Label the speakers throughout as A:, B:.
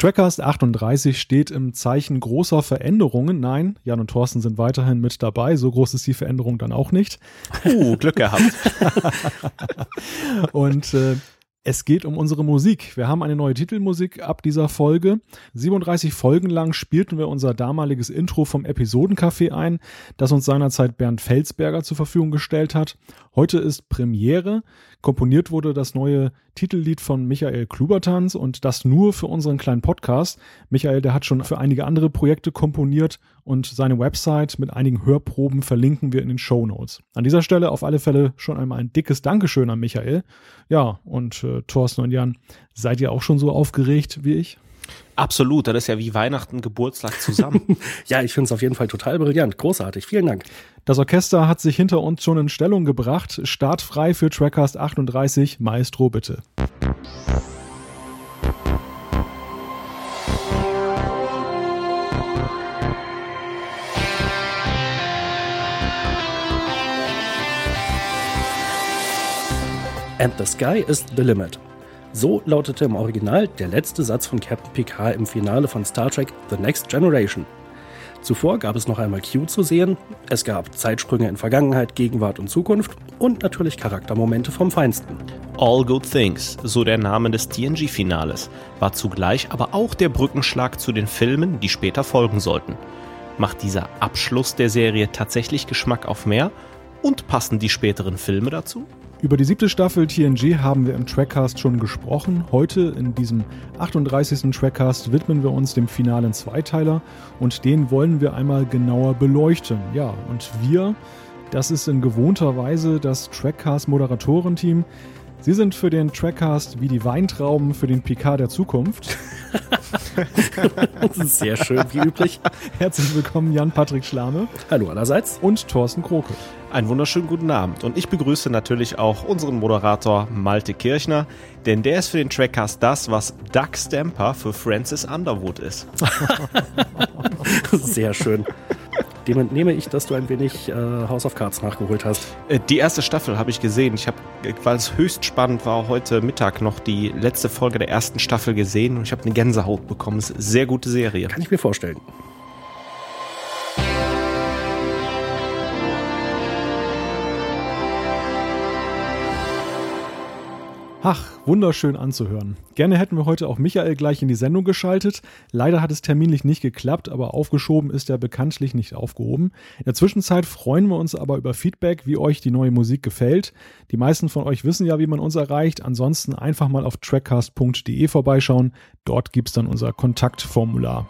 A: Trackcast 38 steht im Zeichen großer Veränderungen. Nein, Jan und Thorsten sind weiterhin mit dabei. So groß ist die Veränderung dann auch nicht.
B: Uh, Glück gehabt.
A: und äh, es geht um unsere Musik. Wir haben eine neue Titelmusik ab dieser Folge. 37 Folgen lang spielten wir unser damaliges Intro vom Episodencafé ein, das uns seinerzeit Bernd Felsberger zur Verfügung gestellt hat. Heute ist Premiere. Komponiert wurde das neue Titellied von Michael Klubertanz und das nur für unseren kleinen Podcast. Michael, der hat schon für einige andere Projekte komponiert und seine Website mit einigen Hörproben verlinken wir in den Show Notes. An dieser Stelle auf alle Fälle schon einmal ein dickes Dankeschön an Michael. Ja, und äh, Thorsten und Jan, seid ihr auch schon so aufgeregt wie ich?
B: Absolut, das ist ja wie Weihnachten, Geburtstag zusammen.
C: ja, ich finde es auf jeden Fall total brillant. Großartig. Vielen Dank.
A: Das Orchester hat sich hinter uns schon in Stellung gebracht. Startfrei für Trackcast 38. Maestro, bitte.
C: And the sky is the limit. So lautete im Original der letzte Satz von Captain Picard im Finale von Star Trek The Next Generation. Zuvor gab es noch einmal Q zu sehen, es gab Zeitsprünge in Vergangenheit, Gegenwart und Zukunft und natürlich Charaktermomente vom Feinsten.
B: All Good Things, so der Name des TNG-Finales, war zugleich aber auch der Brückenschlag zu den Filmen, die später folgen sollten. Macht dieser Abschluss der Serie tatsächlich Geschmack auf mehr? Und passen die späteren Filme dazu?
A: Über die siebte Staffel TNG haben wir im Trackcast schon gesprochen. Heute in diesem 38. Trackcast widmen wir uns dem finalen Zweiteiler und den wollen wir einmal genauer beleuchten. Ja, und wir, das ist in gewohnter Weise das Trackcast Moderatorenteam. Sie sind für den Trackcast wie die Weintrauben für den Picard der Zukunft.
C: das ist sehr schön, wie üblich.
A: Herzlich willkommen, Jan-Patrick Schlame.
C: Hallo allerseits.
A: Und Thorsten Kroke.
B: Einen wunderschönen guten Abend. Und ich begrüße natürlich auch unseren Moderator Malte Kirchner, denn der ist für den Trackcast das, was Doug Stamper für Francis Underwood ist.
C: Sehr schön. Dem entnehme ich, dass du ein wenig äh, House of Cards nachgeholt hast.
B: Äh, die erste Staffel habe ich gesehen. Ich habe, weil es höchst spannend war, heute Mittag noch die letzte Folge der ersten Staffel gesehen und ich habe eine Gänsehaut bekommen. Es ist eine sehr gute Serie.
C: Kann ich mir vorstellen.
A: Ach, wunderschön anzuhören. Gerne hätten wir heute auch Michael gleich in die Sendung geschaltet. Leider hat es terminlich nicht geklappt, aber aufgeschoben ist er bekanntlich nicht aufgehoben. In der Zwischenzeit freuen wir uns aber über Feedback, wie euch die neue Musik gefällt. Die meisten von euch wissen ja, wie man uns erreicht. Ansonsten einfach mal auf trackcast.de vorbeischauen. Dort gibt's dann unser Kontaktformular.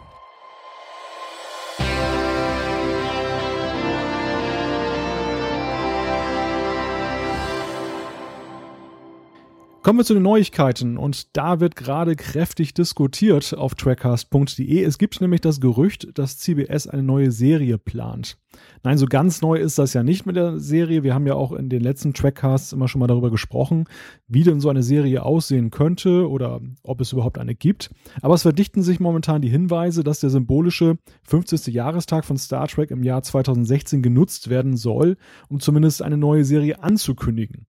A: Kommen wir zu den Neuigkeiten und da wird gerade kräftig diskutiert auf trackcast.de. Es gibt nämlich das Gerücht, dass CBS eine neue Serie plant. Nein, so ganz neu ist das ja nicht mit der Serie. Wir haben ja auch in den letzten Trackcasts immer schon mal darüber gesprochen, wie denn so eine Serie aussehen könnte oder ob es überhaupt eine gibt. Aber es verdichten sich momentan die Hinweise, dass der symbolische 50. Jahrestag von Star Trek im Jahr 2016 genutzt werden soll, um zumindest eine neue Serie anzukündigen.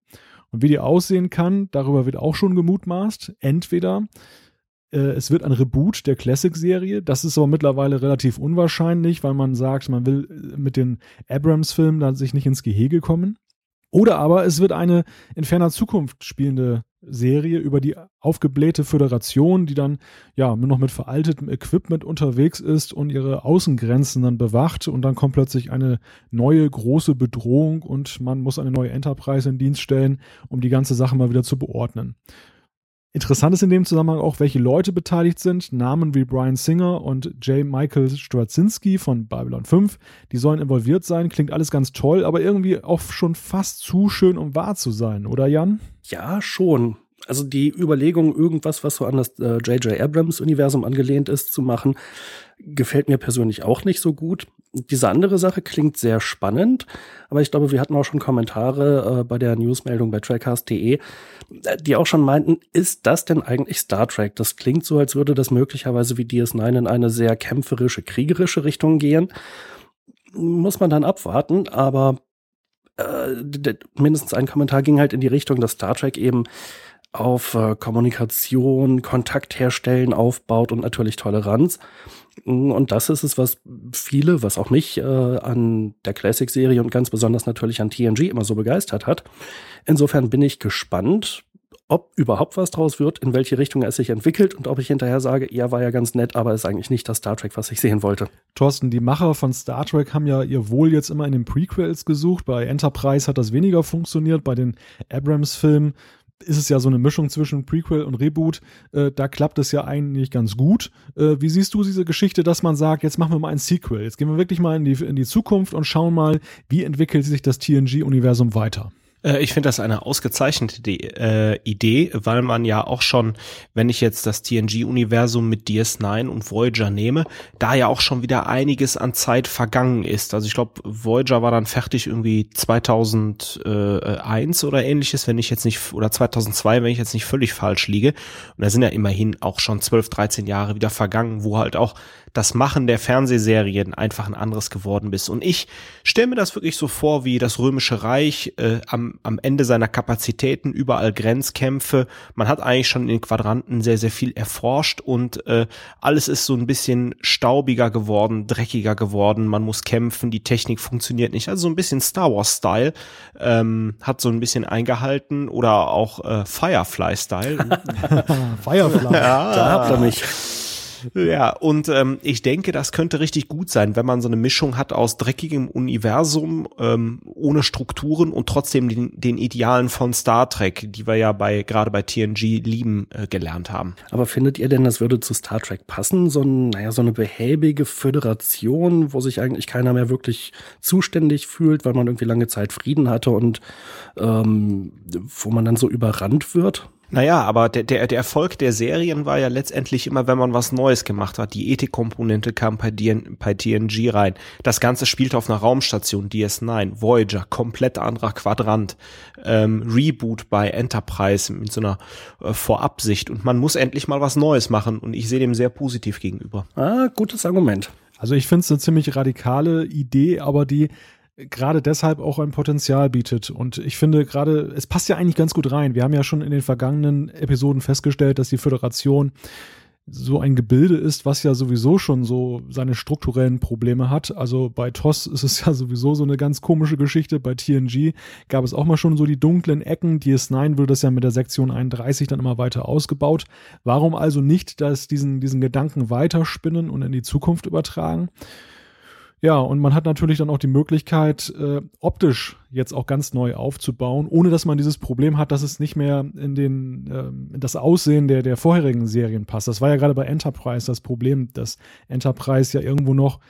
A: Und wie die aussehen kann, darüber wird auch schon gemutmaßt. Entweder äh, es wird ein Reboot der Classic-Serie. Das ist aber mittlerweile relativ unwahrscheinlich, weil man sagt, man will äh, mit den Abrams-Filmen sich nicht ins Gehege kommen. Oder aber es wird eine in ferner Zukunft spielende Serie über die aufgeblähte Föderation, die dann ja nur noch mit veraltetem Equipment unterwegs ist und ihre Außengrenzen dann bewacht und dann kommt plötzlich eine neue große Bedrohung und man muss eine neue Enterprise in Dienst stellen, um die ganze Sache mal wieder zu beordnen. Interessant ist in dem Zusammenhang auch, welche Leute beteiligt sind. Namen wie Brian Singer und J. Michael Straczynski von Babylon 5, die sollen involviert sein. Klingt alles ganz toll, aber irgendwie auch schon fast zu schön, um wahr zu sein, oder Jan?
C: Ja, schon. Also die Überlegung, irgendwas, was so an das J.J. Äh, Abrams-Universum angelehnt ist, zu machen, gefällt mir persönlich auch nicht so gut. Diese andere Sache klingt sehr spannend, aber ich glaube, wir hatten auch schon Kommentare äh, bei der Newsmeldung bei trackcast.de, äh, die auch schon meinten, ist das denn eigentlich Star Trek? Das klingt so, als würde das möglicherweise wie DS9 in eine sehr kämpferische, kriegerische Richtung gehen. Muss man dann abwarten, aber äh, mindestens ein Kommentar ging halt in die Richtung, dass Star Trek eben auf äh, Kommunikation, Kontakt herstellen aufbaut und natürlich Toleranz. Und das ist es, was viele, was auch mich äh, an der Classic-Serie und ganz besonders natürlich an TNG immer so begeistert hat. Insofern bin ich gespannt, ob überhaupt was draus wird, in welche Richtung es sich entwickelt und ob ich hinterher sage, ja, war ja ganz nett, aber ist eigentlich nicht das Star Trek, was ich sehen wollte.
A: Thorsten, die Macher von Star Trek haben ja ihr Wohl jetzt immer in den Prequels gesucht. Bei Enterprise hat das weniger funktioniert. Bei den Abrams-Filmen ist es ja so eine Mischung zwischen Prequel und Reboot. Äh, da klappt es ja eigentlich ganz gut. Äh, wie siehst du diese Geschichte, dass man sagt, jetzt machen wir mal ein Sequel. Jetzt gehen wir wirklich mal in die, in die Zukunft und schauen mal, wie entwickelt sich das TNG-Universum weiter?
B: Äh, ich finde das eine ausgezeichnete äh, Idee, weil man ja auch schon, wenn ich jetzt das TNG-Universum mit DS9 und Voyager nehme, da ja auch schon wieder einiges an Zeit vergangen ist. Also ich glaube, Voyager war dann fertig irgendwie 2001 oder ähnliches, wenn ich jetzt nicht, oder 2002, wenn ich jetzt nicht völlig falsch liege. Und da sind ja immerhin auch schon 12, 13 Jahre wieder vergangen, wo halt auch das Machen der Fernsehserien einfach ein anderes geworden ist. Und ich stelle mir das wirklich so vor, wie das Römische Reich äh, am, am Ende seiner Kapazitäten, überall Grenzkämpfe. Man hat eigentlich schon in den Quadranten sehr, sehr viel erforscht und äh, alles ist so ein bisschen staubiger geworden, dreckiger geworden. Man muss kämpfen, die Technik funktioniert nicht. Also so ein bisschen Star Wars-Style ähm, hat so ein bisschen eingehalten oder auch äh, Firefly-Style.
A: Firefly,
C: ja. da habt ihr mich.
B: Ja, und ähm, ich denke, das könnte richtig gut sein, wenn man so eine Mischung hat aus dreckigem Universum, ähm, ohne Strukturen und trotzdem den, den Idealen von Star Trek, die wir ja bei gerade bei TNG lieben äh, gelernt haben.
C: Aber findet ihr denn, das würde zu Star Trek passen? So, ein, naja, so eine behäbige Föderation, wo sich eigentlich keiner mehr wirklich zuständig fühlt, weil man irgendwie lange Zeit Frieden hatte und ähm, wo man dann so überrannt wird?
B: Naja, aber der, der, der Erfolg der Serien war ja letztendlich immer, wenn man was Neues gemacht hat. Die Ethikkomponente kam bei, DN, bei TNG rein. Das Ganze spielte auf einer Raumstation, DS9, Voyager, komplett anderer Quadrant. Ähm, Reboot bei Enterprise mit so einer äh, Vorabsicht. Und man muss endlich mal was Neues machen. Und ich sehe dem sehr positiv gegenüber.
C: Ah, gutes Argument.
A: Also ich finde es eine ziemlich radikale Idee, aber die gerade deshalb auch ein Potenzial bietet. Und ich finde gerade, es passt ja eigentlich ganz gut rein. Wir haben ja schon in den vergangenen Episoden festgestellt, dass die Föderation so ein Gebilde ist, was ja sowieso schon so seine strukturellen Probleme hat. Also bei TOS ist es ja sowieso so eine ganz komische Geschichte. Bei TNG gab es auch mal schon so die dunklen Ecken. DS9 würde das ja mit der Sektion 31 dann immer weiter ausgebaut. Warum also nicht dass diesen, diesen Gedanken weiterspinnen und in die Zukunft übertragen? Ja, und man hat natürlich dann auch die Möglichkeit, äh, optisch jetzt auch ganz neu aufzubauen, ohne dass man dieses Problem hat, dass es nicht mehr in den ähm, das Aussehen der der vorherigen Serien passt. Das war ja gerade bei Enterprise das Problem, dass Enterprise ja irgendwo noch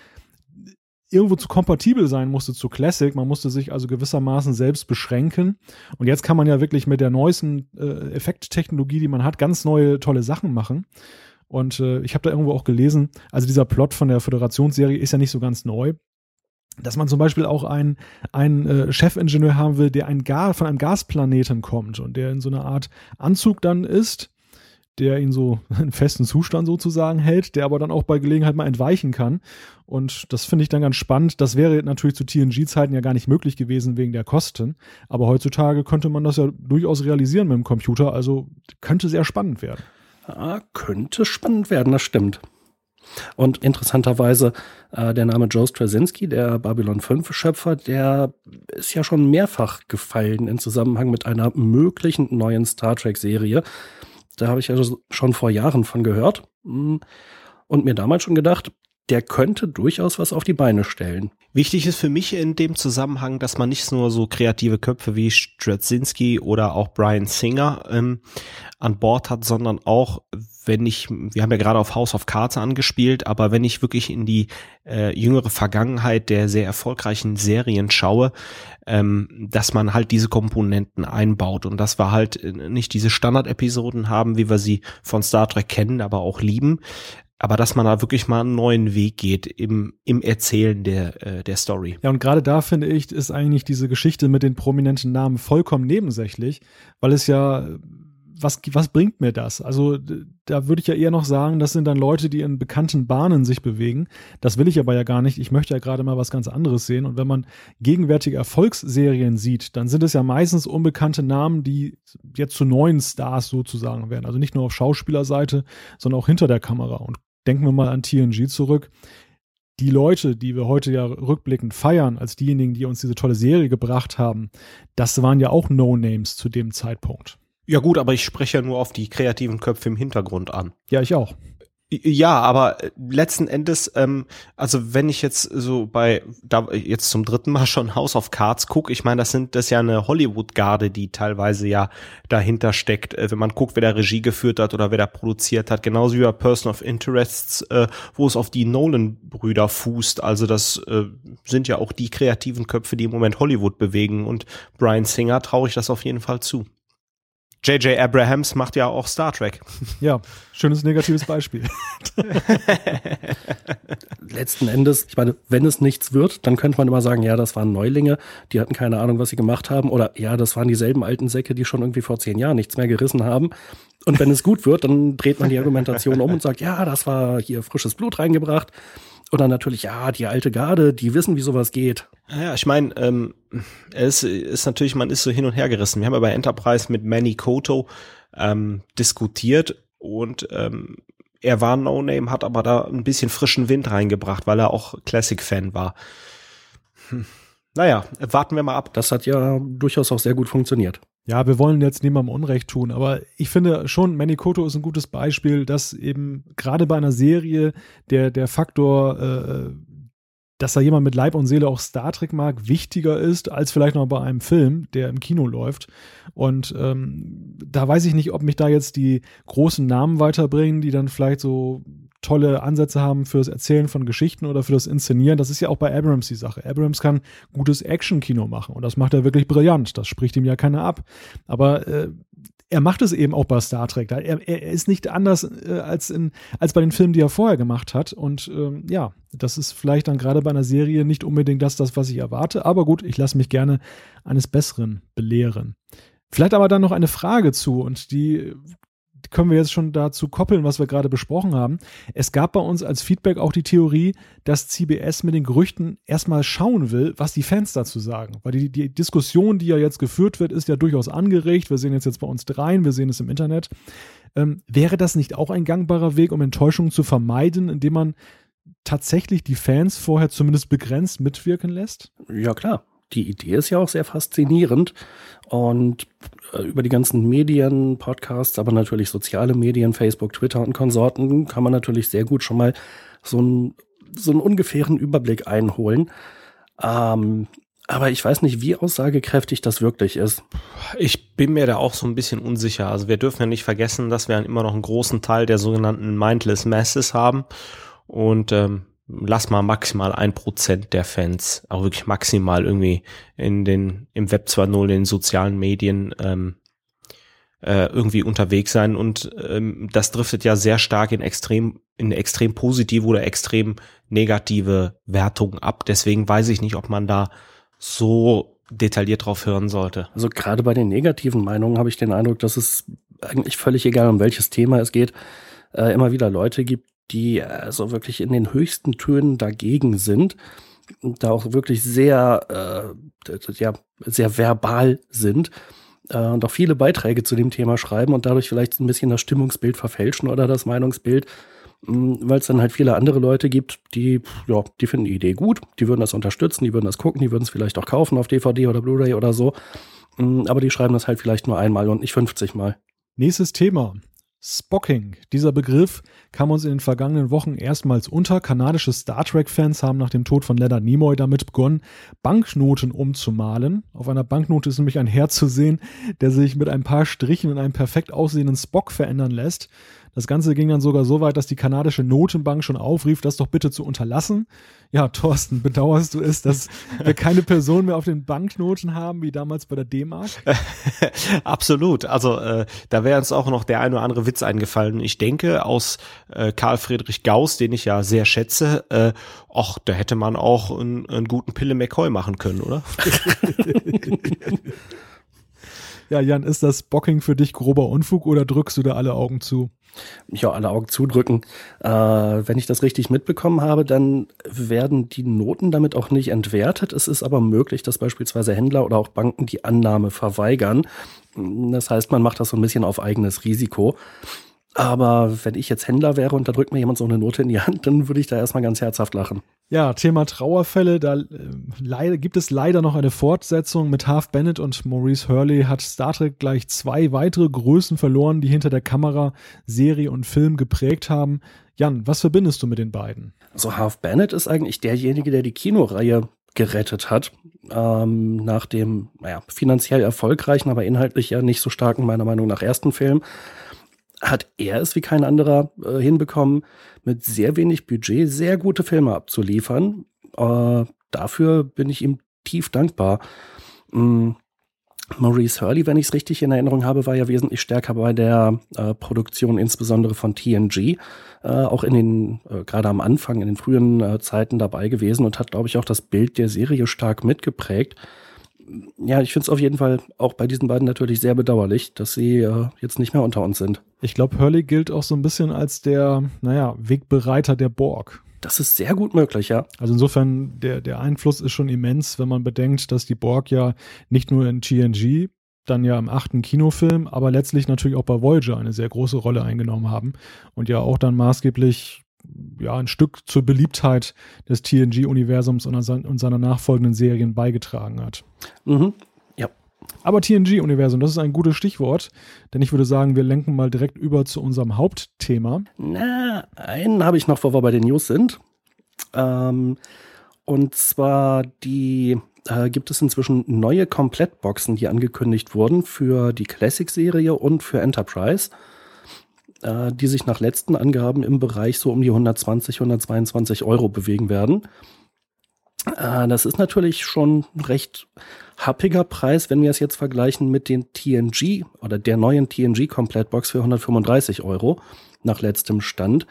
A: irgendwo zu kompatibel sein musste zu Classic. Man musste sich also gewissermaßen selbst beschränken. Und jetzt kann man ja wirklich mit der neuesten äh, Effekttechnologie, die man hat, ganz neue tolle Sachen machen. Und äh, ich habe da irgendwo auch gelesen, also dieser Plot von der Föderationsserie ist ja nicht so ganz neu. Dass man zum Beispiel auch einen, einen äh, Chefingenieur haben will, der ein Gas, von einem Gasplaneten kommt und der in so einer Art Anzug dann ist, der ihn so in festen Zustand sozusagen hält, der aber dann auch bei Gelegenheit mal entweichen kann. Und das finde ich dann ganz spannend. Das wäre natürlich zu TNG-Zeiten ja gar nicht möglich gewesen wegen der Kosten. Aber heutzutage könnte man das ja durchaus realisieren mit dem Computer. Also könnte sehr spannend werden.
C: Ja, könnte spannend werden, das stimmt. Und interessanterweise, äh, der Name Joe Straczynski, der Babylon 5 Schöpfer, der ist ja schon mehrfach gefallen in Zusammenhang mit einer möglichen neuen Star Trek Serie. Da habe ich ja schon vor Jahren von gehört hm, und mir damals schon gedacht, der könnte durchaus was auf die Beine stellen.
B: Wichtig ist für mich in dem Zusammenhang, dass man nicht nur so kreative Köpfe wie Straczynski oder auch Brian Singer ähm, an Bord hat, sondern auch, wenn ich, wir haben ja gerade auf House of Cards angespielt, aber wenn ich wirklich in die äh, jüngere Vergangenheit der sehr erfolgreichen Serien schaue, ähm, dass man halt diese Komponenten einbaut und dass wir halt äh, nicht diese Standard-Episoden haben, wie wir sie von Star Trek kennen, aber auch lieben, aber dass man da wirklich mal einen neuen Weg geht im, im Erzählen der, äh, der Story.
A: Ja, und gerade da finde ich, ist eigentlich diese Geschichte mit den prominenten Namen vollkommen nebensächlich, weil es ja, was, was bringt mir das? Also da würde ich ja eher noch sagen, das sind dann Leute, die in bekannten Bahnen sich bewegen. Das will ich aber ja gar nicht. Ich möchte ja gerade mal was ganz anderes sehen. Und wenn man gegenwärtige Erfolgsserien sieht, dann sind es ja meistens unbekannte Namen, die jetzt zu neuen Stars sozusagen werden. Also nicht nur auf Schauspielerseite, sondern auch hinter der Kamera. Und denken wir mal an TNG zurück die Leute, die wir heute ja rückblickend feiern, als diejenigen, die uns diese tolle Serie gebracht haben, das waren ja auch No-Names zu dem Zeitpunkt.
B: Ja gut, aber ich spreche ja nur auf die kreativen Köpfe im Hintergrund an.
A: Ja, ich auch.
B: Ja, aber äh, letzten Endes, ähm, also wenn ich jetzt so bei, da jetzt zum dritten Mal schon House of Cards gucke, ich meine, das sind das ist ja eine Hollywood-Garde, die teilweise ja dahinter steckt, äh, wenn man guckt, wer da Regie geführt hat oder wer da produziert hat, genauso wie bei Person of Interests, äh, wo es auf die Nolan-Brüder fußt. Also das äh, sind ja auch die kreativen Köpfe, die im Moment Hollywood bewegen und Brian Singer traue ich das auf jeden Fall zu. J.J. Abrahams macht ja auch Star Trek.
A: Ja, schönes negatives Beispiel.
C: Letzten Endes, ich meine, wenn es nichts wird, dann könnte man immer sagen, ja, das waren Neulinge, die hatten keine Ahnung, was sie gemacht haben. Oder ja, das waren dieselben alten Säcke, die schon irgendwie vor zehn Jahren nichts mehr gerissen haben. Und wenn es gut wird, dann dreht man die Argumentation um und sagt, ja, das war hier frisches Blut reingebracht. Oder natürlich, ja, die alte Garde, die wissen, wie sowas geht.
B: Ja, ich meine, ähm, es ist natürlich, man ist so hin und her gerissen. Wir haben ja bei Enterprise mit Manny Koto ähm, diskutiert und ähm, er war No-Name, hat aber da ein bisschen frischen Wind reingebracht, weil er auch Classic-Fan war. Hm. Naja, warten wir mal ab.
C: Das hat ja durchaus auch sehr gut funktioniert.
A: Ja, wir wollen jetzt niemandem Unrecht tun, aber ich finde schon, Manikoto ist ein gutes Beispiel, dass eben gerade bei einer Serie der, der Faktor, äh, dass da jemand mit Leib und Seele auch Star Trek mag, wichtiger ist als vielleicht noch bei einem Film, der im Kino läuft. Und ähm, da weiß ich nicht, ob mich da jetzt die großen Namen weiterbringen, die dann vielleicht so tolle Ansätze haben für das Erzählen von Geschichten oder für das Inszenieren. Das ist ja auch bei Abrams die Sache. Abrams kann gutes Action-Kino machen und das macht er wirklich brillant. Das spricht ihm ja keiner ab. Aber äh, er macht es eben auch bei Star Trek. Er, er ist nicht anders äh, als, in, als bei den Filmen, die er vorher gemacht hat. Und ähm, ja, das ist vielleicht dann gerade bei einer Serie nicht unbedingt das, das, was ich erwarte. Aber gut, ich lasse mich gerne eines Besseren belehren. Vielleicht aber dann noch eine Frage zu und die können wir jetzt schon dazu koppeln, was wir gerade besprochen haben. Es gab bei uns als Feedback auch die Theorie, dass CBS mit den Gerüchten erstmal schauen will, was die Fans dazu sagen. Weil die, die Diskussion, die ja jetzt geführt wird, ist ja durchaus angeregt. Wir sehen jetzt jetzt bei uns dreien, wir sehen es im Internet. Ähm, wäre das nicht auch ein gangbarer Weg, um Enttäuschungen zu vermeiden, indem man tatsächlich die Fans vorher zumindest begrenzt mitwirken lässt?
C: Ja, klar die Idee ist ja auch sehr faszinierend und über die ganzen Medien, Podcasts, aber natürlich soziale Medien, Facebook, Twitter und Konsorten kann man natürlich sehr gut schon mal so, ein, so einen ungefähren Überblick einholen. Ähm, aber ich weiß nicht, wie aussagekräftig das wirklich ist.
B: Ich bin mir da auch so ein bisschen unsicher. Also wir dürfen ja nicht vergessen, dass wir immer noch einen großen Teil der sogenannten Mindless Masses haben. Und ähm, lass mal maximal ein Prozent der Fans, auch wirklich maximal irgendwie in den, im Web 2.0, in den sozialen Medien, ähm, äh, irgendwie unterwegs sein und ähm, das driftet ja sehr stark in extrem in extrem positive oder extrem negative Wertungen ab. Deswegen weiß ich nicht, ob man da so detailliert drauf hören sollte.
C: Also gerade bei den negativen Meinungen habe ich den Eindruck, dass es eigentlich völlig egal, um welches Thema es geht, äh, immer wieder Leute gibt, die also wirklich in den höchsten Tönen dagegen sind da auch wirklich sehr, äh, ja, sehr verbal sind äh, und auch viele Beiträge zu dem Thema schreiben und dadurch vielleicht ein bisschen das Stimmungsbild verfälschen oder das Meinungsbild, hm, weil es dann halt viele andere Leute gibt, die, ja, die finden die Idee gut, die würden das unterstützen, die würden das gucken, die würden es vielleicht auch kaufen auf DVD oder Blu-ray oder so. Hm, aber die schreiben das halt vielleicht nur einmal und nicht 50 Mal.
A: Nächstes Thema. Spocking. Dieser Begriff kam uns in den vergangenen Wochen erstmals unter. Kanadische Star Trek-Fans haben nach dem Tod von Leonard Nimoy damit begonnen, Banknoten umzumalen. Auf einer Banknote ist nämlich ein Herz zu sehen, der sich mit ein paar Strichen in einen perfekt aussehenden Spock verändern lässt. Das Ganze ging dann sogar so weit, dass die kanadische Notenbank schon aufrief, das doch bitte zu unterlassen. Ja, Thorsten, bedauerst du es, dass wir keine Person mehr auf den Banknoten haben, wie damals bei der D-Mark?
B: Absolut. Also äh, da wäre uns auch noch der ein oder andere Witz eingefallen. Ich denke, aus äh, Karl Friedrich Gauss, den ich ja sehr schätze, äh, ach, da hätte man auch einen, einen guten Pille McCoy machen können, oder?
A: Ja, Jan, ist das Bocking für dich grober Unfug oder drückst du da alle Augen zu?
C: Ja, alle Augen zudrücken. Äh, wenn ich das richtig mitbekommen habe, dann werden die Noten damit auch nicht entwertet. Es ist aber möglich, dass beispielsweise Händler oder auch Banken die Annahme verweigern. Das heißt, man macht das so ein bisschen auf eigenes Risiko. Aber wenn ich jetzt Händler wäre und da drückt mir jemand so eine Note in die Hand, dann würde ich da erstmal ganz herzhaft lachen.
A: Ja, Thema Trauerfälle, da äh, gibt es leider noch eine Fortsetzung mit Half Bennett und Maurice Hurley hat Star Trek gleich zwei weitere Größen verloren, die hinter der Kamera Serie und Film geprägt haben. Jan, was verbindest du mit den beiden?
C: Also Half Bennett ist eigentlich derjenige, der die Kinoreihe gerettet hat. Ähm, nach dem, naja, finanziell erfolgreichen, aber inhaltlich ja nicht so starken, meiner Meinung nach, ersten Film hat er es wie kein anderer äh, hinbekommen, mit sehr wenig Budget sehr gute Filme abzuliefern. Äh, dafür bin ich ihm tief dankbar. Mm, Maurice Hurley, wenn ich es richtig in Erinnerung habe, war ja wesentlich stärker bei der äh, Produktion, insbesondere von TNG, äh, auch in den, äh, gerade am Anfang, in den frühen äh, Zeiten dabei gewesen und hat, glaube ich, auch das Bild der Serie stark mitgeprägt ja, ich finde es auf jeden Fall auch bei diesen beiden natürlich sehr bedauerlich, dass sie äh, jetzt nicht mehr unter uns sind.
A: Ich glaube, Hurley gilt auch so ein bisschen als der, naja, Wegbereiter der Borg.
C: Das ist sehr gut möglich, ja.
A: Also insofern, der, der Einfluss ist schon immens, wenn man bedenkt, dass die Borg ja nicht nur in TNG, dann ja im achten Kinofilm, aber letztlich natürlich auch bei Voyager eine sehr große Rolle eingenommen haben und ja auch dann maßgeblich ja, ein Stück zur Beliebtheit des TNG-Universums und, und, seiner nachfolgenden Serien beigetragen hat.
C: Mhm. Ja.
A: Aber TNG-Universum, das ist ein gutes Stichwort, denn ich würde sagen, wir lenken mal direkt über zu unserem Hauptthema.
C: Na, einen habe ich noch, wo wir bei den News sind. Ähm, und zwar die äh, gibt es inzwischen neue Komplettboxen, die angekündigt wurden für die Classic-Serie und für Enterprise äh, die sich nach letzten Angaben im Bereich so um die 120, 122 Euro bewegen werden. Äh, das ist natürlich schon ein recht happiger Preis, wenn wir es jetzt vergleichen mit den TNG oder der neuen TNG Komplettbox für 135 Euro nach letztem Stand.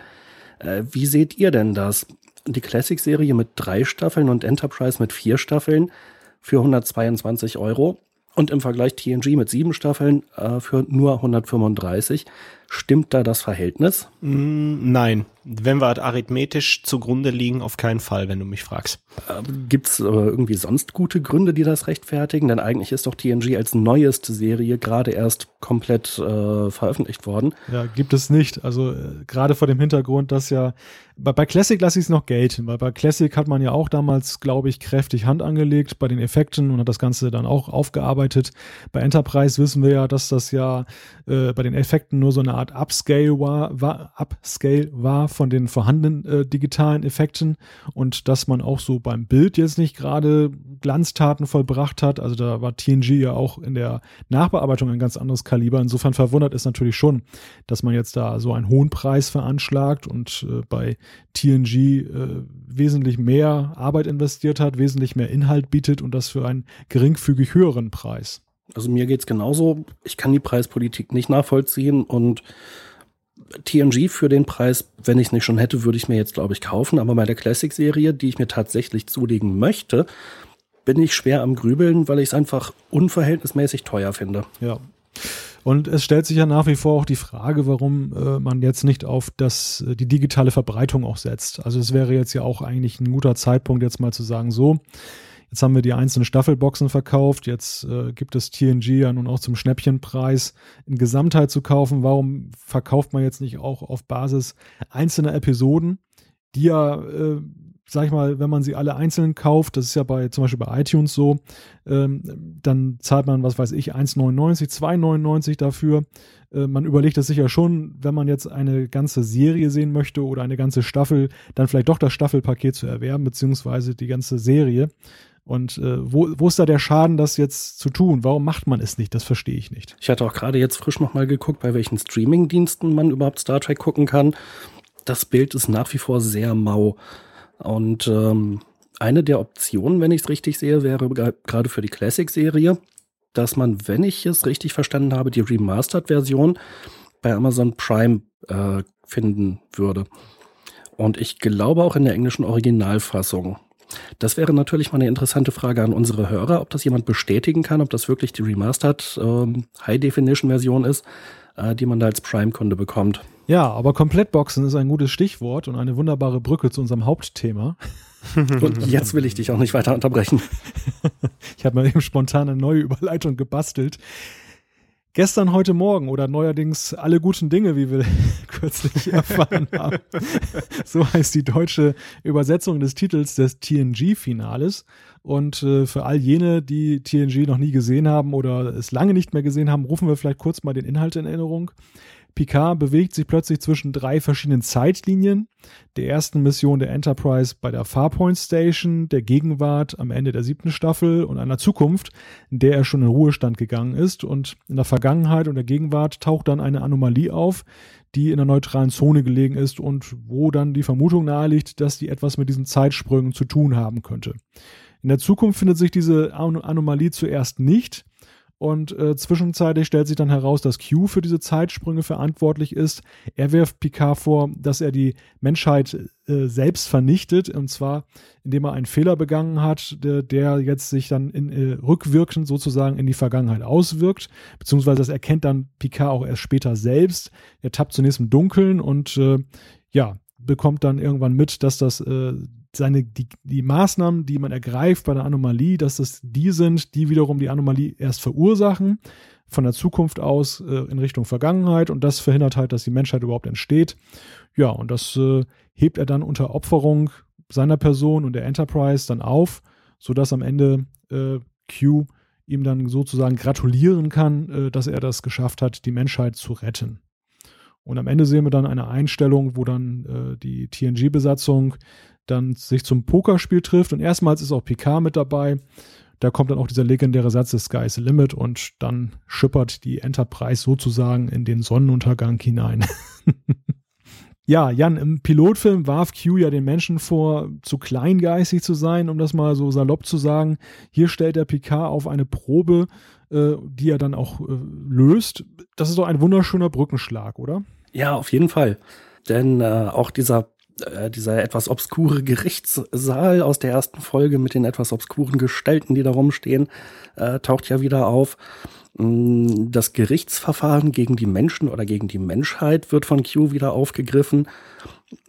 C: Äh, wie seht ihr denn das? Die Classic-Serie mit drei Staffeln und Enterprise mit vier Staffeln für 122 Euro und im Vergleich TNG mit sieben Staffeln äh, für nur 135. Stimmt da das Verhältnis?
B: Mm, nein. Wenn wir arithmetisch zugrunde liegen, auf keinen Fall, wenn du mich fragst.
C: Äh, Gibt es irgendwie sonst gute Gründe, die das rechtfertigen? Denn eigentlich ist doch TNG als neueste Serie gerade erst komplett äh, veröffentlicht worden.
A: Ja, gibt es nicht. Also äh, gerade vor dem Hintergrund, dass ja bei, bei Classic lasse ich es noch gelten, weil bei Classic hat man ja auch damals, glaube ich, kräftig Hand angelegt bei den Effekten und hat das Ganze dann auch aufgearbeitet. Bei Enterprise wissen wir ja, dass das ja äh, bei den Effekten nur so eine Art Upscale war, war, Upscale war von den vorhandenen äh, digitalen Effekten und dass man auch so beim Bild jetzt nicht gerade Glanztaten vollbracht hat. Also da war TNG ja auch in der Nachbearbeitung ein ganz anderes Kaliber. Insofern verwundert es natürlich schon, dass man jetzt da so einen hohen Preis veranschlagt und äh, bei TNG äh, wesentlich mehr Arbeit investiert hat, wesentlich mehr Inhalt bietet und das für einen geringfügig höheren Preis.
C: Also mir geht's genauso. Ich kann die Preispolitik nicht nachvollziehen und TNG für den Preis, wenn ich es nicht schon hätte, würde ich mir jetzt, glaube ich, kaufen. Aber bei der Classic-Serie, die ich mir tatsächlich zulegen möchte, bin ich schwer am Grübeln, weil ich es einfach unverhältnismäßig teuer finde.
A: Ja. Und es stellt sich ja nach wie vor auch die Frage, warum äh, man jetzt nicht auf das, äh, die digitale Verbreitung auch setzt. Also es wäre jetzt ja auch eigentlich ein guter Zeitpunkt, jetzt mal zu sagen, so, Jetzt haben wir die einzelnen Staffelboxen verkauft. Jetzt äh, gibt es TNG ja nun auch zum Schnäppchenpreis in Gesamtheit zu kaufen. Warum verkauft man jetzt nicht auch auf Basis einzelner Episoden, die ja, äh, sag ich mal, wenn man sie alle einzeln kauft, das ist ja bei zum Beispiel bei iTunes so, ähm, dann zahlt man, was weiß ich, 1,99, 2,99 dafür. Äh, man überlegt es sich ja schon, wenn man jetzt eine ganze Serie sehen möchte oder eine ganze Staffel, dann vielleicht doch das Staffelpaket zu erwerben, beziehungsweise die ganze Serie. Und äh, wo, wo ist da der Schaden, das jetzt zu tun? Warum macht man es nicht? Das verstehe ich nicht.
C: Ich hatte auch gerade jetzt frisch nochmal geguckt, bei welchen Streaming-Diensten man überhaupt Star Trek gucken kann. Das Bild ist nach wie vor sehr mau. Und ähm, eine der Optionen, wenn ich es richtig sehe, wäre gerade für die Classic-Serie, dass man, wenn ich es richtig verstanden habe, die Remastered-Version bei Amazon Prime äh, finden würde. Und ich glaube auch in der englischen Originalfassung. Das wäre natürlich mal eine interessante Frage an unsere Hörer, ob das jemand bestätigen kann, ob das wirklich die Remastered ähm, High-Definition-Version ist, äh, die man da als Prime-Kunde bekommt.
A: Ja, aber Komplettboxen ist ein gutes Stichwort und eine wunderbare Brücke zu unserem Hauptthema.
C: Und jetzt will ich dich auch nicht weiter unterbrechen.
A: ich habe mir eben spontan eine neue Überleitung gebastelt. Gestern, heute Morgen oder neuerdings alle guten Dinge, wie wir kürzlich erfahren haben. so heißt die deutsche Übersetzung des Titels des TNG-Finales. Und äh, für all jene, die TNG noch nie gesehen haben oder es lange nicht mehr gesehen haben, rufen wir vielleicht kurz mal den Inhalt in Erinnerung. Picard bewegt sich plötzlich zwischen drei verschiedenen Zeitlinien. Der ersten Mission der Enterprise bei der Farpoint Station, der Gegenwart am Ende der siebten Staffel und einer Zukunft, in der er schon in Ruhestand gegangen ist. Und in der Vergangenheit und der Gegenwart taucht dann eine Anomalie auf, die in der neutralen Zone gelegen ist und wo dann die Vermutung naheliegt, dass die etwas mit diesen Zeitsprüngen zu tun haben könnte. In der Zukunft findet sich diese Anomalie zuerst nicht. Und äh, zwischenzeitlich stellt sich dann heraus, dass Q für diese Zeitsprünge verantwortlich ist. Er wirft Picard vor, dass er die Menschheit äh, selbst vernichtet, und zwar indem er einen Fehler begangen hat, der, der jetzt sich dann in, äh, rückwirkend sozusagen in die Vergangenheit auswirkt, beziehungsweise das erkennt dann Picard auch erst später selbst. Er tappt zunächst im Dunkeln und äh, ja, bekommt dann irgendwann mit, dass das äh, seine, die, die Maßnahmen, die man ergreift bei der Anomalie, dass das die sind, die wiederum die Anomalie erst verursachen, von der Zukunft aus äh, in Richtung Vergangenheit und das verhindert halt, dass die Menschheit überhaupt entsteht. Ja, und das äh, hebt er dann unter Opferung seiner Person und der Enterprise dann auf, sodass am Ende äh, Q ihm dann sozusagen gratulieren kann, äh, dass er das geschafft hat, die Menschheit zu retten. Und am Ende sehen wir dann eine Einstellung, wo dann äh, die TNG-Besatzung dann sich zum Pokerspiel trifft und erstmals ist auch Picard mit dabei. Da kommt dann auch dieser legendäre Satz des Sky's the Limit und dann schippert die Enterprise sozusagen in den Sonnenuntergang hinein. ja, Jan, im Pilotfilm warf Q ja den Menschen vor, zu kleingeistig zu sein, um das mal so salopp zu sagen. Hier stellt der Picard auf eine Probe, äh, die er dann auch äh, löst. Das ist doch ein wunderschöner Brückenschlag, oder?
C: Ja, auf jeden Fall. Denn äh, auch dieser äh, dieser etwas obskure Gerichtssaal aus der ersten Folge mit den etwas obskuren Gestalten, die da rumstehen, äh, taucht ja wieder auf. Mm, das Gerichtsverfahren gegen die Menschen oder gegen die Menschheit wird von Q wieder aufgegriffen.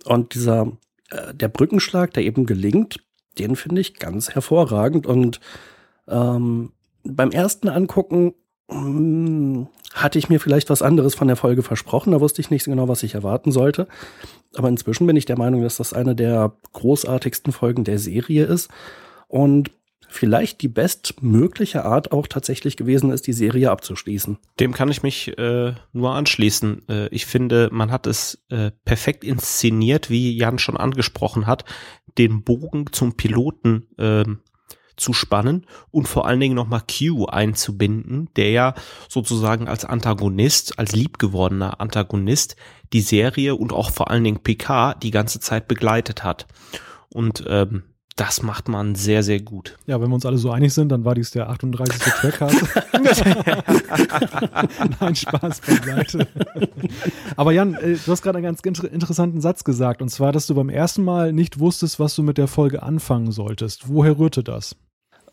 C: Und dieser, äh, der Brückenschlag, der eben gelingt, den finde ich ganz hervorragend. Und ähm, beim ersten Angucken hatte ich mir vielleicht was anderes von der Folge versprochen. Da wusste ich nicht genau, was ich erwarten sollte. Aber inzwischen bin ich der Meinung, dass das eine der großartigsten Folgen der Serie ist. Und vielleicht die bestmögliche Art auch tatsächlich gewesen ist, die Serie abzuschließen.
B: Dem kann ich mich äh, nur anschließen. Äh, ich finde, man hat es äh, perfekt inszeniert, wie Jan schon angesprochen hat, den Bogen zum Piloten äh, zu spannen und vor allen Dingen nochmal Q einzubinden, der ja sozusagen als Antagonist, als liebgewordener Antagonist die Serie und auch vor allen Dingen PK die ganze Zeit begleitet hat. Und ähm, das macht man sehr, sehr gut.
A: Ja, wenn wir uns alle so einig sind, dann war dies der 38. Trackcast. Nein, Spaß beiseite. Aber Jan, äh, du hast gerade einen ganz interessanten Satz gesagt, und zwar, dass du beim ersten Mal nicht wusstest, was du mit der Folge anfangen solltest. Woher rührte das?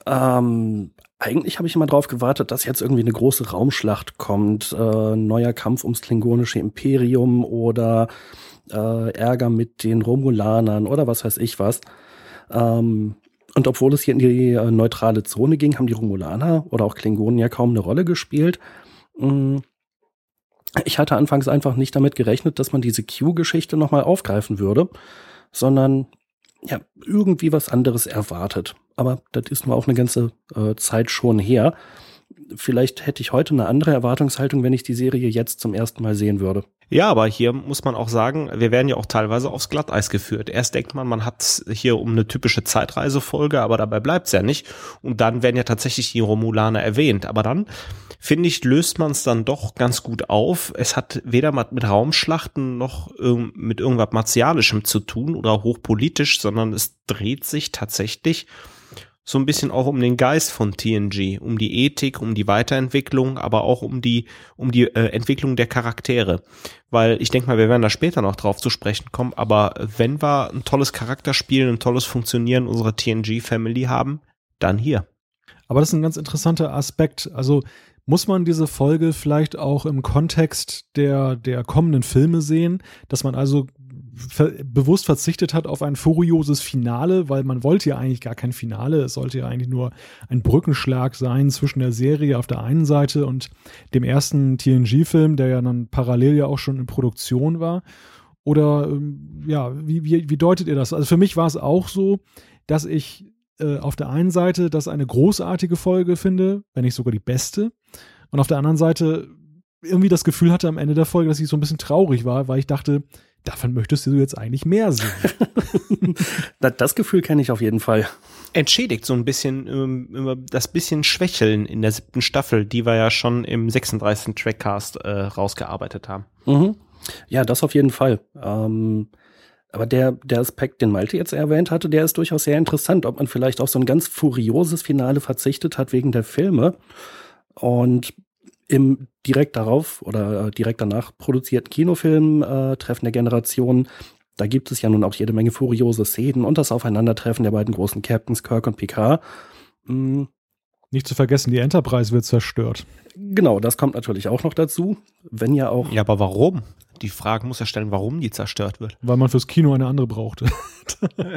C: Ähm, eigentlich habe ich immer darauf gewartet, dass jetzt irgendwie eine große Raumschlacht kommt, äh, neuer Kampf ums klingonische Imperium oder äh, Ärger mit den Romulanern oder was weiß ich was. Ähm, und obwohl es hier in die äh, neutrale Zone ging, haben die Romulaner oder auch Klingonen ja kaum eine Rolle gespielt. Ähm, ich hatte anfangs einfach nicht damit gerechnet, dass man diese Q-Geschichte nochmal aufgreifen würde, sondern ja, irgendwie was anderes erwartet. Aber das ist nur auch eine ganze äh, Zeit schon her. Vielleicht hätte ich heute eine andere Erwartungshaltung, wenn ich die Serie jetzt zum ersten Mal sehen würde.
B: Ja, aber hier muss man auch sagen, wir werden ja auch teilweise aufs Glatteis geführt. Erst denkt man, man hat hier um eine typische Zeitreisefolge, aber dabei bleibt's ja nicht. Und dann werden ja tatsächlich die Romulaner erwähnt. Aber dann, finde ich, löst man es dann doch ganz gut auf. Es hat weder mit Raumschlachten noch mit irgendwas Martialischem zu tun oder hochpolitisch, sondern es dreht sich tatsächlich so ein bisschen auch um den Geist von TNG, um die Ethik, um die Weiterentwicklung, aber auch um die, um die äh, Entwicklung der Charaktere. Weil ich denke mal, wir werden da später noch drauf zu sprechen kommen, aber wenn wir ein tolles Charakterspiel, ein tolles Funktionieren unserer TNG-Family haben, dann hier.
A: Aber das ist ein ganz interessanter Aspekt. Also muss man diese Folge vielleicht auch im Kontext der, der kommenden Filme sehen, dass man also ver bewusst verzichtet hat auf ein furioses Finale, weil man wollte ja eigentlich gar kein Finale. Es sollte ja eigentlich nur ein Brückenschlag sein zwischen der Serie auf der einen Seite und dem ersten TNG-Film, der ja dann parallel ja auch schon in Produktion war. Oder ähm, ja, wie, wie, wie deutet ihr das? Also für mich war es auch so, dass ich äh, auf der einen Seite das eine großartige Folge finde, wenn nicht sogar die beste. Und auf der anderen Seite irgendwie das Gefühl hatte am Ende der Folge, dass ich so ein bisschen traurig war, weil ich dachte, davon möchtest du jetzt eigentlich mehr sehen.
C: das Gefühl kenne ich auf jeden Fall.
B: Entschädigt so ein bisschen ähm, das bisschen Schwächeln in der siebten Staffel, die wir ja schon im 36. Trackcast äh, rausgearbeitet haben.
C: Mhm. Ja, das auf jeden Fall. Ähm, aber der, der Aspekt, den Malte jetzt erwähnt hatte, der ist durchaus sehr interessant, ob man vielleicht auf so ein ganz furioses Finale verzichtet hat wegen der Filme. Und im direkt darauf oder äh, direkt danach produzierten Kinofilm äh, Treffen der Generation, da gibt es ja nun auch jede Menge furiose Szenen und das Aufeinandertreffen der beiden großen Captains Kirk und Picard.
A: Mhm. Nicht zu vergessen, die Enterprise wird zerstört.
C: Genau, das kommt natürlich auch noch dazu. Wenn ja auch.
B: Ja, aber warum? Die Frage muss ja stellen, warum die zerstört wird.
A: Weil man fürs Kino eine andere brauchte.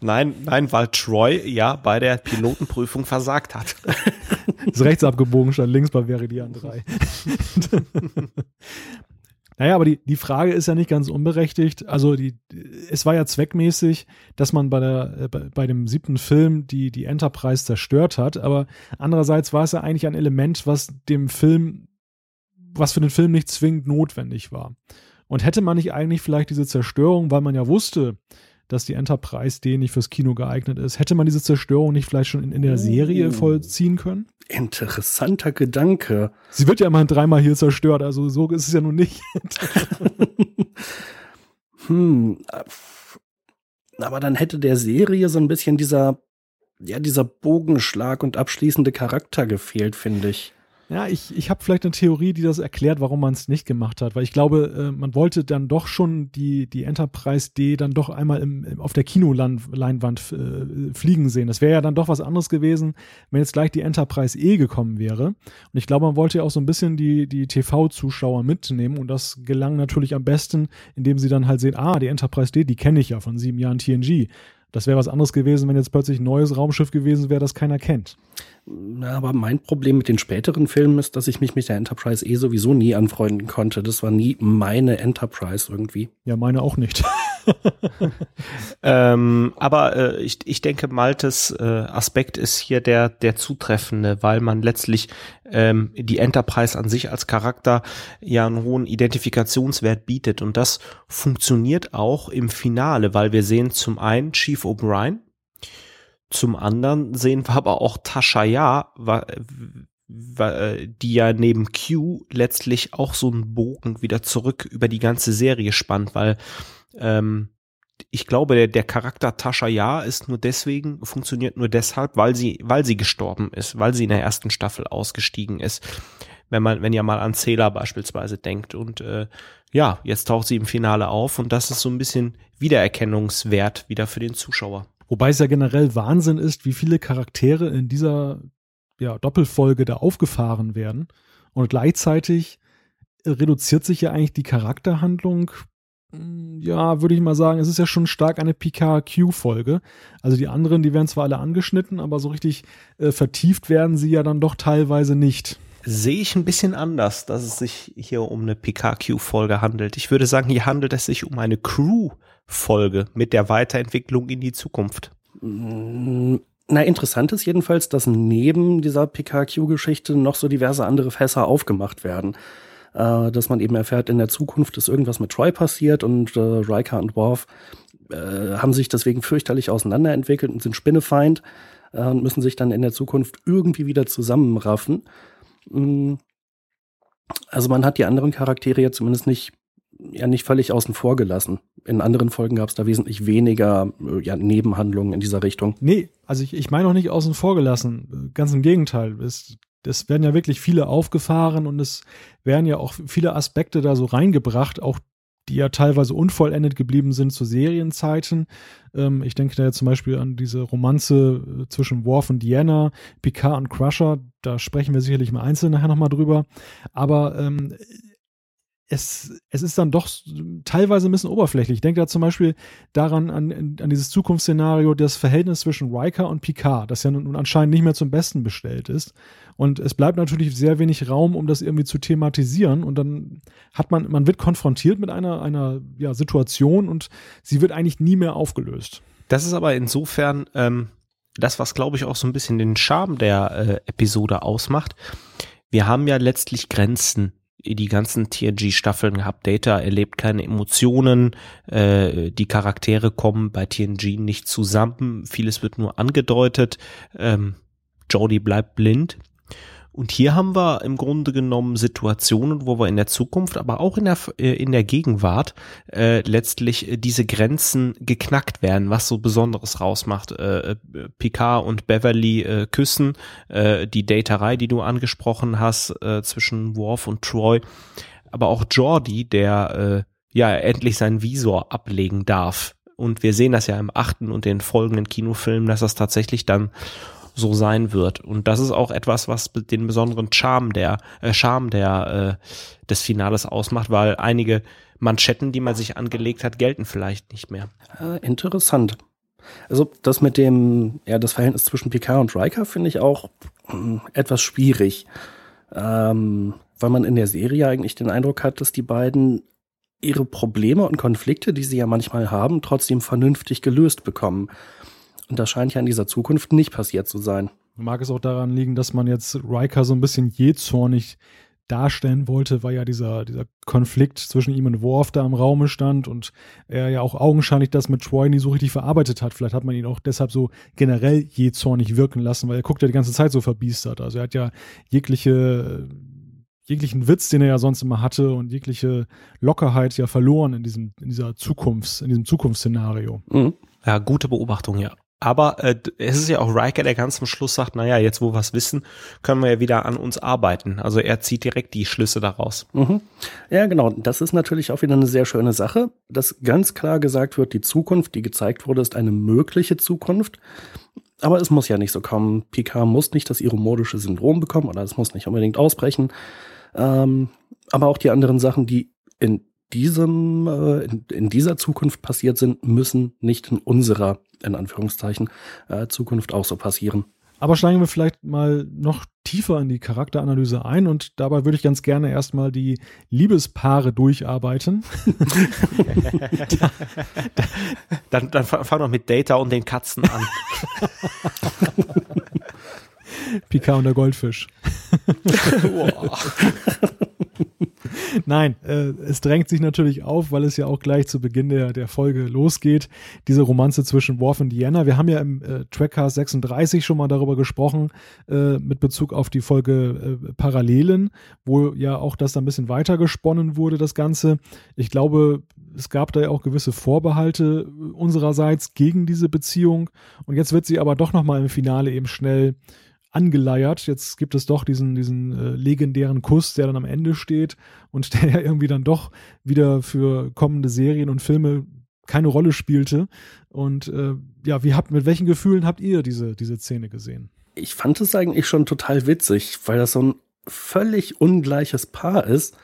B: nein, nein, weil Troy ja bei der Pilotenprüfung versagt hat.
A: Ist rechts abgebogen, statt links bei Veridian 3. Naja, aber die, die Frage ist ja nicht ganz unberechtigt. Also die, es war ja zweckmäßig, dass man bei, der, äh, bei, bei dem siebten Film die, die Enterprise zerstört hat, aber andererseits war es ja eigentlich ein Element, was dem Film, was für den Film nicht zwingend notwendig war. Und hätte man nicht eigentlich vielleicht diese Zerstörung, weil man ja wusste, dass die Enterprise D nicht fürs Kino geeignet ist. Hätte man diese Zerstörung nicht vielleicht schon in, in der Serie oh. vollziehen können?
C: Interessanter Gedanke.
A: Sie wird ja immerhin dreimal hier zerstört, also so ist es ja nun nicht.
C: hm, aber dann hätte der Serie so ein bisschen dieser, ja, dieser Bogenschlag und abschließende Charakter gefehlt, finde ich.
A: Ja, ich, ich habe vielleicht eine Theorie, die das erklärt, warum man es nicht gemacht hat. Weil ich glaube, äh, man wollte dann doch schon die, die Enterprise D dann doch einmal im, im auf der Kinoleinwand äh, fliegen sehen. Das wäre ja dann doch was anderes gewesen, wenn jetzt gleich die Enterprise E gekommen wäre. Und ich glaube, man wollte ja auch so ein bisschen die, die TV-Zuschauer mitnehmen. Und das gelang natürlich am besten, indem sie dann halt sehen, ah, die Enterprise D, die kenne ich ja von sieben Jahren TNG. Das wäre was anderes gewesen, wenn jetzt plötzlich ein neues Raumschiff gewesen wäre, das keiner kennt.
C: Na, aber mein Problem mit den späteren Filmen ist, dass ich mich mit der Enterprise eh sowieso nie anfreunden konnte. Das war nie meine Enterprise irgendwie.
A: Ja, meine auch nicht.
B: ähm, aber äh, ich, ich denke, Maltes äh, Aspekt ist hier der, der zutreffende, weil man letztlich ähm, die Enterprise an sich als Charakter ja einen hohen Identifikationswert bietet. Und das funktioniert auch im Finale, weil wir sehen zum einen Chief O'Brien, zum anderen sehen wir aber auch Tasha Ja, die ja neben Q letztlich auch so einen Bogen wieder zurück über die ganze Serie spannt, weil ähm, ich glaube, der, der Charakter Tasha Ja ist nur deswegen, funktioniert nur deshalb, weil sie, weil sie gestorben ist, weil sie in der ersten Staffel ausgestiegen ist. Wenn man, wenn ihr mal an Zähler beispielsweise denkt. Und äh, ja, jetzt taucht sie im Finale auf und das ist so ein bisschen Wiedererkennungswert wieder für den Zuschauer.
A: Wobei es ja generell Wahnsinn ist, wie viele Charaktere in dieser ja, Doppelfolge da aufgefahren werden. Und gleichzeitig reduziert sich ja eigentlich die Charakterhandlung. Hm, ja, würde ich mal sagen, es ist ja schon stark eine PKQ-Folge. Also die anderen, die werden zwar alle angeschnitten, aber so richtig äh, vertieft werden sie ja dann doch teilweise nicht
B: sehe ich ein bisschen anders, dass es sich hier um eine PKQ-Folge handelt. Ich würde sagen, hier handelt es sich um eine Crew-Folge mit der Weiterentwicklung in die Zukunft.
C: Mm, na, interessant ist jedenfalls, dass neben dieser PKQ-Geschichte noch so diverse andere Fässer aufgemacht werden. Äh, dass man eben erfährt, in der Zukunft ist irgendwas mit Troy passiert und äh, Riker und Worf äh, haben sich deswegen fürchterlich auseinanderentwickelt und sind Spinnefeind äh, und müssen sich dann in der Zukunft irgendwie wieder zusammenraffen. Mm. Also man hat die anderen Charaktere ja zumindest nicht, ja nicht völlig außen vor gelassen. in anderen Folgen gab es da wesentlich weniger äh, ja, Nebenhandlungen in dieser Richtung.
A: Nee, also ich, ich meine auch nicht außen vor gelassen. Ganz im Gegenteil. Es, es werden ja wirklich viele aufgefahren und es werden ja auch viele Aspekte da so reingebracht, auch die ja teilweise unvollendet geblieben sind zu Serienzeiten. Ähm, ich denke da ja zum Beispiel an diese Romanze äh, zwischen Worf und Diana, Picard und Crusher. Da sprechen wir sicherlich mal einzeln nachher nochmal drüber. Aber ähm, es, es ist dann doch teilweise ein bisschen oberflächlich. Ich denke da zum Beispiel daran, an, an dieses Zukunftsszenario, das Verhältnis zwischen Riker und Picard, das ja nun anscheinend nicht mehr zum Besten bestellt ist. Und es bleibt natürlich sehr wenig Raum, um das irgendwie zu thematisieren. Und dann hat man, man wird konfrontiert mit einer, einer ja, Situation und sie wird eigentlich nie mehr aufgelöst.
B: Das ist aber insofern ähm, das, was glaube ich auch so ein bisschen den Charme der äh, Episode ausmacht. Wir haben ja letztlich Grenzen die ganzen TNG-Staffeln gehabt. Data erlebt keine Emotionen, äh, die Charaktere kommen bei TNG nicht zusammen, vieles wird nur angedeutet. Ähm, Jodie bleibt blind. Und hier haben wir im Grunde genommen Situationen, wo wir in der Zukunft, aber auch in der, äh, in der Gegenwart äh, letztlich äh, diese Grenzen geknackt werden, was so Besonderes rausmacht. Äh, äh, Picard und Beverly äh, küssen, äh, die Daterei, die du angesprochen hast, äh, zwischen Worf und Troy, aber auch Jordi, der äh, ja endlich seinen Visor ablegen darf. Und wir sehen das ja im achten und den folgenden Kinofilmen, dass das tatsächlich dann so sein wird. Und das ist auch etwas, was den besonderen Charme der, äh, Charme der, äh, des Finales ausmacht, weil einige Manschetten, die man sich angelegt hat, gelten vielleicht nicht mehr.
C: Äh, interessant. Also das mit dem, ja, das Verhältnis zwischen Picard und Riker finde ich auch äh, etwas schwierig. Ähm, weil man in der Serie eigentlich den Eindruck hat, dass die beiden ihre Probleme und Konflikte, die sie ja manchmal haben, trotzdem vernünftig gelöst bekommen. Und das scheint ja in dieser Zukunft nicht passiert zu sein.
A: Mag es auch daran liegen, dass man jetzt Riker so ein bisschen jähzornig darstellen wollte, weil ja dieser, dieser Konflikt zwischen ihm und Worf da im Raume stand und er ja auch augenscheinlich das mit Troy nie so richtig verarbeitet hat. Vielleicht hat man ihn auch deshalb so generell jähzornig wirken lassen, weil er guckt ja die ganze Zeit so verbiestert. Also er hat ja jegliche, jeglichen Witz, den er ja sonst immer hatte und jegliche Lockerheit ja verloren in diesem, in dieser Zukunfts, in diesem Zukunftsszenario.
B: Mhm. Ja, gute Beobachtung, ja. Aber äh, es ist ja auch Riker, der ganz zum Schluss sagt, naja, jetzt wo wir es wissen, können wir ja wieder an uns arbeiten. Also er zieht direkt die Schlüsse daraus.
C: Mhm. Ja, genau. Das ist natürlich auch wieder eine sehr schöne Sache, dass ganz klar gesagt wird, die Zukunft, die gezeigt wurde, ist eine mögliche Zukunft. Aber es muss ja nicht so kommen. Picard muss nicht das iromodische Syndrom bekommen oder es muss nicht unbedingt ausbrechen. Ähm, aber auch die anderen Sachen, die in diesem, äh, in, in, dieser Zukunft passiert sind, müssen nicht in unserer, in Anführungszeichen, äh, Zukunft auch so passieren.
A: Aber steigen wir vielleicht mal noch tiefer in die Charakteranalyse ein und dabei würde ich ganz gerne erstmal die Liebespaare durcharbeiten.
B: dann, dann fang doch mit Data und den Katzen an.
A: Picard und der Goldfisch. Nein, äh, es drängt sich natürlich auf, weil es ja auch gleich zu Beginn der, der Folge losgeht, diese Romanze zwischen Worf und Diana. Wir haben ja im äh, Trackcast 36 schon mal darüber gesprochen, äh, mit Bezug auf die Folge äh, Parallelen, wo ja auch das ein bisschen weiter gesponnen wurde, das Ganze. Ich glaube, es gab da ja auch gewisse Vorbehalte unsererseits gegen diese Beziehung. Und jetzt wird sie aber doch nochmal im Finale eben schnell angeleiert. Jetzt gibt es doch diesen, diesen äh, legendären Kuss, der dann am Ende steht und der ja irgendwie dann doch wieder für kommende Serien und Filme keine Rolle spielte. Und äh, ja, wie habt, mit welchen Gefühlen habt ihr diese, diese Szene gesehen?
C: Ich fand es eigentlich schon total witzig, weil das so ein völlig ungleiches Paar ist.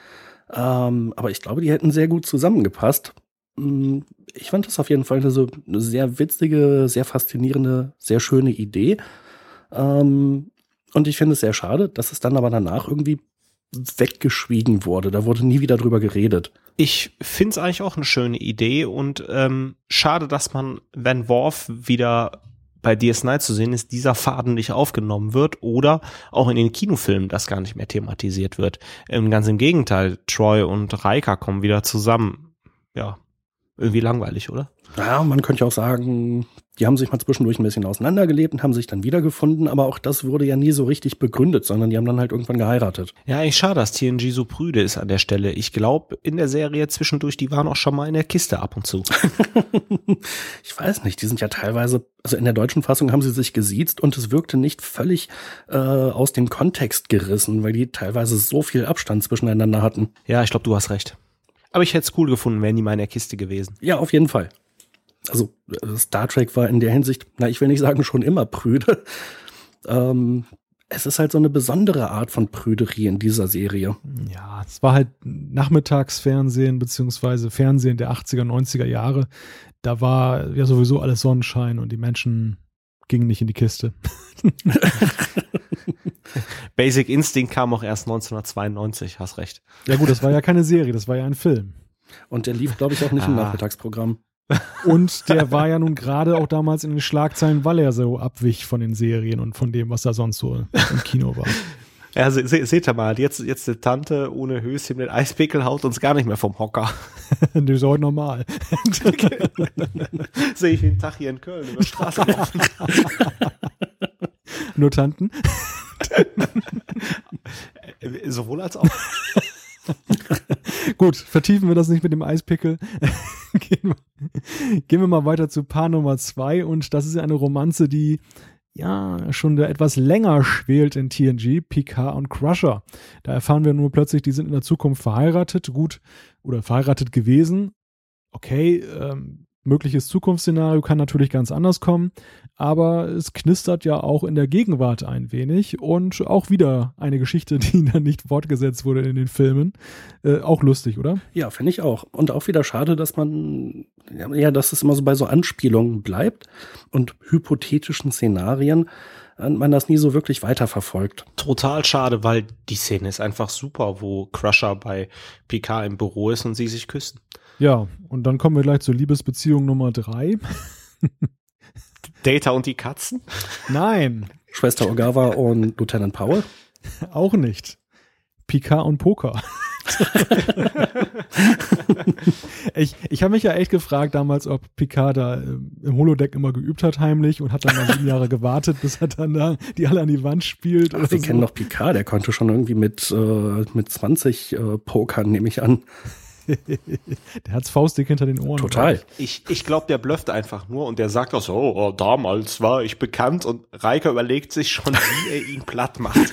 C: Ähm, aber ich glaube, die hätten sehr gut zusammengepasst. Mm, ich fand das auf jeden Fall eine, so eine sehr witzige, sehr faszinierende, sehr schöne Idee. Ähm, und ich finde es sehr schade, dass es dann aber danach irgendwie weggeschwiegen wurde. Da wurde nie wieder drüber geredet.
B: Ich finde es eigentlich auch eine schöne Idee und ähm, schade, dass man, wenn Worf wieder bei DS9 zu sehen ist, dieser Faden nicht aufgenommen wird oder auch in den Kinofilmen das gar nicht mehr thematisiert wird. Ähm, ganz im Gegenteil, Troy und Raika kommen wieder zusammen. Ja, Irgendwie langweilig, oder?
C: Ja, man könnte ja auch sagen, die haben sich mal zwischendurch ein bisschen auseinandergelebt und haben sich dann wiedergefunden, aber auch das wurde ja nie so richtig begründet, sondern die haben dann halt irgendwann geheiratet.
B: Ja, eigentlich schade, dass TNG so prüde ist an der Stelle. Ich glaube, in der Serie zwischendurch, die waren auch schon mal in der Kiste ab und zu.
C: ich weiß nicht, die sind ja teilweise, also in der deutschen Fassung haben sie sich gesiezt und es wirkte nicht völlig äh, aus dem Kontext gerissen, weil die teilweise so viel Abstand zwischeneinander hatten.
B: Ja, ich glaube, du hast recht. Aber ich hätte es cool gefunden, wären die mal in der Kiste gewesen.
C: Ja, auf jeden Fall. Also äh, Star Trek war in der Hinsicht, na, ich will nicht sagen schon immer prüde. Ähm, es ist halt so eine besondere Art von Prüderie in dieser Serie.
A: Ja, es war halt Nachmittagsfernsehen beziehungsweise Fernsehen der 80er, 90er Jahre. Da war ja sowieso alles Sonnenschein und die Menschen gingen nicht in die Kiste.
B: Basic Instinct kam auch erst 1992, hast recht.
A: Ja gut, das war ja keine Serie, das war ja ein Film.
C: Und der lief, glaube ich, auch nicht ah. im Nachmittagsprogramm.
A: Und der war ja nun gerade auch damals in den Schlagzeilen, weil er so abwich von den Serien und von dem, was da sonst so im Kino war.
B: Ja, se, se, seht ihr mal, jetzt, jetzt die Tante ohne Höschen mit Eispickel haut uns gar nicht mehr vom Hocker.
A: das ist heute normal.
B: Sehe ich den Tag hier in Köln über die Straße laufen.
A: Nur Tanten?
B: Sowohl als auch.
A: Gut, vertiefen wir das nicht mit dem Eispickel. gehen, wir, gehen wir mal weiter zu Paar Nummer zwei und das ist eine Romanze, die ja schon etwas länger schwelt in TNG, Picard und Crusher. Da erfahren wir nur plötzlich, die sind in der Zukunft verheiratet, gut, oder verheiratet gewesen. Okay, ähm, mögliches Zukunftsszenario kann natürlich ganz anders kommen, aber es knistert ja auch in der Gegenwart ein wenig und auch wieder eine Geschichte, die dann nicht fortgesetzt wurde in den Filmen. Äh, auch lustig, oder?
C: Ja, finde ich auch. Und auch wieder schade, dass man, ja, dass es immer so bei so Anspielungen bleibt und hypothetischen Szenarien man das nie so wirklich weiterverfolgt.
B: Total schade, weil die Szene ist einfach super, wo Crusher bei Picard im Büro ist und sie sich küssen.
A: Ja, und dann kommen wir gleich zur Liebesbeziehung Nummer drei.
B: Data und die Katzen?
A: Nein.
C: Schwester Ogawa und Lieutenant Powell?
A: Auch nicht. Picard und Poker. ich ich habe mich ja echt gefragt damals, ob Picard da ähm, im Holodeck immer geübt hat heimlich und hat dann mal sieben Jahre gewartet, bis er dann da die alle an die Wand spielt.
C: Ach, wir so. kennen noch Picard, der konnte schon irgendwie mit, äh, mit 20 äh, Pokern, nehme ich an.
A: Der hat's faustdick hinter den Ohren.
C: Total.
B: Ich, ich glaube, der blufft einfach nur und der sagt auch so, oh, damals war ich bekannt und Reika überlegt sich schon, wie er ihn platt macht.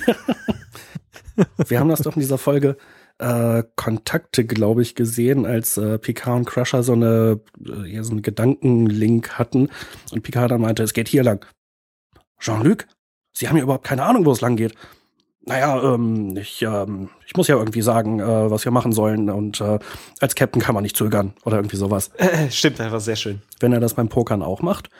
C: Wir haben das doch in dieser Folge äh, Kontakte, glaube ich, gesehen, als äh, Picard und Crusher so eine äh, so einen Gedankenlink hatten und Picard dann meinte, es geht hier lang. Jean-Luc, Sie haben ja überhaupt keine Ahnung, wo es lang geht naja, ähm, ich, ähm, ich muss ja irgendwie sagen, äh, was wir machen sollen. Und äh, als Captain kann man nicht zögern oder irgendwie sowas.
B: Äh, stimmt einfach sehr schön.
C: Wenn er das beim Pokern auch macht,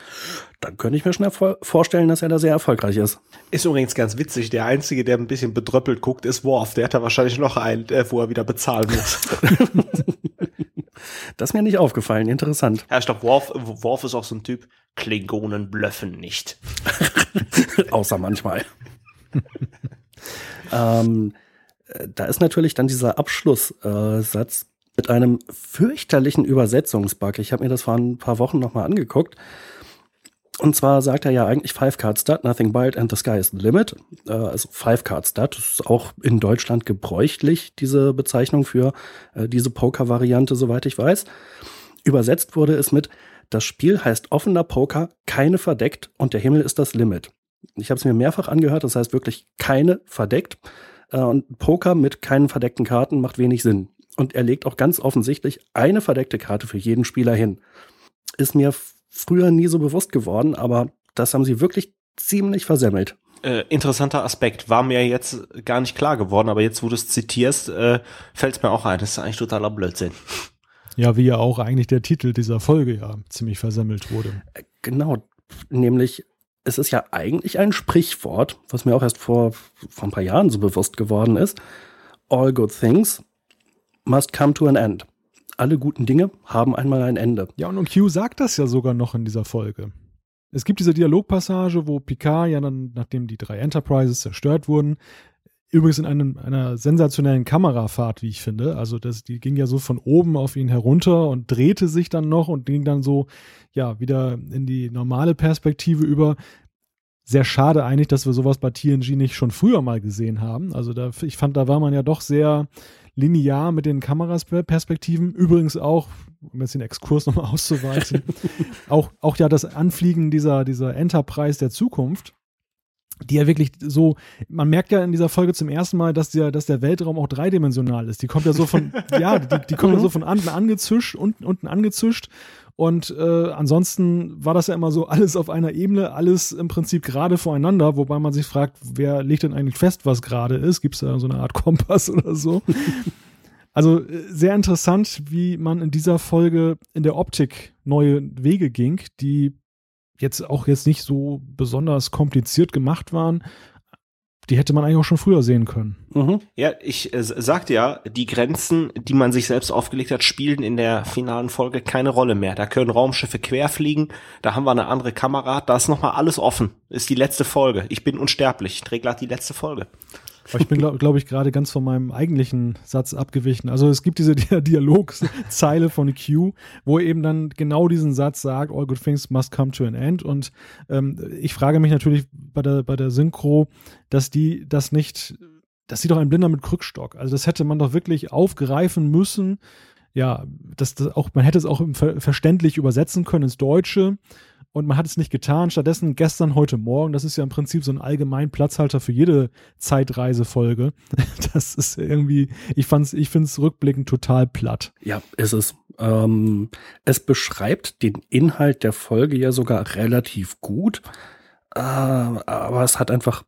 C: dann könnte ich mir schnell vorstellen, dass er da sehr erfolgreich ist.
B: Ist übrigens ganz witzig. Der Einzige, der ein bisschen bedröppelt guckt, ist Worf. Der hat da wahrscheinlich noch einen, äh, wo er wieder bezahlen muss.
C: das ist mir nicht aufgefallen. Interessant.
B: Ja, ich glaube, Worf, Worf ist auch so ein Typ, Klingonen blöffen nicht.
C: Außer manchmal. ähm, da ist natürlich dann dieser Abschlusssatz mit einem fürchterlichen Übersetzungsbug. Ich habe mir das vor ein paar Wochen nochmal angeguckt. Und zwar sagt er ja eigentlich Five Card Stud, Nothing But and the Sky is the Limit. Äh, also Five Card Stud ist auch in Deutschland gebräuchlich, diese Bezeichnung für äh, diese Poker-Variante, soweit ich weiß. Übersetzt wurde es mit Das Spiel heißt offener Poker, keine verdeckt und der Himmel ist das Limit. Ich habe es mir mehrfach angehört, das heißt wirklich keine verdeckt. Äh, und Poker mit keinen verdeckten Karten macht wenig Sinn. Und er legt auch ganz offensichtlich eine verdeckte Karte für jeden Spieler hin. Ist mir früher nie so bewusst geworden, aber das haben sie wirklich ziemlich versemmelt.
B: Äh, interessanter Aspekt, war mir jetzt gar nicht klar geworden, aber jetzt, wo du es zitierst, äh, fällt es mir auch ein. Das ist eigentlich totaler Blödsinn.
A: Ja, wie ja auch eigentlich der Titel dieser Folge ja ziemlich versemmelt wurde.
C: Äh, genau, nämlich es ist ja eigentlich ein Sprichwort, was mir auch erst vor, vor ein paar Jahren so bewusst geworden ist. All good things must come to an end. Alle guten Dinge haben einmal ein Ende.
A: Ja, und Q sagt das ja sogar noch in dieser Folge. Es gibt diese Dialogpassage, wo Picard ja dann, nachdem die drei Enterprises zerstört wurden, übrigens in einem, einer sensationellen Kamerafahrt, wie ich finde. Also das, die ging ja so von oben auf ihn herunter und drehte sich dann noch und ging dann so, ja, wieder in die normale Perspektive über. Sehr schade eigentlich, dass wir sowas bei TNG nicht schon früher mal gesehen haben. Also da, ich fand, da war man ja doch sehr linear mit den Kamerasperspektiven. Übrigens auch, um jetzt den Exkurs nochmal auszuweiten, auch, auch ja das Anfliegen dieser, dieser Enterprise der Zukunft die ja wirklich so, man merkt ja in dieser Folge zum ersten Mal, dass der, dass der Weltraum auch dreidimensional ist. Die kommt ja so von, ja, die, die kommt ja so von unten angezischt, unten, unten angezischt. Und äh, ansonsten war das ja immer so alles auf einer Ebene, alles im Prinzip gerade voreinander, wobei man sich fragt, wer legt denn eigentlich fest, was gerade ist? Gibt es da so eine Art Kompass oder so? Also äh, sehr interessant, wie man in dieser Folge in der Optik neue Wege ging, die jetzt auch jetzt nicht so besonders kompliziert gemacht waren, die hätte man eigentlich auch schon früher sehen können.
B: Mhm. Ja, ich äh, sagte ja, die Grenzen, die man sich selbst aufgelegt hat, spielen in der finalen Folge keine Rolle mehr. Da können Raumschiffe querfliegen, da haben wir eine andere Kamera, da ist nochmal alles offen. Ist die letzte Folge. Ich bin unsterblich. Ich drehe glatt die letzte Folge.
A: Aber ich bin, glaube glaub ich, gerade ganz von meinem eigentlichen Satz abgewichen. Also es gibt diese Dialogzeile von Q, wo er eben dann genau diesen Satz sagt, all good things must come to an end. Und ähm, ich frage mich natürlich bei der, bei der Synchro, dass die das nicht, das sieht doch ein Blinder mit Krückstock. Also das hätte man doch wirklich aufgreifen müssen. Ja, das, das auch, man hätte es auch verständlich übersetzen können ins Deutsche und man hat es nicht getan. Stattdessen gestern, heute Morgen, das ist ja im Prinzip so ein allgemein Platzhalter für jede Zeitreisefolge. Das ist irgendwie, ich fand's, ich finde es rückblickend total platt.
C: Ja, ist es. Ähm, es beschreibt den Inhalt der Folge ja sogar relativ gut, äh, aber es hat einfach,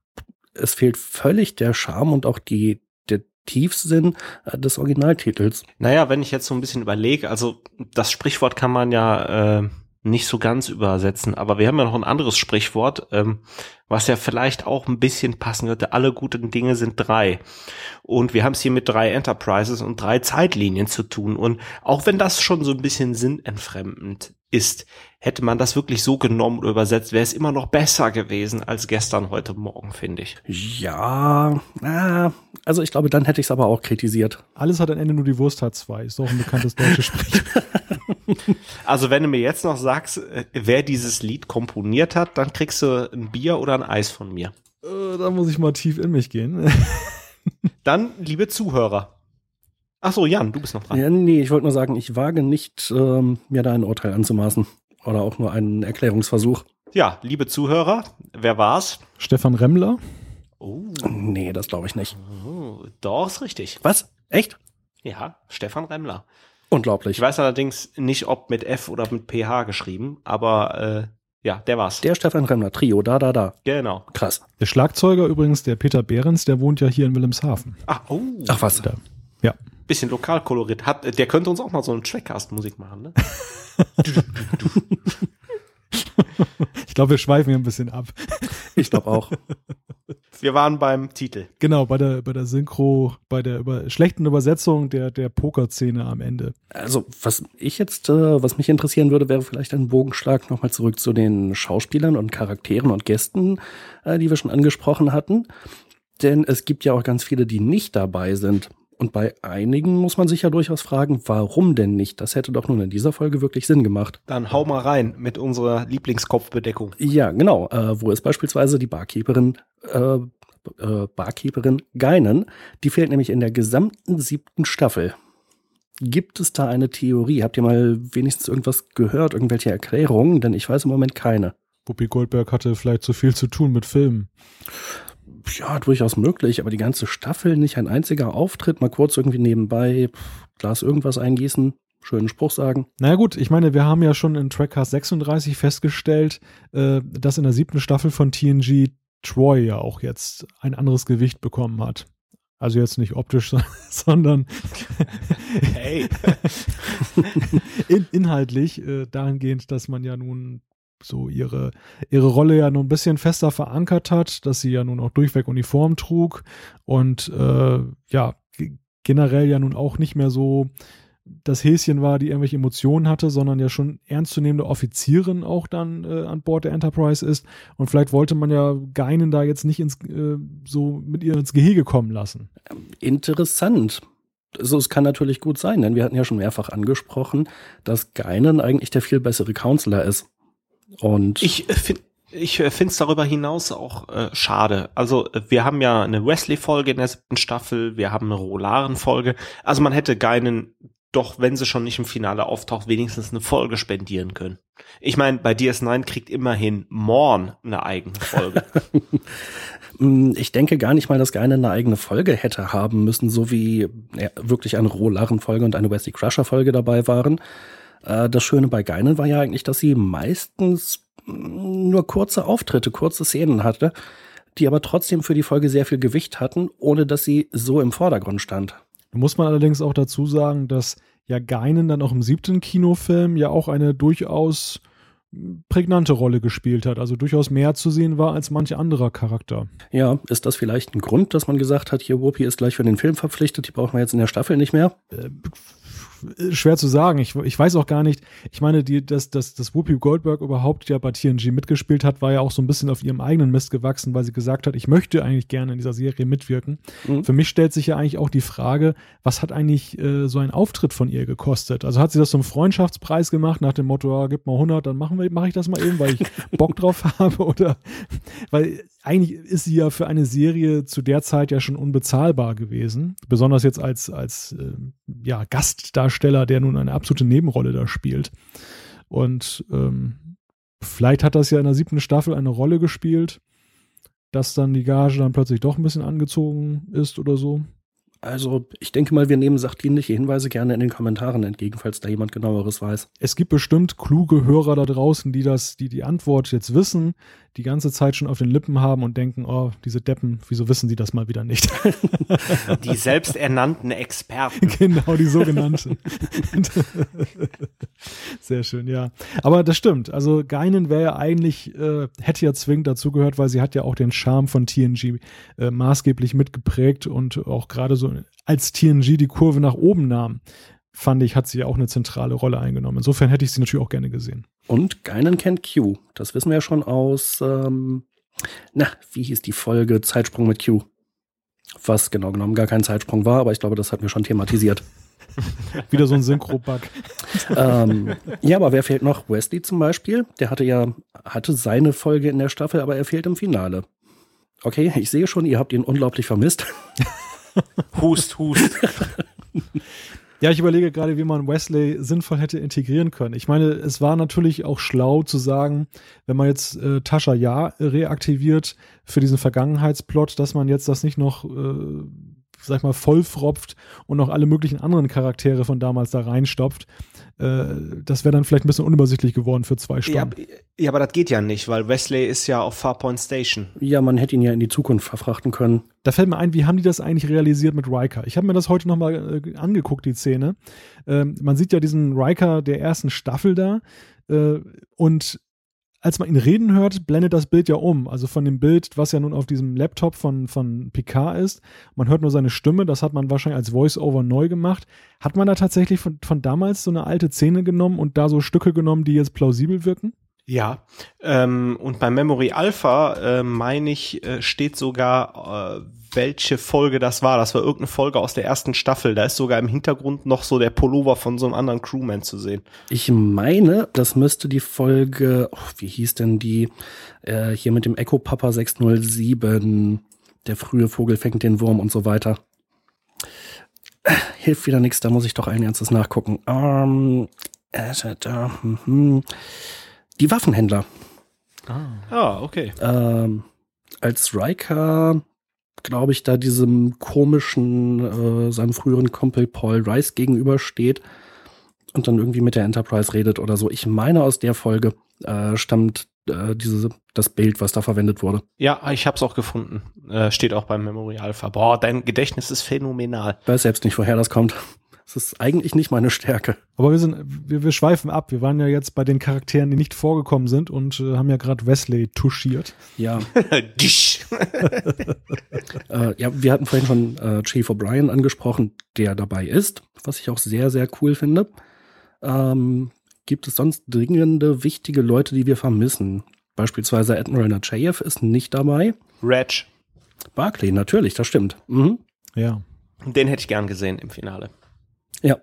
C: es fehlt völlig der Charme und auch die, der Tiefsinn äh, des Originaltitels.
B: Naja, wenn ich jetzt so ein bisschen überlege, also das Sprichwort kann man ja äh, nicht so ganz übersetzen, aber wir haben ja noch ein anderes Sprichwort, ähm, was ja vielleicht auch ein bisschen passen könnte. Alle guten Dinge sind drei. Und wir haben es hier mit drei Enterprises und drei Zeitlinien zu tun. Und auch wenn das schon so ein bisschen sinnentfremdend ist, hätte man das wirklich so genommen oder übersetzt, wäre es immer noch besser gewesen als gestern, heute Morgen, finde ich.
C: Ja, äh, also ich glaube, dann hätte ich es aber auch kritisiert.
A: Alles hat ein Ende, nur die Wurst hat zwei. Ist doch ein bekanntes deutsches Sprichwort.
B: Also wenn du mir jetzt noch sagst, äh, wer dieses Lied komponiert hat, dann kriegst du ein Bier oder ein Eis von mir.
A: Äh, da muss ich mal tief in mich gehen.
B: dann, liebe Zuhörer. Ach so, Jan, du bist noch dran.
C: Ja, nee, ich wollte nur sagen, ich wage nicht, ähm, mir da ein Urteil anzumaßen. Oder auch nur einen Erklärungsversuch.
B: Ja, liebe Zuhörer, wer war's?
A: Stefan Remmler.
C: Oh. Nee, das glaube ich nicht.
B: Oh, doch, ist richtig.
C: Was? Echt?
B: Ja, Stefan Remmler.
C: Unglaublich.
B: Ich weiß allerdings nicht, ob mit F oder mit PH geschrieben, aber äh, ja, der war's.
C: Der Stefan Remmler, Trio, da, da, da.
B: Genau.
C: Krass.
A: Der Schlagzeuger übrigens, der Peter Behrens, der wohnt ja hier in Wilhelmshaven.
B: Ach, oh.
C: Ach was. Da,
A: ja.
B: Bisschen Lokalkolorit. Hat, der könnte uns auch mal so einen Trackcast-Musik machen, ne?
A: ich glaube, wir schweifen hier ein bisschen ab.
C: Ich glaube auch.
B: Wir waren beim Titel.
A: Genau, bei der, bei der Synchro, bei der über, schlechten Übersetzung der, der Pokerszene am Ende.
C: Also, was ich jetzt, äh, was mich interessieren würde, wäre vielleicht ein Bogenschlag nochmal zurück zu den Schauspielern und Charakteren und Gästen, äh, die wir schon angesprochen hatten. Denn es gibt ja auch ganz viele, die nicht dabei sind. Und bei einigen muss man sich ja durchaus fragen, warum denn nicht? Das hätte doch nun in dieser Folge wirklich Sinn gemacht.
B: Dann hau mal rein mit unserer Lieblingskopfbedeckung.
C: Ja, genau. Äh, wo ist beispielsweise die Barkeeperin, äh, äh, Barkeeperin Geinen? Die fehlt nämlich in der gesamten siebten Staffel. Gibt es da eine Theorie? Habt ihr mal wenigstens irgendwas gehört, irgendwelche Erklärungen? Denn ich weiß im Moment keine.
A: Wuppi Goldberg hatte vielleicht zu viel zu tun mit Filmen
C: ja, durchaus möglich, aber die ganze Staffel, nicht ein einziger Auftritt, mal kurz irgendwie nebenbei, Glas irgendwas eingießen, schönen Spruch sagen.
A: Naja gut, ich meine, wir haben ja schon in Trackcast 36 festgestellt, äh, dass in der siebten Staffel von TNG Troy ja auch jetzt ein anderes Gewicht bekommen hat. Also jetzt nicht optisch, sondern hey. in, inhaltlich äh, dahingehend, dass man ja nun so ihre, ihre Rolle ja nun ein bisschen fester verankert hat, dass sie ja nun auch durchweg Uniform trug und äh, ja, generell ja nun auch nicht mehr so das Häschen war, die irgendwelche Emotionen hatte, sondern ja schon ernstzunehmende Offizierin auch dann äh, an Bord der Enterprise ist. Und vielleicht wollte man ja Geinen da jetzt nicht ins, äh, so mit ihr ins Gehege kommen lassen.
C: Interessant. Also es kann natürlich gut sein, denn wir hatten ja schon mehrfach angesprochen, dass Geinen eigentlich der viel bessere Counselor ist. Und
B: ich äh, finde ich äh, finde es darüber hinaus auch äh, schade. Also äh, wir haben ja eine Wesley-Folge in der siebten Staffel, wir haben eine Rolaren-Folge. Also man hätte Geinen doch, wenn sie schon nicht im Finale auftaucht, wenigstens eine Folge spendieren können. Ich meine, bei DS9 kriegt immerhin Morn eine eigene Folge.
C: Mm, ich denke gar nicht mal, dass Geinen eine eigene Folge hätte haben müssen, so wie ja, wirklich eine Rolaren-Folge und eine Wesley Crusher-Folge dabei waren. Äh, das Schöne bei Geinen war ja eigentlich, dass sie meistens nur kurze Auftritte, kurze Szenen hatte, die aber trotzdem für die Folge sehr viel Gewicht hatten, ohne dass sie so im Vordergrund stand.
A: Muss man allerdings auch dazu sagen, dass ja Geinen dann auch im siebten Kinofilm ja auch eine durchaus prägnante Rolle gespielt hat, also durchaus mehr zu sehen war als manch anderer Charakter.
C: Ja, ist das vielleicht ein Grund, dass man gesagt hat, hier Whoopi ist gleich für den Film verpflichtet, die brauchen wir jetzt in der Staffel nicht mehr?
A: Schwer zu sagen. Ich, ich weiß auch gar nicht. Ich meine, die, dass, dass, dass Whoopi Goldberg überhaupt ja bei TNG mitgespielt hat, war ja auch so ein bisschen auf ihrem eigenen Mist gewachsen, weil sie gesagt hat, ich möchte eigentlich gerne in dieser Serie mitwirken. Mhm. Für mich stellt sich ja eigentlich auch die Frage, was hat eigentlich äh, so ein Auftritt von ihr gekostet? Also hat sie das zum Freundschaftspreis gemacht, nach dem Motto, ja, gib mal 100, dann machen wir, mache ich das mal eben, weil ich Bock drauf habe oder, weil eigentlich ist sie ja für eine Serie zu der Zeit ja schon unbezahlbar gewesen. Besonders jetzt als, als äh, ja, Gastdarsteller, der nun eine absolute Nebenrolle da spielt. Und ähm, vielleicht hat das ja in der siebten Staffel eine Rolle gespielt, dass dann die Gage dann plötzlich doch ein bisschen angezogen ist oder so.
C: Also ich denke mal, wir nehmen sachdienliche Hinweise gerne in den Kommentaren entgegen, falls da jemand genaueres weiß.
A: Es gibt bestimmt kluge Hörer da draußen, die das, die die Antwort jetzt wissen, die ganze Zeit schon auf den Lippen haben und denken, oh, diese Deppen, wieso wissen die das mal wieder nicht?
B: Die selbsternannten Experten.
A: Genau, die sogenannten. Sehr schön, ja. Aber das stimmt. Also Geinen wäre ja eigentlich, äh, hätte ja zwingend dazugehört, weil sie hat ja auch den Charme von TNG äh, maßgeblich mitgeprägt und auch gerade so als TNG die Kurve nach oben nahm, fand ich, hat sie ja auch eine zentrale Rolle eingenommen. Insofern hätte ich sie natürlich auch gerne gesehen.
C: Und Geinen kennt Q. Das wissen wir ja schon aus, ähm, na, wie hieß die Folge Zeitsprung mit Q? Was genau genommen gar kein Zeitsprung war, aber ich glaube, das hatten wir schon thematisiert.
A: Wieder so ein Synchro-Bug.
C: ähm, ja, aber wer fehlt noch? Wesley zum Beispiel. Der hatte ja, hatte seine Folge in der Staffel, aber er fehlt im Finale. Okay, ich sehe schon, ihr habt ihn unglaublich vermisst.
B: hust, hust.
A: Ja, ich überlege gerade, wie man Wesley sinnvoll hätte integrieren können. Ich meine, es war natürlich auch schlau zu sagen, wenn man jetzt äh, Tascha Ja reaktiviert für diesen Vergangenheitsplot, dass man jetzt das nicht noch äh, sag ich mal, vollfropft und noch alle möglichen anderen Charaktere von damals da reinstopft. Äh, das wäre dann vielleicht ein bisschen unübersichtlich geworden für zwei Stunden.
B: Ja, ja, aber das geht ja nicht, weil Wesley ist ja auf Farpoint Station.
C: Ja, man hätte ihn ja in die Zukunft verfrachten können.
A: Da fällt mir ein, wie haben die das eigentlich realisiert mit Riker? Ich habe mir das heute nochmal äh, angeguckt, die Szene. Ähm, man sieht ja diesen Riker der ersten Staffel da äh, und als man ihn reden hört, blendet das Bild ja um. Also von dem Bild, was ja nun auf diesem Laptop von, von Picard ist. Man hört nur seine Stimme, das hat man wahrscheinlich als Voice-Over neu gemacht. Hat man da tatsächlich von, von damals so eine alte Szene genommen und da so Stücke genommen, die jetzt plausibel wirken?
B: Ja, ähm, und bei Memory Alpha, äh, meine ich, äh, steht sogar, äh, welche Folge das war. Das war irgendeine Folge aus der ersten Staffel. Da ist sogar im Hintergrund noch so der Pullover von so einem anderen Crewman zu sehen.
C: Ich meine, das müsste die Folge, oh, wie hieß denn die, äh, hier mit dem Echo Papa 607, der frühe Vogel fängt den Wurm und so weiter. Hilft wieder nichts, da muss ich doch allen Ernstes nachgucken. Ähm, äh, äh, hm, die Waffenhändler.
B: Ah, ah okay.
C: Ähm, als Riker, glaube ich, da diesem komischen, äh, seinem früheren Kumpel Paul Rice gegenübersteht und dann irgendwie mit der Enterprise redet oder so. Ich meine, aus der Folge äh, stammt äh, diese, das Bild, was da verwendet wurde.
B: Ja, ich habe es auch gefunden. Äh, steht auch beim Memory Alpha. Boah, dein Gedächtnis ist phänomenal.
C: Ich weiß selbst nicht, woher das kommt. Das ist eigentlich nicht meine Stärke.
A: Aber wir sind, wir, wir schweifen ab. Wir waren ja jetzt bei den Charakteren, die nicht vorgekommen sind und äh, haben ja gerade Wesley touchiert.
C: Ja. äh, ja, wir hatten vorhin von äh, Chief O'Brien angesprochen, der dabei ist, was ich auch sehr, sehr cool finde. Ähm, gibt es sonst dringende, wichtige Leute, die wir vermissen? Beispielsweise Admiral Nachayev ist nicht dabei.
B: Reg.
C: Barclay, natürlich, das stimmt. Mhm.
A: Ja.
B: Den hätte ich gern gesehen im Finale.
C: Ja.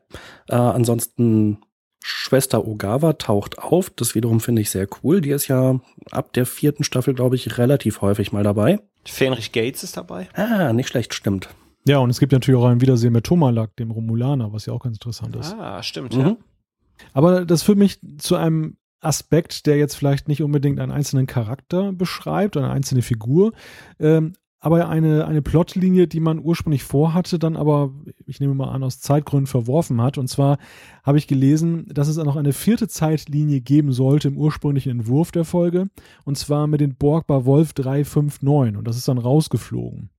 C: Äh, ansonsten Schwester Ogawa taucht auf. Das wiederum finde ich sehr cool. Die ist ja ab der vierten Staffel, glaube ich, relativ häufig mal dabei.
B: Fenrich Gates ist dabei.
C: Ah, nicht schlecht, stimmt.
A: Ja, und es gibt natürlich auch ein Wiedersehen mit Tomalak, dem Romulaner, was ja auch ganz interessant ist.
B: Ah, stimmt,
C: Mhm.
B: ja.
A: Aber das führt mich zu einem Aspekt, der jetzt vielleicht nicht unbedingt einen einzelnen Charakter beschreibt, eine einzelne Figur, ähm, aber eine, eine Plotlinie, die man ursprünglich vorhatte, dann aber, ich nehme mal an, aus Zeitgründen verworfen hat. Und zwar habe ich gelesen, dass es noch eine vierte Zeitlinie geben sollte im ursprünglichen Entwurf der Folge, und zwar mit den Borg bei Wolf 359. Und das ist dann rausgeflogen.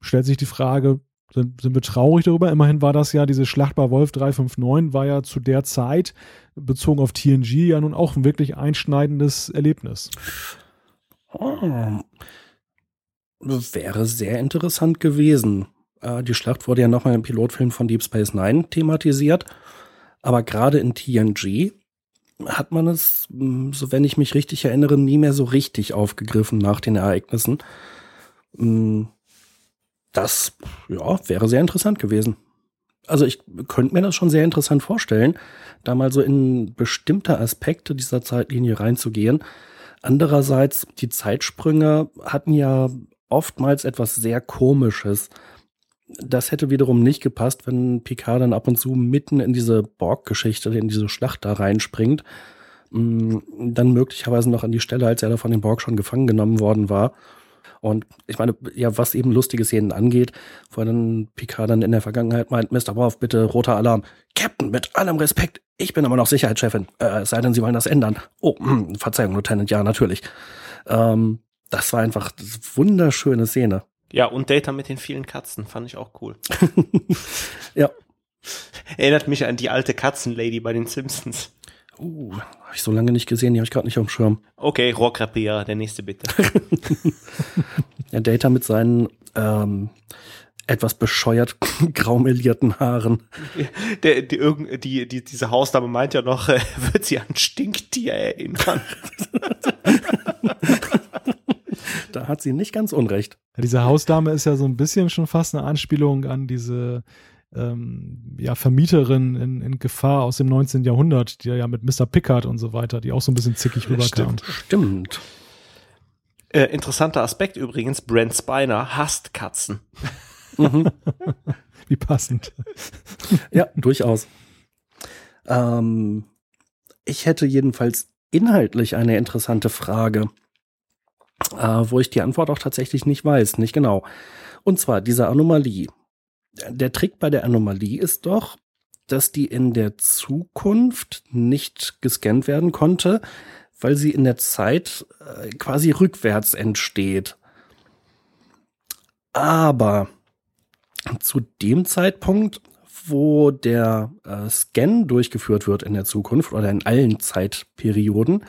A: Stellt sich die Frage, sind, sind wir traurig darüber? Immerhin war das ja, diese Schlacht bei Wolf 359 war ja zu der Zeit, bezogen auf TNG, ja nun auch ein wirklich einschneidendes Erlebnis.
C: Oh. Wäre sehr interessant gewesen. Äh, die Schlacht wurde ja nochmal im Pilotfilm von Deep Space Nine thematisiert. Aber gerade in TNG hat man es, mh, so wenn ich mich richtig erinnere, nie mehr so richtig aufgegriffen nach den Ereignissen. Mh, Das, ja, wäre sehr interessant gewesen. Also ich könnte mir das schon sehr interessant vorstellen, da mal so in bestimmte Aspekte dieser Zeitlinie reinzugehen. Andererseits, die Zeitsprünge hatten ja oftmals etwas sehr Komisches. Das hätte wiederum nicht gepasst, wenn Picard dann ab und zu mitten in diese Borg-Geschichte, in diese Schlacht da reinspringt. Mm, Dann möglicherweise noch an die Stelle, als er da von den Borg schon gefangen genommen worden war. Und ich meine, ja, was eben lustige Szenen angeht, wo dann Picard dann in der Vergangenheit meint, Mr. Worf, bitte roter Alarm. Captain, mit allem Respekt, ich bin immer noch Sicherheitschefin. Äh, sei denn, Sie wollen das ändern. Oh, hm, Verzeihung, Lieutenant, ja, natürlich. Ähm, das war einfach eine wunderschöne Szene.
B: Ja, und Data mit den vielen Katzen fand ich auch cool.
C: Ja.
B: Erinnert mich an die alte Katzenlady bei den Simpsons.
C: Uh, habe ich so lange nicht gesehen, die habe ich gerade nicht auf dem Schirm.
B: Okay, Rohrkrepierer, der nächste bitte.
C: Ja, Data mit seinen ähm, etwas bescheuert graumelierten Haaren.
B: Der, die, die, die, diese Hausdame meint ja noch, äh, wird sie an Stinktier erinnern.
C: Da hat sie nicht ganz unrecht.
A: Ja, diese Hausdame ist ja so ein bisschen schon fast eine Anspielung an diese ähm, ja, Vermieterin in, in Gefahr aus dem 19. Jahrhundert, die ja mit Mr. Pickard und so weiter, die auch so ein bisschen zickig rüberkam.
C: Stimmt.
B: Äh, interessanter Aspekt übrigens, Brent Spiner hasst Katzen.
C: Mhm.
A: Wie passend.
C: Ja, durchaus. Ähm, ich hätte jedenfalls inhaltlich eine interessante Frage, äh, wo ich die Antwort auch tatsächlich nicht weiß, nicht genau. Und zwar diese Anomalie. Der Trick bei der Anomalie ist doch, dass die in der Zukunft nicht gescannt werden konnte, weil sie in der Zeit äh, quasi rückwärts entsteht. Aber zu dem Zeitpunkt, wo der äh, Scan durchgeführt wird in der Zukunft oder in allen Zeitperioden,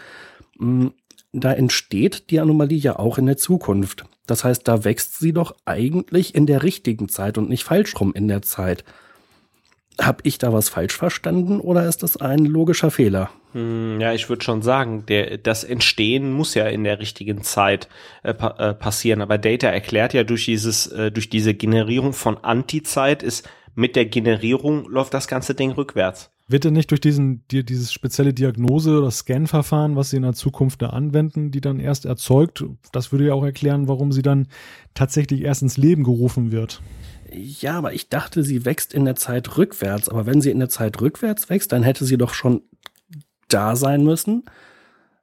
C: mh, da entsteht die Anomalie ja auch in der Zukunft. Das heißt, da wächst sie doch eigentlich in der richtigen Zeit und nicht falsch rum in der Zeit. Hab ich da was falsch verstanden oder ist das ein logischer Fehler?
B: Hm, ja, ich würde schon sagen, der, das Entstehen muss ja in der richtigen Zeit äh, äh, passieren. Aber Data erklärt ja durch dieses, äh, durch diese Generierung von Antizeit ist mit der Generierung läuft das ganze Ding rückwärts.
A: Wird denn nicht durch diesen, die, dieses spezielle Diagnose- oder Scan-Verfahren, was sie in der Zukunft da anwenden, die dann erst erzeugt, das würde ja auch erklären, warum sie dann tatsächlich erst ins Leben gerufen wird.
C: Ja, aber ich dachte, sie wächst in der Zeit rückwärts. Aber wenn sie in der Zeit rückwärts wächst, dann hätte sie doch schon da sein müssen,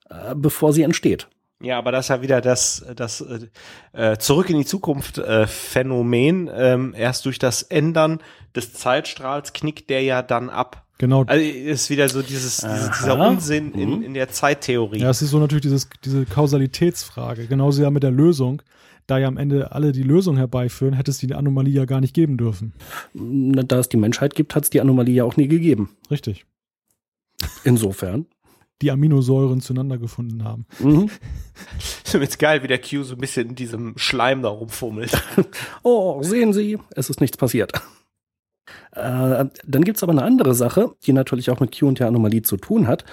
C: äh, bevor sie entsteht.
B: Ja, aber das ist ja wieder das, das äh, äh, Zurück in die Zukunft äh, Phänomen. Ähm, erst durch das Ändern des Zeitstrahls knickt der ja dann ab.
A: Genau.
B: Also ist wieder so dieses, dieses dieser Unsinn in, in der Zeittheorie.
A: Ja, es ist so natürlich dieses, diese Kausalitätsfrage. Genauso ja mit der Lösung. Da ja am Ende alle die Lösung herbeiführen, hätte es die Anomalie ja gar nicht geben dürfen.
C: Da es die Menschheit gibt, hat es die Anomalie ja auch nie gegeben.
A: Richtig.
C: Insofern.
A: Die Aminosäuren zueinander gefunden haben.
C: Mhm.
B: Ich finde es geil, wie der Q so ein bisschen in diesem Schleim da rumfummelt.
C: Oh, sehen Sie, es ist nichts passiert. Äh, dann gibt's aber eine andere Sache, die natürlich auch mit Q und der Anomalie zu tun hat.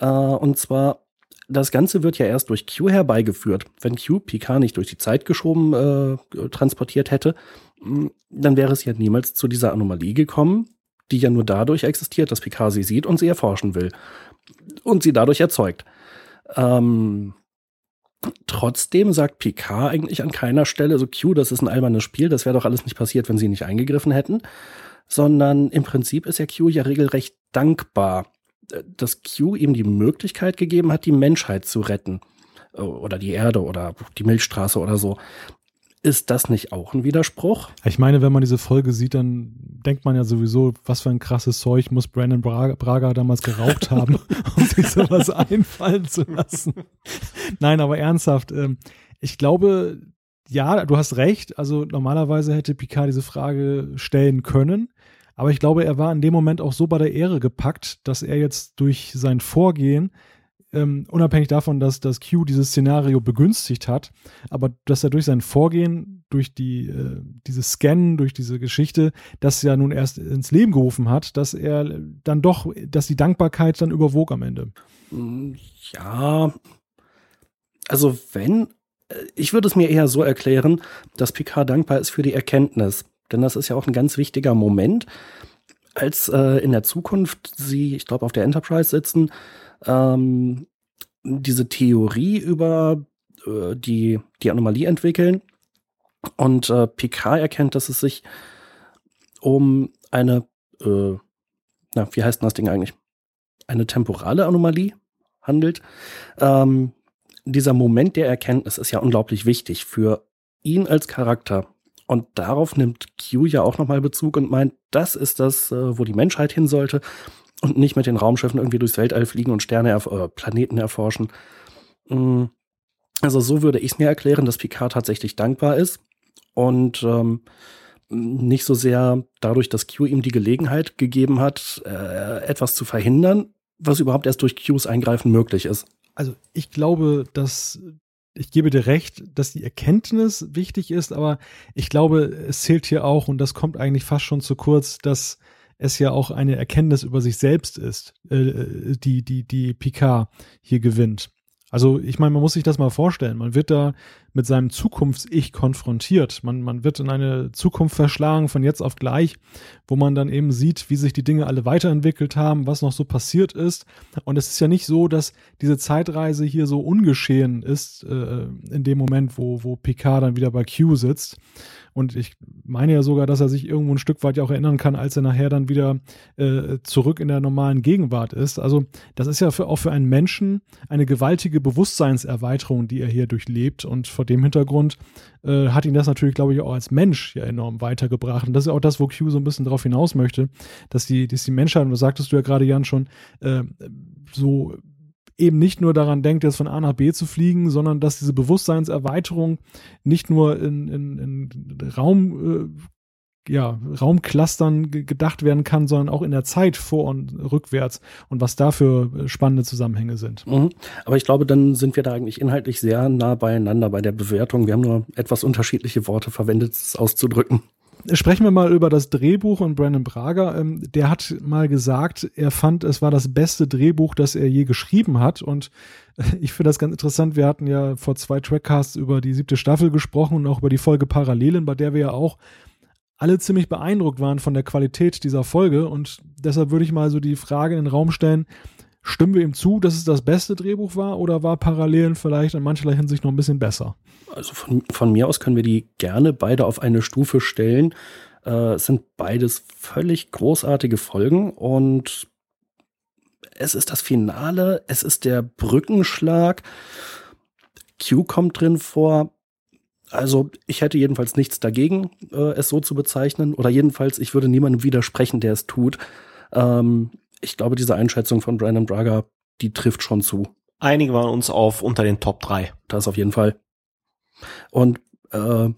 C: Äh, und zwar, das Ganze wird ja erst durch Q herbeigeführt. Wenn Q Picard nicht durch die Zeit geschoben äh, transportiert hätte, mh, dann wäre es ja niemals zu dieser Anomalie gekommen, die ja nur dadurch existiert, dass Picard sie sieht und sie erforschen will. Und sie dadurch erzeugt. Ähm, Trotzdem sagt Picard eigentlich an keiner Stelle so Q, das ist ein albernes Spiel, das wäre doch alles nicht passiert, wenn sie nicht eingegriffen hätten, sondern im Prinzip ist ja Q ja regelrecht dankbar, äh, dass Q ihm die Möglichkeit gegeben hat, die Menschheit zu retten Äh, oder die Erde oder die Milchstraße oder so. Ist das nicht auch ein Widerspruch?
A: Ich meine, wenn man diese Folge sieht, dann denkt man ja sowieso, was für ein krasses Zeug muss Brandon Braga, Braga damals geraucht haben, um sich sowas einfallen zu lassen. Nein, aber ernsthaft, ähm, ich glaube, ja, du hast recht. Also normalerweise hätte Picard diese Frage stellen können. Aber ich glaube, er war in dem Moment auch so bei der Ehre gepackt, dass er jetzt durch sein Vorgehen, ähm, unabhängig davon, dass das Q dieses Szenario begünstigt hat, aber dass er durch sein Vorgehen, durch die, äh, dieses Scannen, durch diese Geschichte, das ja nun erst ins Leben gerufen hat, dass er dann doch, dass die Dankbarkeit dann überwog am Ende.
C: Mm, Ja, also wenn, äh, ich würde es mir eher so erklären, dass Picard dankbar ist für die Erkenntnis. Denn das ist ja auch ein ganz wichtiger Moment, als äh, in der Zukunft sie, ich glaube, auf der Enterprise sitzen, ähm, diese Theorie über äh, die, die Anomalie entwickeln. Und äh, Picard erkennt, dass es sich um eine, äh, na, wie heißt denn das Ding eigentlich? Eine temporale Anomalie handelt. Ähm, dieser Moment der Erkenntnis ist ja unglaublich wichtig für ihn als Charakter. Und darauf nimmt Q ja auch nochmal Bezug und meint, das ist das, äh, wo die Menschheit hin sollte und nicht mit den Raumschiffen irgendwie durchs Weltall fliegen und Sterne, erf äh, Planeten erforschen. Mm, Also so würde ich es mir erklären, dass Picard tatsächlich dankbar ist und ähm, nicht so sehr dadurch, dass Q ihm die Gelegenheit gegeben hat, äh, etwas zu verhindern, was überhaupt erst durch Qs Eingreifen möglich ist.
A: Also ich glaube, dass ich gebe dir recht, dass die Erkenntnis wichtig ist, aber ich glaube, es zählt hier auch, und das kommt eigentlich fast schon zu kurz, dass es ja auch eine Erkenntnis über sich selbst ist, äh, die, die, die Picard hier gewinnt. Also ich meine, man muss sich das mal vorstellen. Man wird da mit seinem Zukunfts-Ich konfrontiert. Man, man wird in eine Zukunft verschlagen von jetzt auf gleich, wo man dann eben sieht, wie sich die Dinge alle weiterentwickelt haben, was noch so passiert ist. Und es ist ja nicht so, dass diese Zeitreise hier so ungeschehen ist, äh, in dem Moment, wo, wo Picard dann wieder bei Q sitzt. Und ich meine ja sogar, dass er sich irgendwo ein Stück weit ja auch erinnern kann, als er nachher dann wieder äh, zurück in der normalen Gegenwart ist. Also das ist ja für, auch für einen Menschen eine gewaltige Bewusstseinserweiterung, die er hier durchlebt. Und vor dem Hintergrund äh, hat ihn das natürlich, glaube ich, auch als Mensch ja enorm weitergebracht. Und das ist auch das, wo Q so ein bisschen darauf hinaus möchte, dass die, dass die Menschheit, und das sagtest du ja gerade, Jan, schon, äh, so eben nicht nur daran denkt, jetzt von A nach B zu fliegen, sondern dass diese Bewusstseinserweiterung nicht nur in, in, in Raum, äh, ja, Raumclustern ge- gedacht werden kann, sondern auch in der Zeit vor und rückwärts und was da für äh, spannende Zusammenhänge sind.
C: Mhm. Aber ich glaube, dann sind wir da eigentlich inhaltlich sehr nah beieinander bei der Bewertung. Wir haben nur etwas unterschiedliche Worte verwendet, es auszudrücken.
A: Sprechen wir mal über das Drehbuch und Brandon Braga. Ähm, der hat mal gesagt, er fand, es war das beste Drehbuch, das er je geschrieben hat. Und äh, ich finde das ganz interessant. Wir hatten ja vor zwei Trackcasts über die siebte Staffel gesprochen und auch über die Folge Parallelen, bei der wir ja auch alle ziemlich beeindruckt waren von der Qualität dieser Folge. Und deshalb würde ich mal so die Frage in den Raum stellen, stimmen wir ihm zu, dass es das beste Drehbuch war oder war Parallelen vielleicht in mancherlei Hinsicht noch ein bisschen besser?
C: Also von, von mir aus können wir die gerne beide auf eine Stufe stellen. Äh, es sind beides völlig großartige Folgen und es ist das Finale, es ist der Brückenschlag. Q kommt drin vor. Also ich hätte jedenfalls nichts dagegen, äh, es so zu bezeichnen. Oder jedenfalls, ich würde niemandem widersprechen, der es tut. Ähm, ich glaube, diese Einschätzung von Brandon Braga, die trifft schon zu.
B: Einige waren uns auf unter den Top 3.
C: Das auf jeden Fall. Und äh,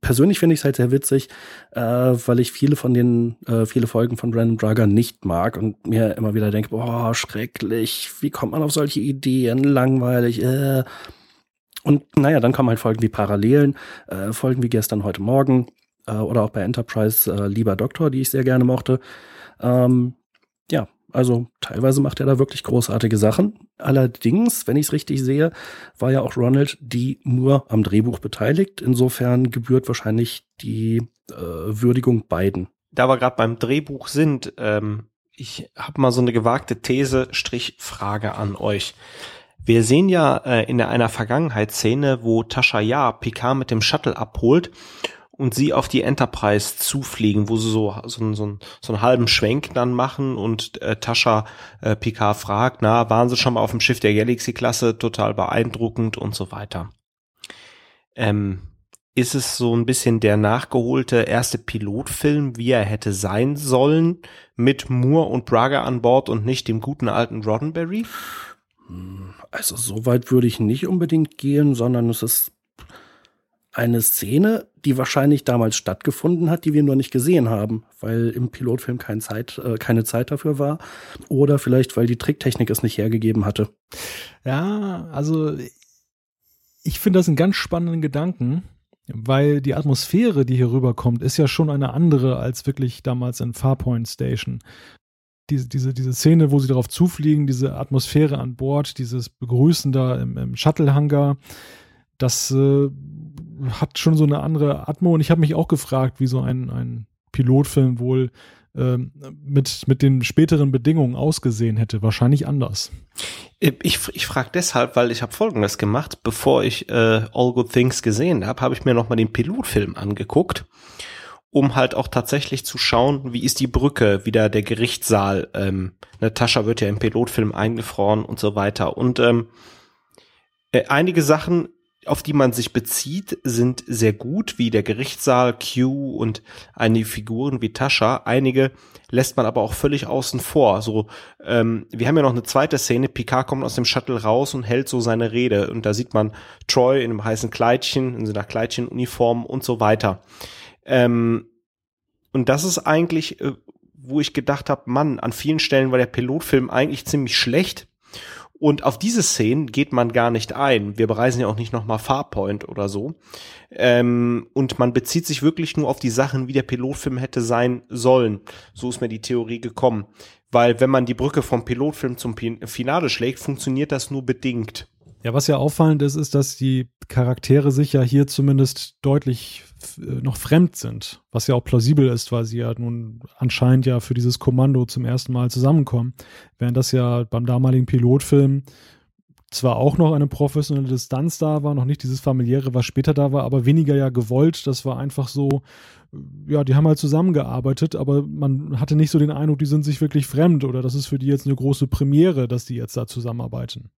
C: persönlich finde ich es halt sehr witzig, äh, weil ich viele von den, äh, viele Folgen von Brandon Braga nicht mag und mir immer wieder denke, boah, schrecklich, wie kommt man auf solche Ideen, langweilig, äh. Und naja, dann kommen halt Folgen wie Parallelen, äh, Folgen wie gestern, heute Morgen äh, oder auch bei Enterprise äh, Lieber Doktor, die ich sehr gerne mochte. Ähm, ja, also teilweise macht er da wirklich großartige Sachen. Allerdings, wenn ich es richtig sehe, war ja auch Ronald die nur am Drehbuch beteiligt. Insofern gebührt wahrscheinlich die äh, Würdigung beiden.
B: Da wir gerade beim Drehbuch sind, ähm, ich habe mal so eine gewagte These, Strich Frage an euch. Wir sehen ja äh, in einer Vergangenheitsszene, wo Tascha Ja Picard mit dem Shuttle abholt und sie auf die Enterprise zufliegen, wo sie so, so, so, so einen halben Schwenk dann machen und äh, Tascha äh, Picard fragt, na, waren sie schon mal auf dem Schiff der Galaxy-Klasse, total beeindruckend und so weiter. Ähm, ist es so ein bisschen der nachgeholte erste Pilotfilm, wie er hätte sein sollen, mit Moore und Braga an Bord und nicht dem guten alten Roddenberry?
C: Also so weit würde ich nicht unbedingt gehen, sondern es ist eine Szene, die wahrscheinlich damals stattgefunden hat, die wir nur nicht gesehen haben, weil im Pilotfilm keine Zeit, äh, keine Zeit dafür war. Oder vielleicht, weil die Tricktechnik es nicht hergegeben hatte.
A: Ja, also ich finde das einen ganz spannenden Gedanken, weil die Atmosphäre, die hier rüberkommt, ist ja schon eine andere als wirklich damals in Farpoint Station. Diese, diese, diese Szene, wo sie darauf zufliegen, diese Atmosphäre an Bord, dieses Begrüßen da im, im Shuttle-Hangar, das äh, hat schon so eine andere Atmo und ich habe mich auch gefragt, wie so ein, ein Pilotfilm wohl ähm, mit, mit den späteren Bedingungen ausgesehen hätte. Wahrscheinlich anders.
B: Ich, ich frage deshalb, weil ich habe Folgendes gemacht. Bevor ich äh, All Good Things gesehen habe, habe ich mir nochmal den Pilotfilm angeguckt, um halt auch tatsächlich zu schauen, wie ist die Brücke, wieder der Gerichtssaal. Ähm, Natascha wird ja im Pilotfilm eingefroren und so weiter. Und ähm, äh, einige Sachen auf die man sich bezieht, sind sehr gut, wie der Gerichtssaal, Q und einige Figuren wie Tascha. Einige lässt man aber auch völlig außen vor. So, ähm, wir haben ja noch eine zweite Szene. Picard kommt aus dem Shuttle raus und hält so seine Rede. Und da sieht man Troy in einem heißen Kleidchen, in seiner Kleidchenuniform und so weiter. Ähm, und das ist eigentlich, äh, wo ich gedacht habe, Mann, an vielen Stellen war der Pilotfilm eigentlich ziemlich schlecht und auf diese Szenen geht man gar nicht ein. Wir bereisen ja auch nicht nochmal Farpoint oder so. Ähm, und man bezieht sich wirklich nur auf die Sachen, wie der Pilotfilm hätte sein sollen. So ist mir die Theorie gekommen. Weil wenn man die Brücke vom Pilotfilm zum Finale schlägt, funktioniert das nur bedingt.
A: Ja, was ja auffallend ist, ist, dass die Charaktere sich ja hier zumindest deutlich äh, noch fremd sind, was ja auch plausibel ist, weil sie ja nun anscheinend ja für dieses Kommando zum ersten Mal zusammenkommen, während das ja beim damaligen Pilotfilm zwar auch noch eine professionelle Distanz da war, noch nicht dieses familiäre, was später da war, aber weniger ja gewollt. Das war einfach so, äh, ja, die haben halt zusammengearbeitet, aber man hatte nicht so den Eindruck, die sind sich wirklich fremd oder das ist für die jetzt eine große Premiere, dass die jetzt da zusammenarbeiten.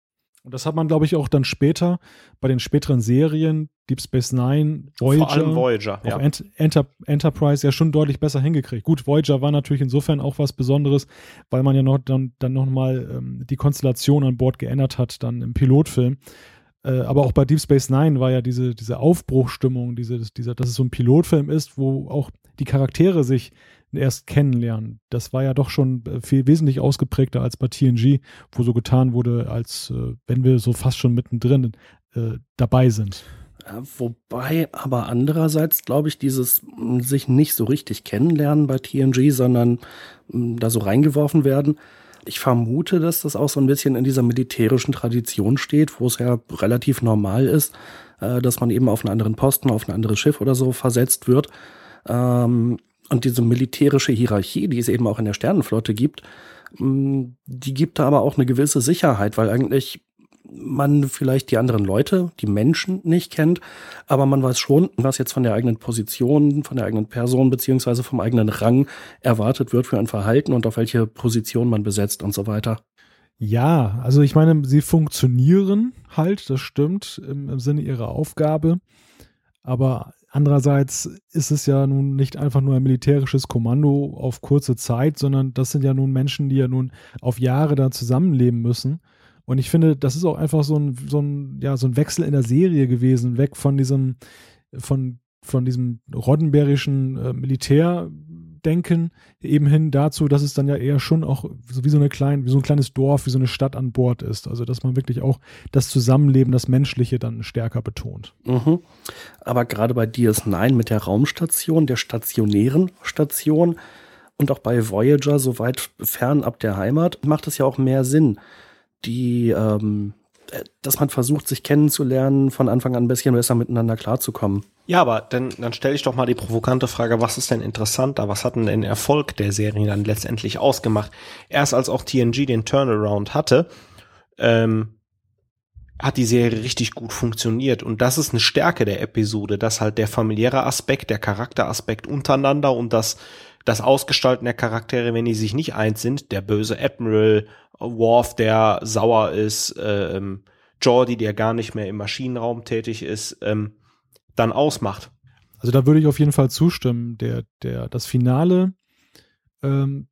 A: Und das hat man, glaube ich, auch dann später bei den späteren Serien, Deep Space Nine, Voyager, Vor allem
B: Voyager
A: ja. Ent Enter Enterprise ja schon deutlich besser hingekriegt. Gut, Voyager war natürlich insofern auch was Besonderes, weil man ja noch dann, dann nochmal ähm, die Konstellation an Bord geändert hat, dann im Pilotfilm. Äh, aber auch bei Deep Space Nine war ja diese, diese Aufbruchstimmung, diese, diese, dass es so ein Pilotfilm ist, wo auch die Charaktere sich erst kennenlernen. Das war ja doch schon äh, viel wesentlich ausgeprägter als bei TNG, wo so getan wurde, als äh, wenn wir so fast schon mittendrin äh, dabei sind.
C: wobei aber andererseits, glaube ich, dieses hm, sich nicht so richtig kennenlernen bei TNG, sondern hm, da so reingeworfen werden. Ich vermute, dass das auch so ein bisschen in dieser militärischen Tradition steht, wo es ja relativ normal ist, äh, dass man eben auf einen anderen Posten, auf ein anderes Schiff oder so versetzt wird. Ähm, und diese militärische Hierarchie, die es eben auch in der Sternenflotte gibt, mm, die gibt da aber auch eine gewisse Sicherheit, weil eigentlich man vielleicht die anderen Leute, die Menschen nicht kennt, aber man weiß schon, was jetzt von der eigenen Position, von der eigenen Person beziehungsweise vom eigenen Rang erwartet wird für ein Verhalten und auf welche Position man besetzt und so weiter.
A: Ja, also ich meine, sie funktionieren halt, das stimmt, im, im Sinne ihrer Aufgabe. Aber Andererseits ist es ja nun nicht einfach nur ein militärisches Kommando auf kurze Zeit, sondern das sind ja nun Menschen, die ja nun auf Jahre da zusammenleben müssen. Und ich finde, das ist auch einfach so ein, so ein, ja, so ein Wechsel in der Serie gewesen, weg von diesem, von, von diesem roddenberrischen äh, Militär, denken, eben hin dazu, dass es dann ja eher schon auch so wie so eine kleine, wie so ein kleines Dorf, wie so eine Stadt an Bord ist. Also dass man wirklich auch das Zusammenleben, das Menschliche dann stärker betont.
C: Mhm. Aber gerade bei DS9 mit der Raumstation, der stationären Station und auch bei Voyager so weit fernab der Heimat macht es ja auch mehr Sinn, die ähm, äh, dass man versucht, sich kennenzulernen, von Anfang an ein bisschen besser miteinander klarzukommen.
B: Ja, aber dann, dann stelle ich doch mal die provokante Frage, was ist denn interessanter? Was hat denn den Erfolg der Serie dann letztendlich ausgemacht? Erst als auch TNG den Turnaround hatte, ähm, hat die Serie richtig gut funktioniert. Und das ist eine Stärke der Episode, dass halt der familiäre Aspekt, der Charakteraspekt untereinander und das, das Ausgestalten der Charaktere, wenn die sich nicht eins sind, der böse Admiral, Worf, der sauer ist, ähm, Jordi, der gar nicht mehr im Maschinenraum tätig ist, ähm, dann ausmacht.
A: Also da würde ich auf jeden Fall zustimmen. Der, der, das Finale ähm,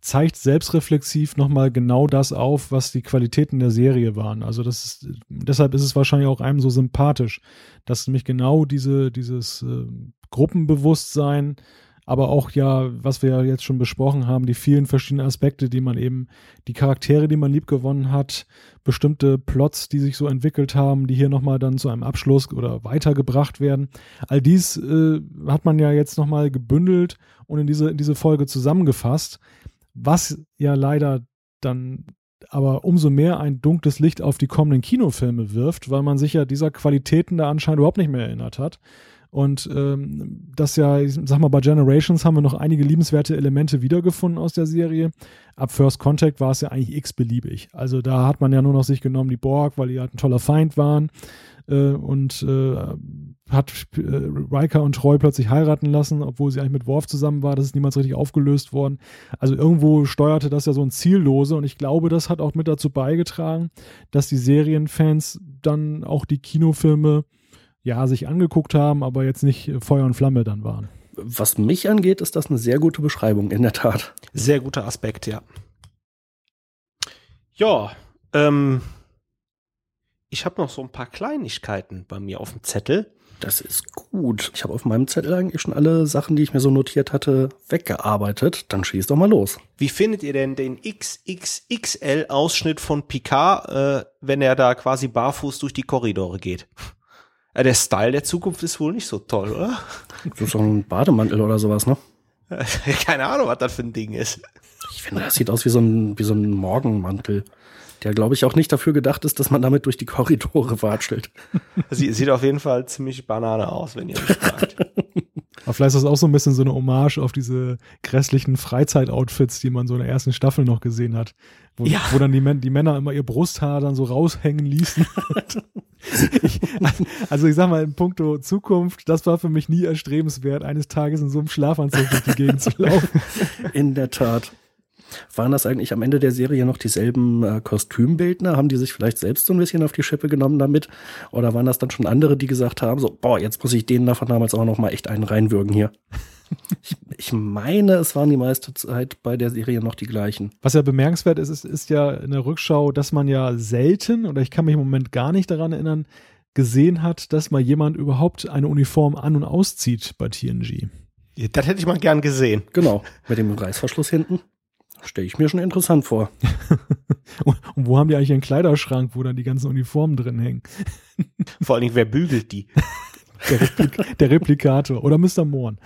A: zeigt selbstreflexiv nochmal genau das auf, was die Qualitäten der Serie waren. Also das ist, deshalb ist es wahrscheinlich auch einem so sympathisch, dass nämlich genau diese, dieses äh, Gruppenbewusstsein aber auch ja, was wir ja jetzt schon besprochen haben, die vielen verschiedenen Aspekte, die man eben, die Charaktere, die man liebgewonnen hat, bestimmte Plots, die sich so entwickelt haben, die hier nochmal dann zu einem Abschluss oder weitergebracht werden. All dies äh, hat man ja jetzt nochmal gebündelt und in diese, in diese Folge zusammengefasst, was ja leider dann aber umso mehr ein dunkles Licht auf die kommenden Kinofilme wirft, weil man sich ja dieser Qualitäten da anscheinend überhaupt nicht mehr erinnert hat. Und ähm, das ja, ich sag mal, bei Generations haben wir noch einige liebenswerte Elemente wiedergefunden aus der Serie. Ab First Contact war es ja eigentlich x-beliebig. Also da hat man ja nur noch sich genommen, die Borg, weil die halt ein toller Feind waren. Äh, und äh, hat äh, Riker und Troy plötzlich heiraten lassen, obwohl sie eigentlich mit Worf zusammen war. Das ist niemals richtig aufgelöst worden. Also irgendwo steuerte das ja so ein Ziellose und ich glaube, das hat auch mit dazu beigetragen, dass die Serienfans dann auch die Kinofilme ja, sich angeguckt haben, aber jetzt nicht Feuer und Flamme dann waren.
C: Was mich angeht, ist das eine sehr gute Beschreibung, in der Tat.
B: Sehr guter Aspekt, ja. Ja, ähm, ich habe noch so ein paar Kleinigkeiten bei mir auf dem Zettel.
C: Das ist gut. Ich habe auf meinem Zettel eigentlich schon alle Sachen, die ich mir so notiert hatte, weggearbeitet. Dann schieß doch mal los.
B: Wie findet ihr denn den XXXL-Ausschnitt von Picard, äh, wenn er da quasi barfuß durch die Korridore geht? Ja, der Style der Zukunft ist wohl nicht so toll, oder?
C: Ist so ein Bademantel oder sowas, ne?
B: Keine Ahnung, was das für ein Ding ist.
C: Ich finde, das sieht aus wie so ein, wie so ein Morgenmantel. Der, glaube ich, auch nicht dafür gedacht ist, dass man damit durch die Korridore watschelt.
B: Sie, sieht auf jeden Fall ziemlich Banane aus, wenn ihr mich fragt.
A: Aber vielleicht ist das auch so ein bisschen so eine Hommage auf diese grässlichen Freizeitoutfits, die man so in der ersten Staffel noch gesehen hat. Wo, ja. wo dann die, die, Männer immer ihr Brusthaar dann so raushängen ließen. ich, also ich sag mal, in puncto Zukunft, das war für mich nie erstrebenswert, eines Tages in so einem Schlafanzug durch die Gegend zu laufen.
C: In der Tat. Waren das eigentlich am Ende der Serie noch dieselben äh, Kostümbildner? Haben die sich vielleicht selbst so ein bisschen auf die Schippe genommen damit? Oder waren das dann schon andere, die gesagt haben, so, boah, jetzt muss ich denen davon damals auch noch mal echt einen reinwürgen hier? ich, ich, meine, es waren die meiste Zeit bei der Serie noch die gleichen.
A: Was ja bemerkenswert ist, ist, ist ja in der Rückschau, dass man ja selten, oder ich kann mich im Moment gar nicht daran erinnern, gesehen hat, dass mal jemand überhaupt eine Uniform an- und auszieht bei TNG.
B: Das hätte ich mal gern gesehen.
C: Genau, mit dem Reißverschluss hinten. Stelle ich mir schon interessant vor.
A: und wo haben die eigentlich einen Kleiderschrank, wo dann die ganzen Uniformen drin hängen?
B: Vor allen Dingen, wer bügelt die?
A: Der, Replik der Replikator oder Mr. Morn.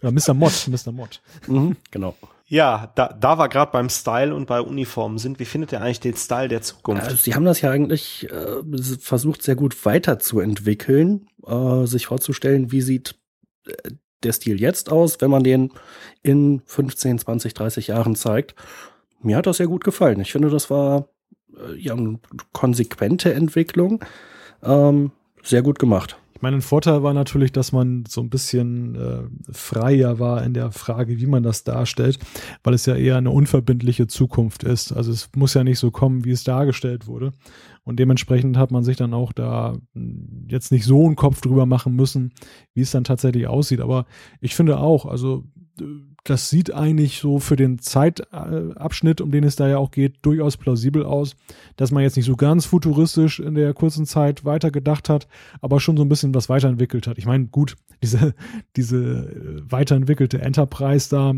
A: oder Mr. Mott, Mr. Mott.
C: Mhm, genau.
B: Ja, da, da war gerade beim Style und bei Uniformen sind. Wie findet ihr eigentlich den Style der Zukunft?
C: Also, sie haben das ja eigentlich äh, versucht, sehr gut weiterzuentwickeln, äh, sich vorzustellen, wie sieht äh, der Stil jetzt aus, wenn man den in 15, 20, 30 Jahren zeigt. Mir hat das sehr gut gefallen. Ich finde, das war äh, ja eine konsequente Entwicklung. Ähm, sehr gut gemacht.
A: Ich meine, ein Vorteil war natürlich, dass man so ein bisschen äh, freier war in der Frage, wie man das darstellt, weil es ja eher eine unverbindliche Zukunft ist. Also es muss ja nicht so kommen, wie es dargestellt wurde. Und dementsprechend hat man sich dann auch da hm, jetzt nicht so einen Kopf drüber machen müssen, wie es dann tatsächlich aussieht. Aber ich finde auch, also das sieht eigentlich so für den Zeitabschnitt, um den es da ja auch geht, durchaus plausibel aus, dass man jetzt nicht so ganz futuristisch in der kurzen Zeit weitergedacht hat, aber schon so ein bisschen was weiterentwickelt hat. Ich meine, gut, diese, diese äh, weiterentwickelte Enterprise da,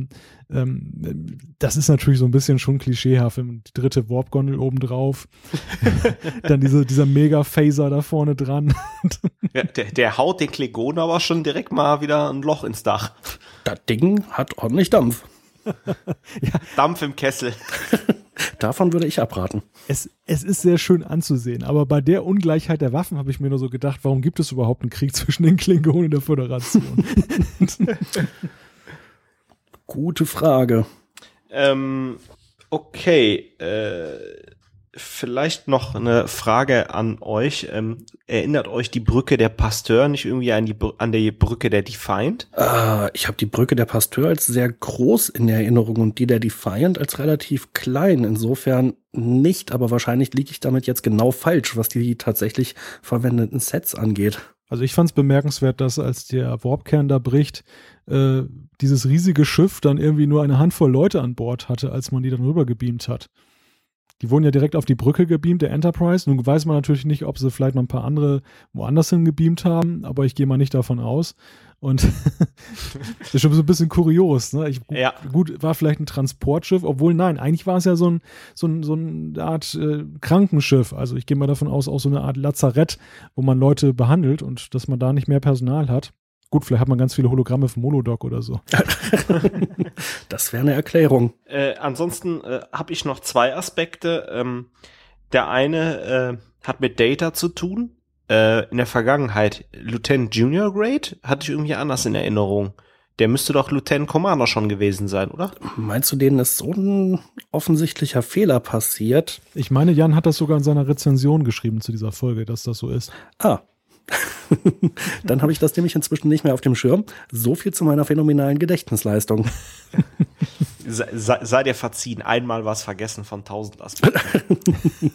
A: ähm, das ist natürlich so ein bisschen schon klischeehaft. Die dritte Warp-Gondel obendrauf, dann diese, dieser Mega-Phaser da vorne dran.
B: ja, der, der haut den Klingon aber schon direkt mal wieder ein Loch ins Dach.
C: Das Ding hat ordentlich Dampf.
B: ja. Dampf im Kessel.
C: Davon würde ich abraten.
A: Es, es ist sehr schön anzusehen, aber bei der Ungleichheit der Waffen habe ich mir nur so gedacht, warum gibt es überhaupt einen Krieg zwischen den Klingonen und der Föderation?
C: Gute Frage.
B: Ähm, okay, äh, vielleicht noch eine Frage an euch. Ähm, erinnert euch die Brücke der Pasteur nicht irgendwie an die, an die Brücke der Defiant?
C: Äh, ich habe die Brücke der Pasteur als sehr groß in Erinnerung und die der Defiant als relativ klein. Insofern nicht, aber wahrscheinlich liege ich damit jetzt genau falsch, was die tatsächlich verwendeten Sets angeht.
A: Also ich fand es bemerkenswert, dass als der Warpkern da bricht, äh, dieses riesige Schiff dann irgendwie nur eine Handvoll Leute an Bord hatte, als man die dann rüber gebeamt hat. Die wurden ja direkt auf die Brücke gebeamt, der Enterprise. Nun weiß man natürlich nicht, ob sie vielleicht noch ein paar andere woanders hin gebeamt haben, aber ich gehe mal nicht davon aus. Und das ist schon so ein bisschen kurios. Ne? Ich, ja. Gut, war vielleicht ein Transportschiff, obwohl nein, eigentlich war es ja so, ein, so, ein, so eine Art äh, Krankenschiff. Also ich gehe mal davon aus, auch so eine Art Lazarett, wo man Leute behandelt und dass man da nicht mehr Personal hat. Gut, vielleicht hat man ganz viele Hologramme vom Molodoc oder so.
C: das wäre eine Erklärung.
B: Äh, ansonsten äh, habe ich noch zwei Aspekte. Ähm, der eine äh, hat mit Data zu tun. Äh, in der Vergangenheit Lieutenant Junior Grade hatte ich irgendwie anders in Erinnerung. Der müsste doch Lieutenant Commander schon gewesen sein, oder?
C: Meinst du, denen ist so ein offensichtlicher Fehler passiert?
A: Ich meine, Jan hat das sogar in seiner Rezension geschrieben zu dieser Folge, dass das so ist.
C: Ah, Dann habe ich das nämlich inzwischen nicht mehr auf dem Schirm. So viel zu meiner phänomenalen Gedächtnisleistung.
B: sei, sei, dir verziehen, einmal was vergessen von tausend Aspekten.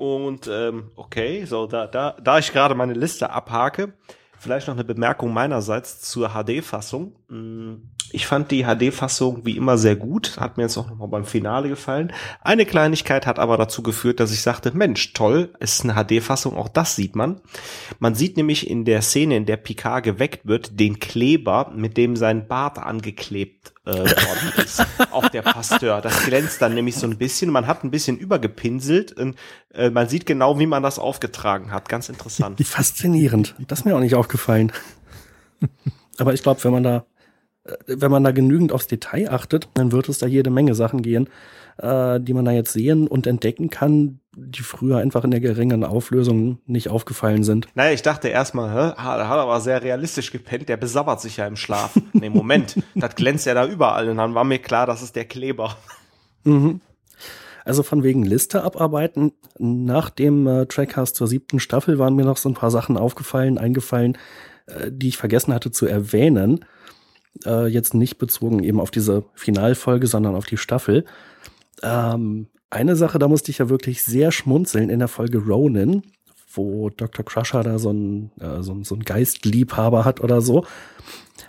B: Und ähm, okay, so da, da, da ich gerade meine Liste abhake, vielleicht noch eine Bemerkung meinerseits zur HD-Fassung. Hm, ich fand die HD-Fassung wie immer sehr gut, hat mir jetzt auch nochmal beim Finale gefallen. Eine Kleinigkeit hat aber dazu geführt, dass ich sagte, Mensch, toll, es ist eine HD-Fassung, auch das sieht man. Man sieht nämlich in der Szene, in der Picard geweckt wird, den Kleber, mit dem sein Bart angeklebt äh, worden ist, auf der Pasteur. Das glänzt dann nämlich so ein bisschen, man hat ein bisschen übergepinselt und äh, man sieht genau, wie man das aufgetragen hat. Ganz interessant.
C: Faszinierend. Das ist mir auch nicht aufgefallen. Aber ich glaube, wenn man da wenn man da genügend aufs Detail achtet, dann wird es da jede Menge Sachen gehen, äh, die man da jetzt sehen und entdecken kann, die früher einfach in der geringen Auflösung nicht aufgefallen sind.
B: Naja, ich dachte erstmal, hä, hat aber sehr realistisch gepennt, der besabbert sich ja im Schlaf. nee, Moment, das glänzt ja da überall und dann war mir klar, das ist der Kleber.
C: Mhm. Also von wegen Liste abarbeiten. Nach dem äh, Trackcast zur siebten Staffel waren mir noch so ein paar Sachen aufgefallen, eingefallen, äh, die ich vergessen hatte zu erwähnen äh, jetzt nicht bezogen eben auf diese Finalfolge, sondern auf die Staffel. Ähm, eine Sache, da musste ich ja wirklich sehr schmunzeln in der Folge Ronin, wo Dr. Crusher da so ein, äh, so, so ein Geistliebhaber hat oder so.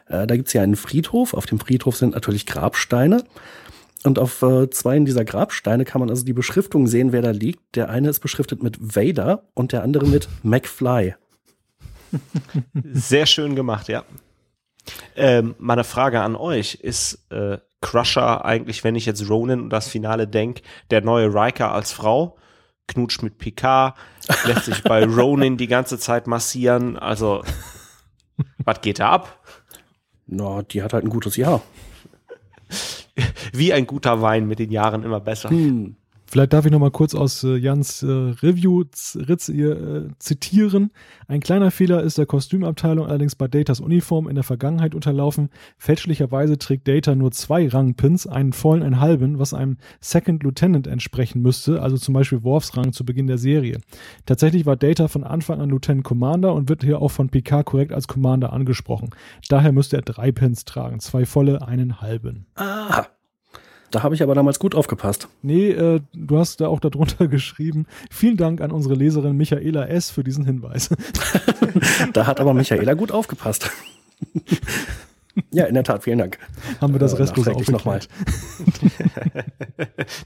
C: Äh, da gibt's ja einen Friedhof. Auf dem Friedhof sind natürlich Grabsteine. Und auf äh, zwei dieser Grabsteine kann man also die Beschriftung sehen, wer da liegt. Der eine ist beschriftet mit Vader und der andere mit McFly.
B: Sehr schön gemacht, ja. Ähm, meine Frage an euch, ist äh, Crusher eigentlich, wenn ich jetzt Ronan und das Finale denke, der neue Riker als Frau? Knutscht mit Picard, lässt sich bei Ronin die ganze Zeit massieren, also was geht da ab?
C: Na, no, die hat halt ein gutes Jahr.
B: Wie ein guter Wein mit den Jahren immer besser. Hm.
A: Vielleicht darf ich noch mal kurz aus äh, Jans äh, Review Ritz äh, zitieren. Ein kleiner Fehler ist der Kostümabteilung allerdings bei Datas Uniform in der Vergangenheit unterlaufen. Fälschlicherweise trägt Data nur zwei Rangpins, einen vollen, einen halben, was einem Second Lieutenant entsprechen müsste, also zum Beispiel Worfs Rang zu Beginn der Serie. Tatsächlich war Data von Anfang an Lieutenant Commander und wird hier auch von Picard korrekt als Commander angesprochen. Daher müsste er drei Pins tragen, zwei volle, einen halben.
C: Aha. Da habe ich aber damals gut aufgepasst.
A: Nee, äh, du hast da auch darunter geschrieben. Vielen Dank an unsere Leserin Michaela S. für diesen Hinweis.
C: da hat aber Michaela gut aufgepasst. ja, in der Tat, vielen Dank.
A: Haben wir das äh, Restlose auch
C: nochmal.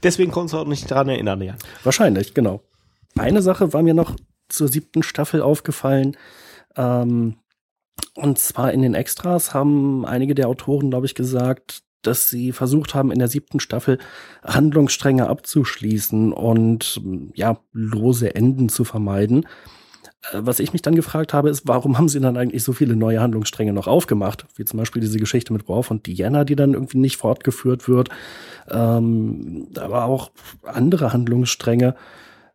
B: Deswegen konntest du auch nicht daran erinnern, ja.
C: Wahrscheinlich, genau. Eine Sache war mir noch zur siebten Staffel aufgefallen. Ähm, und zwar in den Extras haben einige der Autoren, glaube ich, gesagt, dass sie versucht haben, in der siebten Staffel Handlungsstränge abzuschließen und ja, lose Enden zu vermeiden. Äh, was ich mich dann gefragt habe, ist, warum haben sie dann eigentlich so viele neue Handlungsstränge noch aufgemacht? Wie zum Beispiel diese Geschichte mit Worf und Diana, die dann irgendwie nicht fortgeführt wird. Ähm, aber auch andere Handlungsstränge,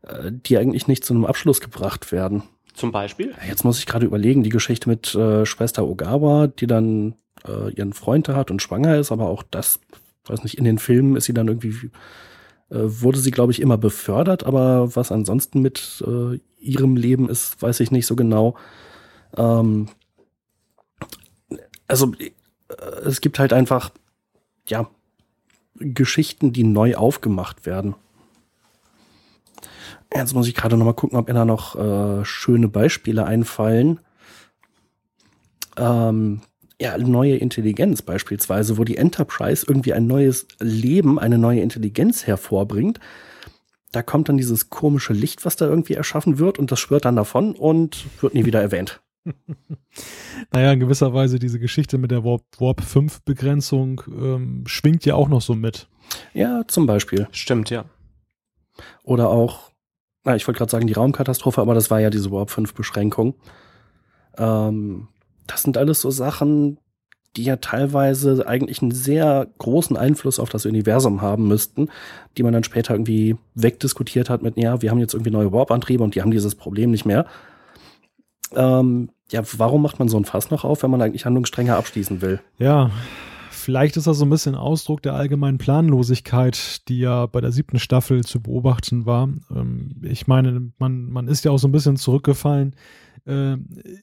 C: äh, die eigentlich nicht zu einem Abschluss gebracht werden.
B: Zum Beispiel?
C: Jetzt muss ich gerade überlegen, die Geschichte mit äh, Schwester Ogawa, die dann äh, ihren Freund hat und schwanger ist, aber auch das, weiß nicht, in den Filmen ist sie dann irgendwie, äh, wurde sie, glaube ich, immer befördert, aber was ansonsten mit äh, ihrem Leben ist, weiß ich nicht so genau. Ähm, also äh, es gibt halt einfach, ja, Geschichten, die neu aufgemacht werden. Jetzt muss ich gerade noch mal gucken, ob mir da noch äh, schöne Beispiele einfallen. Ähm, ja, neue Intelligenz beispielsweise, wo die Enterprise irgendwie ein neues Leben, eine neue Intelligenz hervorbringt. Da kommt dann dieses komische Licht, was da irgendwie erschaffen wird und das schwört dann davon und wird nie wieder erwähnt.
A: naja, in gewisser Weise diese Geschichte mit der Warp, Warp 5 Begrenzung ähm, schwingt ja auch noch so mit.
C: Ja, zum Beispiel.
B: Stimmt, ja.
C: Oder auch, na, ich wollte gerade sagen, die Raumkatastrophe, aber das war ja diese Warp 5 Beschränkung. Ähm, das sind alles so Sachen, die ja teilweise eigentlich einen sehr großen Einfluss auf das Universum haben müssten, die man dann später irgendwie wegdiskutiert hat mit, ja, wir haben jetzt irgendwie neue Warp-Antriebe und die haben dieses Problem nicht mehr. Ähm, ja, warum macht man so ein Fass noch auf, wenn man eigentlich Handlungsstränge abschließen will?
A: Ja, vielleicht ist das so ein bisschen Ausdruck der allgemeinen Planlosigkeit, die ja bei der siebten Staffel zu beobachten war. Ähm, ich meine, man, man ist ja auch so ein bisschen zurückgefallen äh,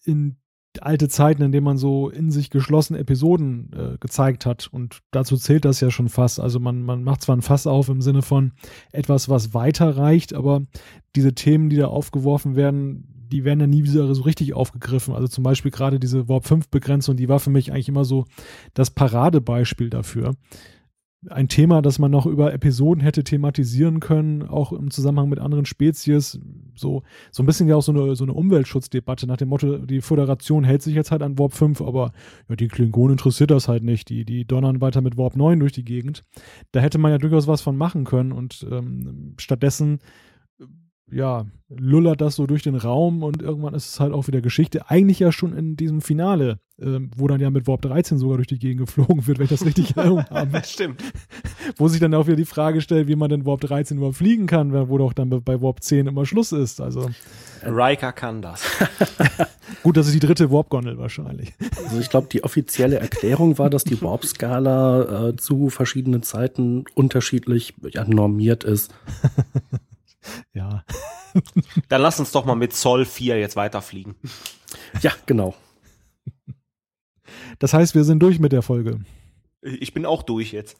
A: in alte Zeiten, in denen man so in sich geschlossen Episoden äh, gezeigt hat. Und dazu zählt das ja schon fast. Also man, man macht zwar ein Fass auf im Sinne von etwas, was weiter reicht, aber diese Themen, die da aufgeworfen werden, die werden ja nie wieder so richtig aufgegriffen. Also zum Beispiel gerade diese Warp 5 Begrenzung, die war für mich eigentlich immer so das Paradebeispiel dafür ein Thema, das man noch über Episoden hätte thematisieren können, auch im Zusammenhang mit anderen Spezies. So, so ein bisschen ja auch so eine, so eine Umweltschutzdebatte nach dem Motto, die Föderation hält sich jetzt halt an Warp 5, aber ja, die Klingonen interessiert das halt nicht. Die, die donnern weiter mit Warp 9 durch die Gegend. Da hätte man ja durchaus was von machen können und ähm, stattdessen ja, lullert das so durch den Raum und irgendwann ist es halt auch wieder Geschichte. Eigentlich ja schon in diesem Finale, äh, wo dann ja mit Warp 13 sogar durch die Gegend geflogen wird, wenn ich das richtig habe.
B: Stimmt.
A: Wo sich dann auch wieder die Frage stellt, wie man denn Warp 13 überhaupt fliegen kann, wo doch dann bei Warp 10 immer Schluss ist. Also.
B: Riker kann das.
A: Gut, das ist die dritte Warp-Gondel wahrscheinlich.
C: Also ich glaube, die offizielle Erklärung war, dass die Warp-Skala äh, zu verschiedenen Zeiten unterschiedlich ja, normiert ist.
A: ja.
B: Dann lass uns doch mal mit Zoll 4 jetzt weiterfliegen.
C: Ja, genau.
A: Das heißt, wir sind durch mit der Folge.
B: Ich bin auch durch jetzt.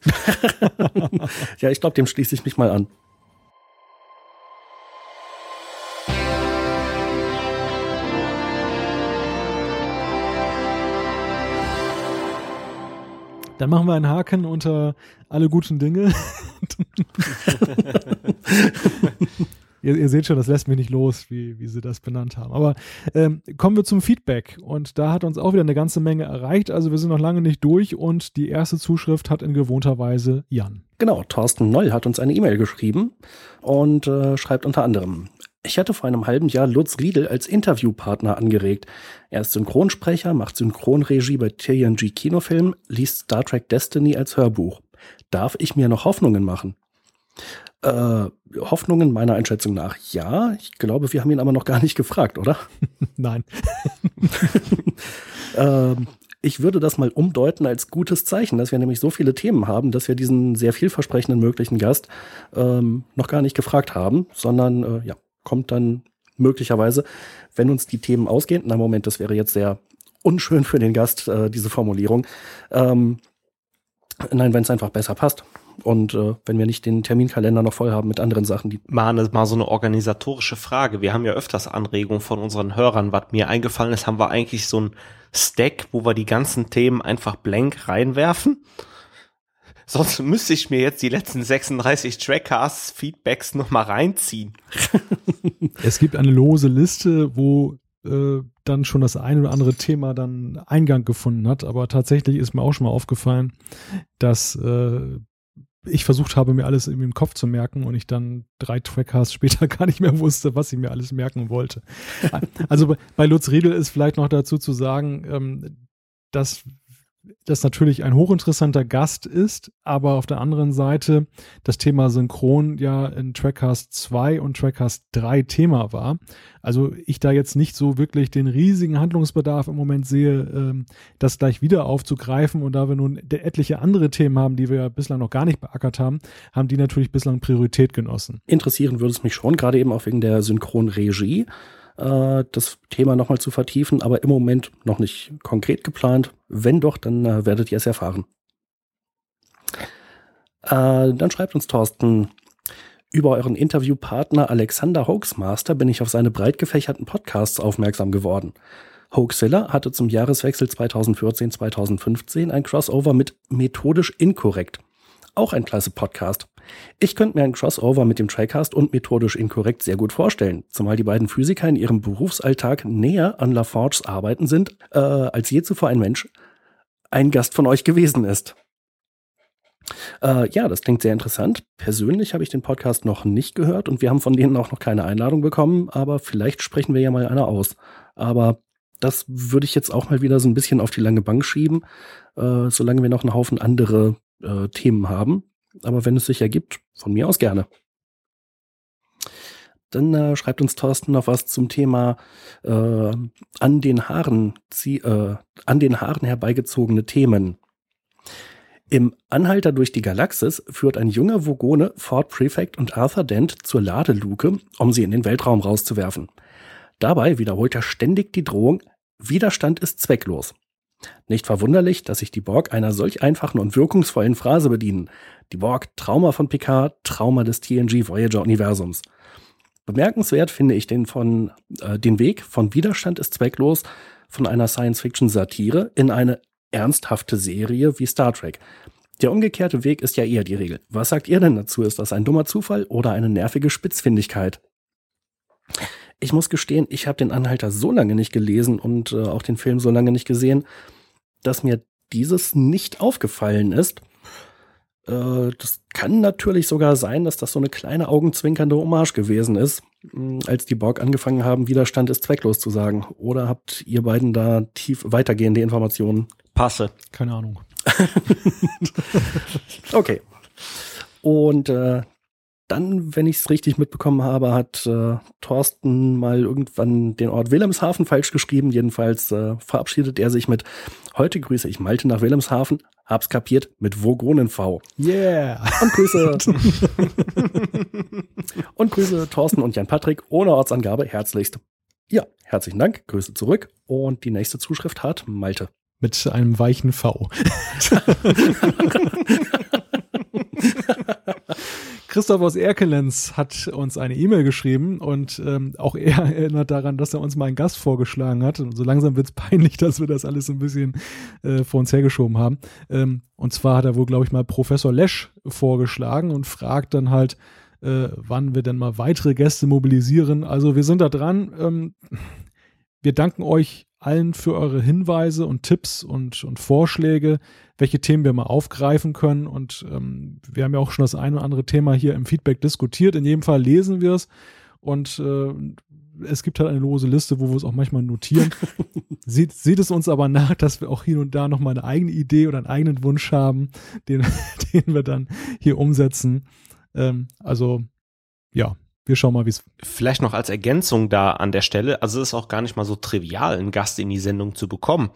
C: ja, ich glaube, dem schließe ich mich mal an.
A: Dann machen wir einen Haken unter alle guten Dinge. ihr, ihr, seht schon, das lässt mich nicht los, wie, wie sie das benannt haben. Aber ähm, kommen wir zum Feedback. Und da hat uns auch wieder eine ganze Menge erreicht. Also wir sind noch lange nicht durch und die erste Zuschrift hat in gewohnter Weise Jan.
C: Genau, Thorsten Noll hat uns eine E-Mail geschrieben und äh, schreibt unter anderem. Ich hatte vor einem halben Jahr Lutz Riedel als Interviewpartner angeregt. Er ist Synchronsprecher, macht Synchronregie bei TNG Kinofilmen, liest Star Trek Destiny als Hörbuch. Darf ich mir noch Hoffnungen machen? Äh, Hoffnungen meiner Einschätzung nach ja. Ich glaube, wir haben ihn aber noch gar nicht gefragt, oder?
A: Nein.
C: ähm, ich würde das mal umdeuten als gutes Zeichen, dass wir nämlich so viele Themen haben, dass wir diesen sehr vielversprechenden möglichen Gast ähm, noch gar nicht gefragt haben, sondern äh, ja, kommt dann möglicherweise, wenn uns die Themen ausgehen. Na Moment, das wäre jetzt sehr unschön für den Gast, äh, diese Formulierung. Ähm, nein, wenn es einfach besser passt. Und äh, wenn wir nicht den Terminkalender noch voll haben mit anderen Sachen, die.
B: Mal, mal so eine organisatorische Frage. Wir haben ja öfters Anregungen von unseren Hörern. Was mir eingefallen ist, haben wir eigentlich so ein Stack, wo wir die ganzen Themen einfach blank reinwerfen. Sonst müsste ich mir jetzt die letzten 36 Trackcasts Feedbacks noch mal reinziehen.
A: es gibt eine lose Liste, wo äh, dann schon das ein oder andere Thema dann Eingang gefunden hat. Aber tatsächlich ist mir auch schon mal aufgefallen, dass äh, ich versucht habe, mir alles irgendwie im Kopf zu merken und ich dann drei Trackcasts später gar nicht mehr wusste, was ich mir alles merken wollte. also bei, bei Lutz Riedel ist vielleicht noch dazu zu sagen, ähm, dass das natürlich ein hochinteressanter Gast ist, aber auf der anderen Seite das Thema Synchron ja in Trackcast 2 und Trackcast 3 Thema war. Also ich da jetzt nicht so wirklich den riesigen Handlungsbedarf im Moment sehe, ähm, das gleich wieder aufzugreifen. Und da wir nun etliche andere Themen haben, die wir ja bislang noch gar nicht beackert haben, haben die natürlich bislang Priorität genossen.
C: Interessieren würde es mich schon, gerade eben auch wegen der Synchronregie äh, das Thema nochmal zu vertiefen, aber im Moment noch nicht konkret geplant. Wenn doch, dann äh, werdet ihr es erfahren. Äh, dann schreibt uns Thorsten, über euren Interviewpartner Alexander Hoaxmaster bin ich auf seine breit gefächerten Podcasts aufmerksam geworden. Hoaxilla hatte zum Jahreswechsel 2014-2015 ein Crossover mit Methodisch Inkorrekt. Auch ein klasse Podcast. Ich könnte mir ein Crossover mit dem Tricast und methodisch inkorrekt sehr gut vorstellen, zumal die beiden Physiker in ihrem Berufsalltag näher an LaForges Arbeiten sind, äh, als je zuvor ein Mensch ein Gast von euch gewesen ist. Äh, ja, das klingt sehr interessant. Persönlich habe ich den Podcast noch nicht gehört und wir haben von denen auch noch keine Einladung bekommen, aber vielleicht sprechen wir ja mal einer aus. Aber das würde ich jetzt auch mal wieder so ein bisschen auf die lange Bank schieben, äh, solange wir noch einen Haufen andere äh, Themen haben. Aber wenn es sich ergibt, von mir aus gerne. Dann äh, schreibt uns Thorsten noch was zum Thema äh, an den Haaren, äh, an den Haaren herbeigezogene Themen. Im Anhalter durch die Galaxis führt ein junger Vogone Ford Prefect und Arthur Dent zur Ladeluke, um sie in den Weltraum rauszuwerfen. Dabei wiederholt er ständig die Drohung, Widerstand ist zwecklos. Nicht verwunderlich, dass sich die Borg einer solch einfachen und wirkungsvollen Phrase bedienen. Die Borg, Trauma von Picard, Trauma des TNG Voyager Universums. Bemerkenswert finde ich den von äh, den Weg von Widerstand ist zwecklos von einer Science-Fiction-Satire in eine ernsthafte Serie wie Star Trek. Der umgekehrte Weg ist ja eher die Regel. Was sagt ihr denn dazu? Ist das ein dummer Zufall oder eine nervige Spitzfindigkeit? Ich muss gestehen, ich habe den Anhalter so lange nicht gelesen und äh, auch den Film so lange nicht gesehen, dass mir dieses nicht aufgefallen ist. Äh, das kann natürlich sogar sein, dass das so eine kleine augenzwinkernde Hommage gewesen ist, hm, als die Borg angefangen haben, Widerstand ist zwecklos zu sagen. Oder habt ihr beiden da tief weitergehende Informationen?
B: Passe.
A: Keine Ahnung.
C: okay. Und äh, dann, wenn ich es richtig mitbekommen habe, hat äh, Thorsten mal irgendwann den Ort Wilhelmshaven falsch geschrieben. Jedenfalls äh, verabschiedet er sich mit Heute grüße ich Malte nach Wilhelmshaven. Hab's kapiert mit Vogonen V.
A: Yeah.
C: Und Grüße. und Grüße Thorsten und Jan Patrick ohne Ortsangabe herzlichst. Ja, herzlichen Dank. Grüße zurück. Und die nächste Zuschrift hat Malte.
A: Mit einem weichen V. Christoph aus Erkelenz hat uns eine E-Mail geschrieben und ähm, auch er erinnert daran, dass er uns mal einen Gast vorgeschlagen hat. Und so langsam wird es peinlich, dass wir das alles ein bisschen äh, vor uns hergeschoben haben. Ähm, und zwar hat er wohl, glaube ich, mal Professor Lesch vorgeschlagen und fragt dann halt, äh, wann wir denn mal weitere Gäste mobilisieren. Also wir sind da dran. Ähm, wir danken euch allen für eure Hinweise und Tipps und, und Vorschläge, welche Themen wir mal aufgreifen können. Und ähm, wir haben ja auch schon das eine oder andere Thema hier im Feedback diskutiert. In jedem Fall lesen wir es und äh, es gibt halt eine lose Liste, wo wir es auch manchmal notieren. Seht, seht es uns aber nach, dass wir auch hier und da noch mal eine eigene Idee oder einen eigenen Wunsch haben, den, den wir dann hier umsetzen. Ähm, also, ja, wir schauen mal, wie es.
B: Vielleicht noch als Ergänzung da an der Stelle, also es ist auch gar nicht mal so trivial, einen Gast in die Sendung zu bekommen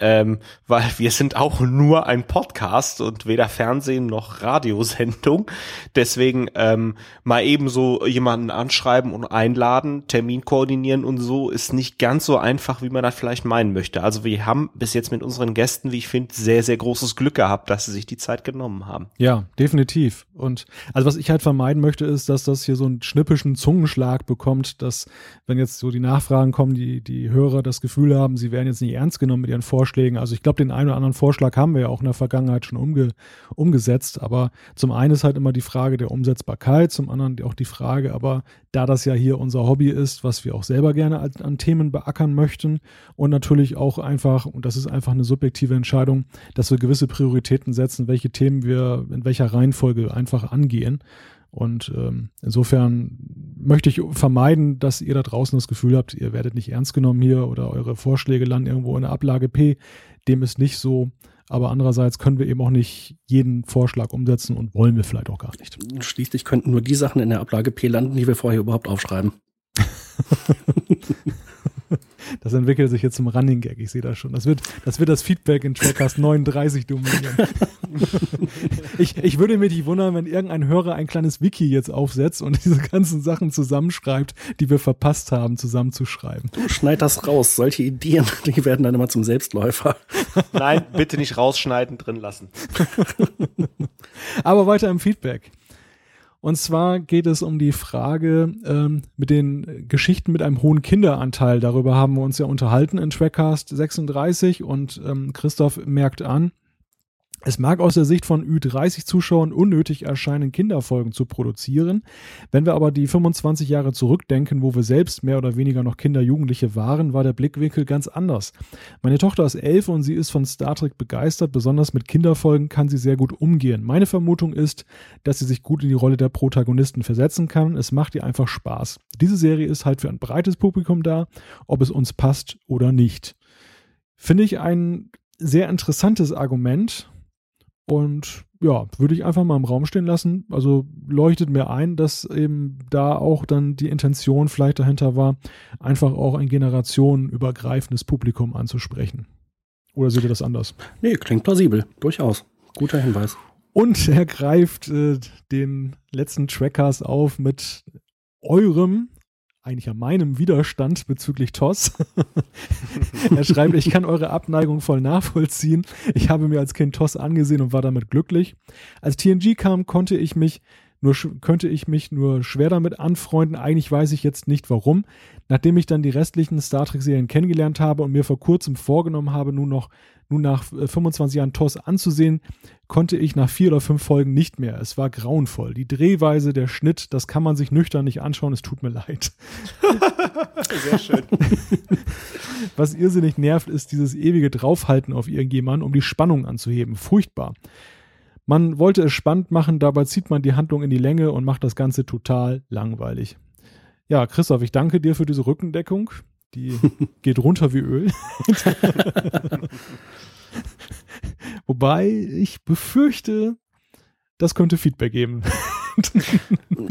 B: ähm, weil wir sind auch nur ein Podcast und weder Fernsehen noch Radiosendung. Deswegen ähm, mal eben so jemanden anschreiben und einladen, Termin koordinieren und so ist nicht ganz so einfach, wie man das vielleicht meinen möchte. Also wir haben bis jetzt mit unseren Gästen, wie ich finde, sehr, sehr großes Glück gehabt, dass sie sich die Zeit genommen haben.
A: Ja, definitiv. Und also was ich halt vermeiden möchte, ist, dass das hier so einen schnippischen Zungenschlag bekommt, dass wenn jetzt so die Nachfragen kommen, die, die Hörer das Gefühl haben, sie werden jetzt nicht ernst genommen mit ihren Vorstellungen, Vorschlägen. Also ich glaube, den einen oder anderen Vorschlag haben wir ja auch in der Vergangenheit schon umge umgesetzt. Aber zum einen ist halt immer die Frage der Umsetzbarkeit, zum anderen auch die Frage, aber da das ja hier unser Hobby ist, was wir auch selber gerne an, an Themen beackern möchten und natürlich auch einfach, und das ist einfach eine subjektive Entscheidung, dass wir gewisse Prioritäten setzen, welche Themen wir in welcher Reihenfolge einfach angehen. Und ähm, insofern möchte ich vermeiden, dass ihr da draußen das Gefühl habt, ihr werdet nicht ernst genommen hier oder eure Vorschläge landen irgendwo in der Ablage P. Dem ist nicht so. Aber andererseits können wir eben auch nicht jeden Vorschlag umsetzen und wollen wir vielleicht auch gar nicht.
C: Schließlich könnten nur die Sachen in der Ablage P landen, die wir vorher überhaupt aufschreiben.
A: Das entwickelt sich jetzt zum Running Gag, ich sehe das schon. Das wird, das wird das Feedback in Trackcast 39 dominieren. ich, ich würde mir nicht wundern, wenn irgendein Hörer ein kleines Wiki jetzt aufsetzt und diese ganzen Sachen zusammenschreibt, die wir verpasst haben, zusammenzuschreiben.
C: Du schneid das raus. Solche Ideen, die werden dann immer zum Selbstläufer.
B: Nein, bitte nicht rausschneiden, drin lassen.
A: Aber weiter im Feedback. Und zwar geht es um die Frage ähm, mit den Geschichten mit einem hohen Kinderanteil. Darüber haben wir uns ja unterhalten in Trackcast 36 und ähm, Christoph merkt an, es mag aus der Sicht von Ü30-Zuschauern unnötig erscheinen, Kinderfolgen zu produzieren. Wenn wir aber die 25 Jahre zurückdenken, wo wir selbst mehr oder weniger noch Kinder, Jugendliche waren, war der Blickwinkel ganz anders. Meine Tochter ist elf und sie ist von Star Trek begeistert. Besonders mit Kinderfolgen kann sie sehr gut umgehen. Meine Vermutung ist, dass sie sich gut in die Rolle der Protagonisten versetzen kann. Es macht ihr einfach Spaß. Diese Serie ist halt für ein breites Publikum da, ob es uns passt oder nicht. Finde ich ein sehr interessantes Argument und ja, würde ich einfach mal im Raum stehen lassen. Also leuchtet mir ein, dass eben da auch dann die Intention vielleicht dahinter war, einfach auch ein generationenübergreifendes Publikum anzusprechen. Oder seht ihr das anders?
C: Nee, klingt plausibel. Durchaus. Guter Hinweis.
A: Und er greift äh, den letzten Trackers auf mit eurem eigentlich an meinem Widerstand bezüglich TOS. er schreibt, ich kann eure Abneigung voll nachvollziehen. Ich habe mir als Kind TOS angesehen und war damit glücklich. Als TNG kam, konnte ich mich nur könnte ich mich nur schwer damit anfreunden. Eigentlich weiß ich jetzt nicht warum. Nachdem ich dann die restlichen Star Trek-Serien kennengelernt habe und mir vor kurzem vorgenommen habe, nun noch nun nach 25 äh, Jahren TOS anzusehen, konnte ich nach vier oder fünf Folgen nicht mehr. Es war grauenvoll. Die Drehweise, der Schnitt, das kann man sich nüchtern nicht anschauen. Es tut mir leid. Sehr schön. Was irrsinnig nervt, ist dieses ewige Draufhalten auf irgendjemanden, um die Spannung anzuheben. Furchtbar. Man wollte es spannend machen, dabei zieht man die Handlung in die Länge und macht das Ganze total langweilig. Ja, Christoph, ich danke dir für diese Rückendeckung. Die geht runter wie Öl. Wobei ich befürchte, das könnte Feedback geben.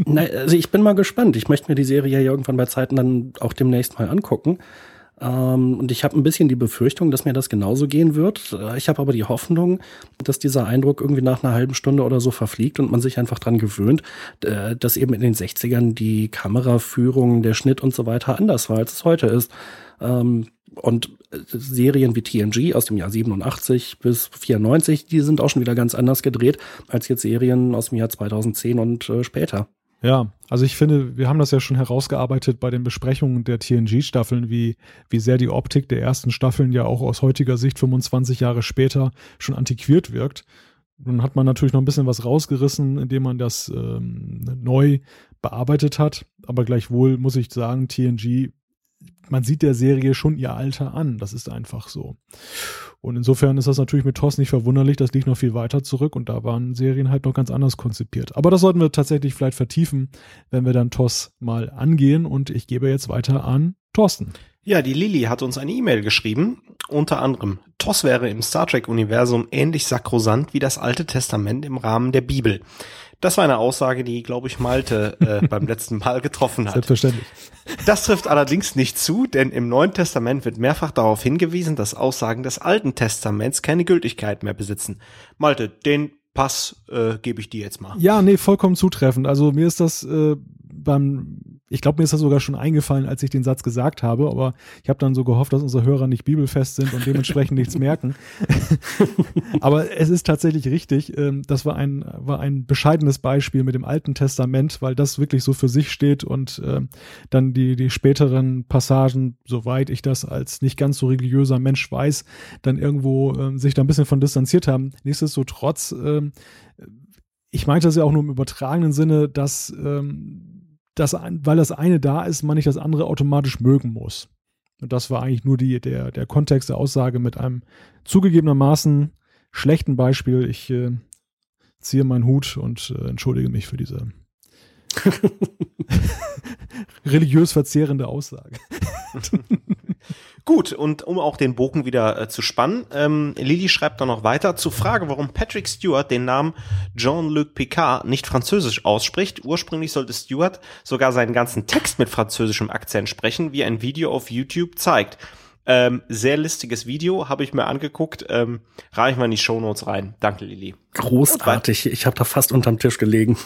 C: Nein, also ich bin mal gespannt. Ich möchte mir die Serie ja irgendwann bei Zeiten dann auch demnächst mal angucken. Ähm, und ich habe ein bisschen die Befürchtung, dass mir das genauso gehen wird. Äh, ich habe aber die Hoffnung, dass dieser Eindruck irgendwie nach einer halben Stunde oder so verfliegt und man sich einfach dran gewöhnt, äh, dass eben in den 60ern die Kameraführung, der Schnitt und so weiter anders war, als es heute ist. Ähm, und äh, Serien wie TNG aus dem Jahr 87 bis 94, die sind auch schon wieder ganz anders gedreht als jetzt Serien aus dem Jahr 2010 und später.
A: Ja, also ich finde, wir haben das ja schon herausgearbeitet bei den Besprechungen der TNG-Staffeln, wie, wie sehr die Optik der ersten Staffeln ja auch aus heutiger Sicht 25 Jahre später schon antiquiert wirkt. Nun hat man natürlich noch ein bisschen was rausgerissen, indem man das ähm, neu bearbeitet hat. Aber gleichwohl muss ich sagen, TNG man sieht der Serie schon ihr Alter an. Das ist einfach so. Und insofern ist das natürlich mit TOS nicht verwunderlich. Das liegt noch viel weiter zurück und da waren Serien halt noch ganz anders konzipiert. Aber das sollten wir tatsächlich vielleicht vertiefen, wenn wir dann TOS mal angehen. Und ich gebe jetzt weiter an Thorsten.
B: Ja, die Lilly hat uns eine E-Mail geschrieben, unter anderem, TOS wäre im Star Trek-Universum ähnlich sakrosant wie das Alte Testament im Rahmen der Bibel. Das war eine Aussage, die, glaube ich, Malte äh, beim letzten Mal getroffen hat.
A: Selbstverständlich.
B: Das trifft allerdings nicht zu, denn im Neuen Testament wird mehrfach darauf hingewiesen, dass Aussagen des Alten Testaments keine Gültigkeit mehr besitzen. Malte, den Pass äh, gebe ich dir jetzt mal.
A: Ja, nee, vollkommen zutreffend. Also mir ist das äh, beim ich glaube, mir ist das sogar schon eingefallen, als ich den Satz gesagt habe, aber ich habe dann so gehofft, dass unsere Hörer nicht bibelfest sind und dementsprechend nichts merken. aber es ist tatsächlich richtig. Ähm, das war ein, war ein bescheidenes Beispiel mit dem Alten Testament, weil das wirklich so für sich steht und ähm, dann die, die späteren Passagen, soweit ich das als nicht ganz so religiöser Mensch weiß, dann irgendwo ähm, sich da ein bisschen von distanziert haben. Nichtsdestotrotz, ich meinte das ja auch nur im übertragenen Sinne, dass dass, weil das eine da ist, man nicht das andere automatisch mögen muss. Und das war eigentlich nur die, der, der Kontext der Aussage mit einem zugegebenermaßen schlechten Beispiel. Ich äh, ziehe meinen Hut und äh, entschuldige mich für diese religiös verzehrende Aussage.
B: Gut, und um auch den Bogen wieder äh, zu spannen, ähm, Lilly schreibt dann noch weiter zur Frage, warum Patrick Stewart den Namen Jean-Luc Picard nicht französisch ausspricht. Ursprünglich sollte Stewart sogar seinen ganzen Text mit französischem Akzent sprechen, wie ein Video auf YouTube zeigt. Ähm, sehr listiges Video, habe ich mir angeguckt. Ähm, reiche ich mal in die Shownotes rein. Danke, Lilly.
C: Großartig. Ich habe da fast unterm Tisch gelegen.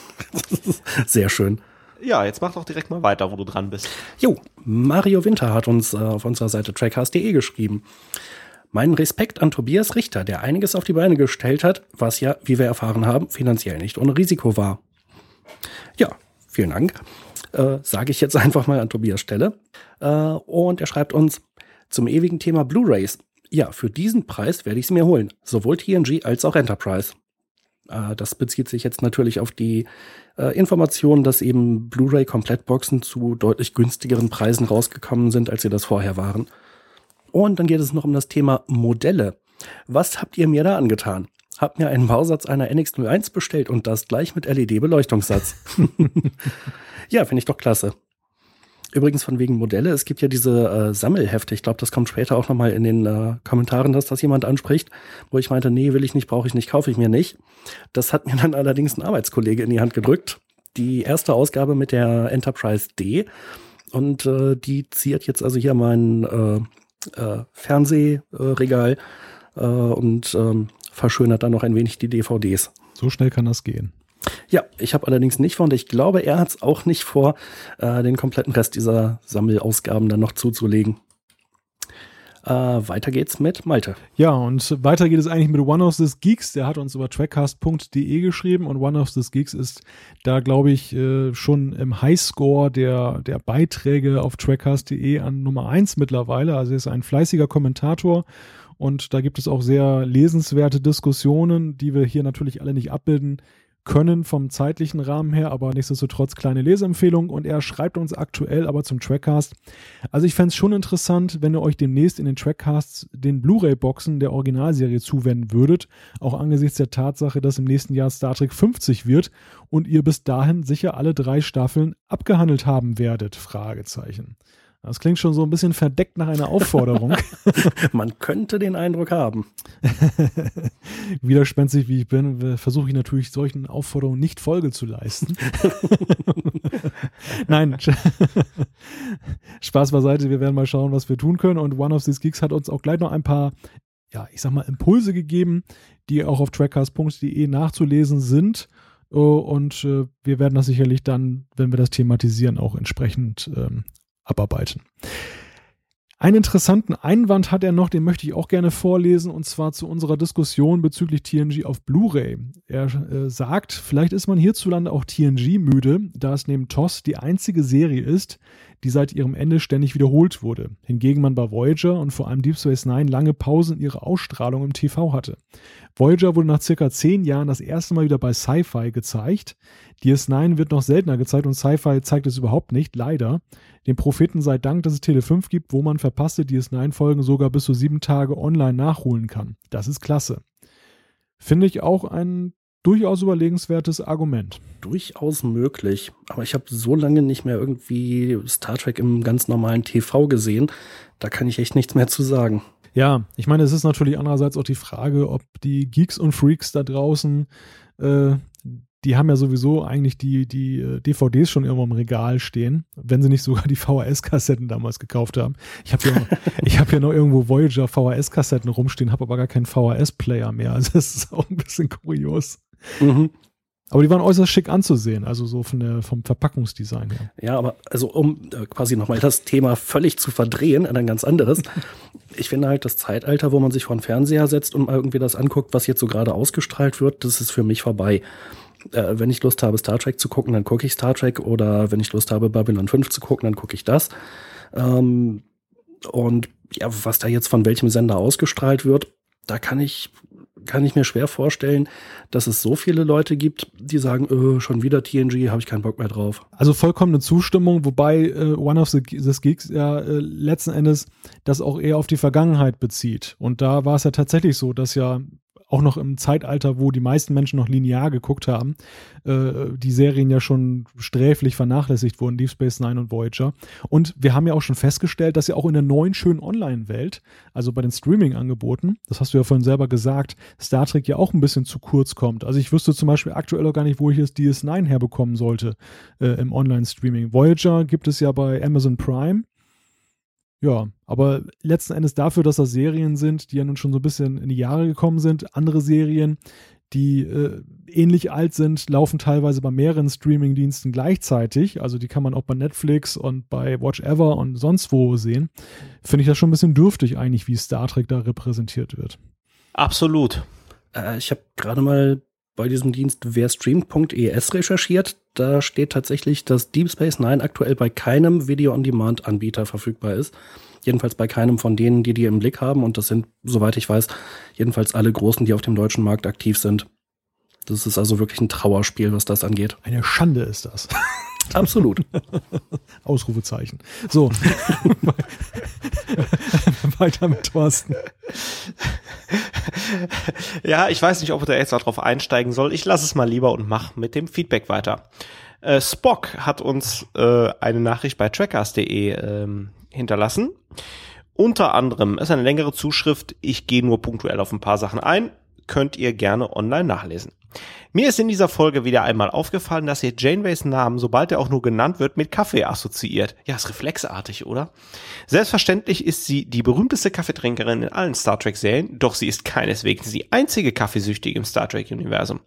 C: sehr schön.
B: Ja, jetzt mach doch direkt mal weiter, wo du dran bist.
C: Jo, Mario Winter hat uns äh, auf unserer Seite trackcast.de geschrieben. Meinen Respekt an Tobias Richter, der einiges auf die Beine gestellt hat, was ja, wie wir erfahren haben, finanziell nicht ohne Risiko war. Ja, vielen Dank. Äh, Sage ich jetzt einfach mal an Tobias Stelle. Äh, und er schreibt uns zum ewigen Thema Blu-rays. Ja, für diesen Preis werde ich sie mir holen. Sowohl TNG als auch Enterprise. Äh, das bezieht sich jetzt natürlich auf die äh, Information, dass eben Blu-ray-Komplettboxen zu deutlich günstigeren Preisen rausgekommen sind, als sie das vorher waren. Und dann geht es noch um das Thema Modelle. Was habt ihr mir da angetan? Habt mir einen Bausatz einer NX01 bestellt und das gleich mit LED-Beleuchtungssatz. ja, finde ich doch klasse. Übrigens von wegen Modelle, es gibt ja diese äh, Sammelhefte, ich glaube, das kommt später auch nochmal in den äh, Kommentaren, dass das jemand anspricht, wo ich meinte, nee, will ich nicht, brauche ich nicht, kaufe ich mir nicht. Das hat mir dann allerdings ein Arbeitskollege in die Hand gedrückt. Die erste Ausgabe mit der Enterprise D. Und äh, die ziert jetzt also hier mein äh, äh, Fernsehregal äh, und äh, verschönert dann noch ein wenig die DVDs.
A: So schnell kann das gehen.
C: Ja, ich habe allerdings nicht vor und ich glaube, er hat es auch nicht vor, äh, den kompletten Rest dieser Sammelausgaben dann noch zuzulegen. Äh, weiter geht's mit Malte.
A: Ja, und weiter geht es eigentlich mit One of the Geeks. Der hat uns über trackcast.de geschrieben und One of the Geeks ist da, glaube ich, äh, schon im Highscore der, der Beiträge auf trackcast.de an Nummer 1 mittlerweile. Also er ist ein fleißiger Kommentator und da gibt es auch sehr lesenswerte Diskussionen, die wir hier natürlich alle nicht abbilden können vom zeitlichen Rahmen her, aber nichtsdestotrotz kleine Leseempfehlung und er schreibt uns aktuell aber zum Trackcast. Also ich fände es schon interessant, wenn ihr euch demnächst in den Trackcasts den Blu-ray-Boxen der Originalserie zuwenden würdet, auch angesichts der Tatsache, dass im nächsten Jahr Star Trek 50 wird und ihr bis dahin sicher alle drei Staffeln abgehandelt haben werdet, Fragezeichen. Das klingt schon so ein bisschen verdeckt nach einer Aufforderung.
C: Man könnte den Eindruck haben.
A: Widerspenstig wie ich bin, versuche ich natürlich solchen Aufforderungen nicht Folge zu leisten. Nein, Spaß beiseite, wir werden mal schauen, was wir tun können. Und One of These Geeks hat uns auch gleich noch ein paar, ja, ich sag mal, Impulse gegeben, die auch auf trackcast.de nachzulesen sind. Und äh, wir werden das sicherlich dann, wenn wir das thematisieren, auch entsprechend ähm, abarbeiten. Einen interessanten Einwand hat er noch, den möchte ich auch gerne vorlesen, und zwar zu unserer Diskussion bezüglich TNG auf Blu-ray. Er äh, sagt, vielleicht ist man hierzulande auch TNG müde, da es neben TOS die einzige Serie ist, die seit ihrem Ende ständig wiederholt wurde. Hingegen man bei Voyager und vor allem Deep Space Nine lange Pausen in ihrer Ausstrahlung im TV hatte. Voyager wurde nach circa zehn Jahren das erste Mal wieder bei Sci-Fi gezeigt. DS9 wird noch seltener gezeigt und Sci-Fi zeigt es überhaupt nicht, leider. Dem Propheten sei Dank, dass es Tele 5 gibt, wo man verpasste DS9-Folgen sogar bis zu sieben Tage online nachholen kann. Das ist klasse. Finde ich auch einen durchaus überlegenswertes Argument.
C: Durchaus möglich. Aber ich habe so lange nicht mehr irgendwie Star Trek im ganz normalen TV gesehen. Da kann ich echt nichts mehr zu sagen.
A: Ja, ich meine, es ist natürlich andererseits auch die Frage, ob die Geeks und Freaks da draußen äh, die haben ja sowieso eigentlich die, die äh, DVDs schon irgendwo im Regal stehen, wenn sie nicht sogar die VHS-Kassetten damals gekauft haben. Ich habe hier, ich hab noch irgendwo Voyager VHS-Kassetten rumstehen, habe aber gar keinen VHS-Player mehr. Also das ist auch ein bisschen kurios. Mhm. Aber die waren äußerst schick anzusehen, also so von der, vom Verpackungsdesign her.
C: Ja, aber also um äh, quasi nochmal das Thema völlig zu verdrehen, ein ganz anderes. Ich finde halt das Zeitalter, wo man sich vor den Fernseher setzt und mal irgendwie das anguckt, was jetzt so gerade ausgestrahlt wird, das ist für mich vorbei äh, wenn ich Lust habe, Star Trek zu gucken, dann gucke ich Star Trek oder wenn ich Lust habe, Babylon 5 zu gucken, dann gucke ich das. Ähm, und ja, was da jetzt von welchem Sender ausgestrahlt wird, da kann ich kann ich mir schwer vorstellen, dass es so viele Leute gibt, die sagen, öh, schon wieder TNG, habe ich keinen Bock mehr drauf.
A: Also vollkommene Zustimmung, wobei äh, One of the, the Geeks ja äh, letzten Endes das auch eher auf die Vergangenheit bezieht. Und da war es ja tatsächlich so, dass ja auch noch im Zeitalter, wo die meisten Menschen noch linear geguckt haben, äh, die Serien ja schon sträflich vernachlässigt wurden, Deep Space Nine und Voyager. Und wir haben ja auch schon festgestellt, dass ja auch in der neuen schönen Online-Welt, also bei den Streaming-Angeboten, das hast du ja vorhin selber gesagt, Star Trek ja auch ein bisschen zu kurz kommt. Also ich wüsste zum Beispiel aktuell auch gar nicht, wo ich jetzt DS9 herbekommen sollte äh, im Online-Streaming. Voyager gibt es ja bei Amazon Prime ja, aber letzten Endes dafür, dass das Serien sind, die ja nun schon so ein bisschen in die Jahre gekommen sind, andere Serien, die äh, ähnlich alt sind, laufen teilweise bei mehreren Streaming-Diensten gleichzeitig. Also die kann man auch bei Netflix und bei Watch Ever und sonst wo sehen. Finde ich das schon ein bisschen dürftig eigentlich, wie Star Trek da repräsentiert wird.
B: Absolut.
C: Äh, ich habe gerade mal bei diesem Dienst werstream.es recherchiert. Da steht tatsächlich, dass Deep Space Nine aktuell bei keinem Video-on-Demand-Anbieter verfügbar ist. Jedenfalls bei keinem von denen, die die im Blick haben. Und das sind, soweit ich weiß, jedenfalls alle Großen, die auf dem deutschen Markt aktiv sind. Das ist also wirklich ein Trauerspiel, was das angeht.
A: Eine Schande ist das.
C: Absolut.
A: Ausrufezeichen. So. Weiter mit Thorsten.
B: Ja, ich weiß nicht, ob er jetzt darauf einsteigen soll. Ich lasse es mal lieber und mach mit dem Feedback weiter. Äh, Spock hat uns äh, eine Nachricht bei trackers.de ähm, hinterlassen. Unter anderem ist eine längere Zuschrift. Ich gehe nur punktuell auf ein paar Sachen ein. Könnt ihr gerne online nachlesen. Mir ist in dieser Folge wieder einmal aufgefallen, dass ihr Janeways Namen, sobald er auch nur genannt wird, mit Kaffee assoziiert. Ja, ist reflexartig, oder? Selbstverständlich ist sie die berühmteste Kaffeetrinkerin in allen Star Trek-Serien, doch sie ist keineswegs die einzige Kaffeesüchtige im Star Trek-Universum.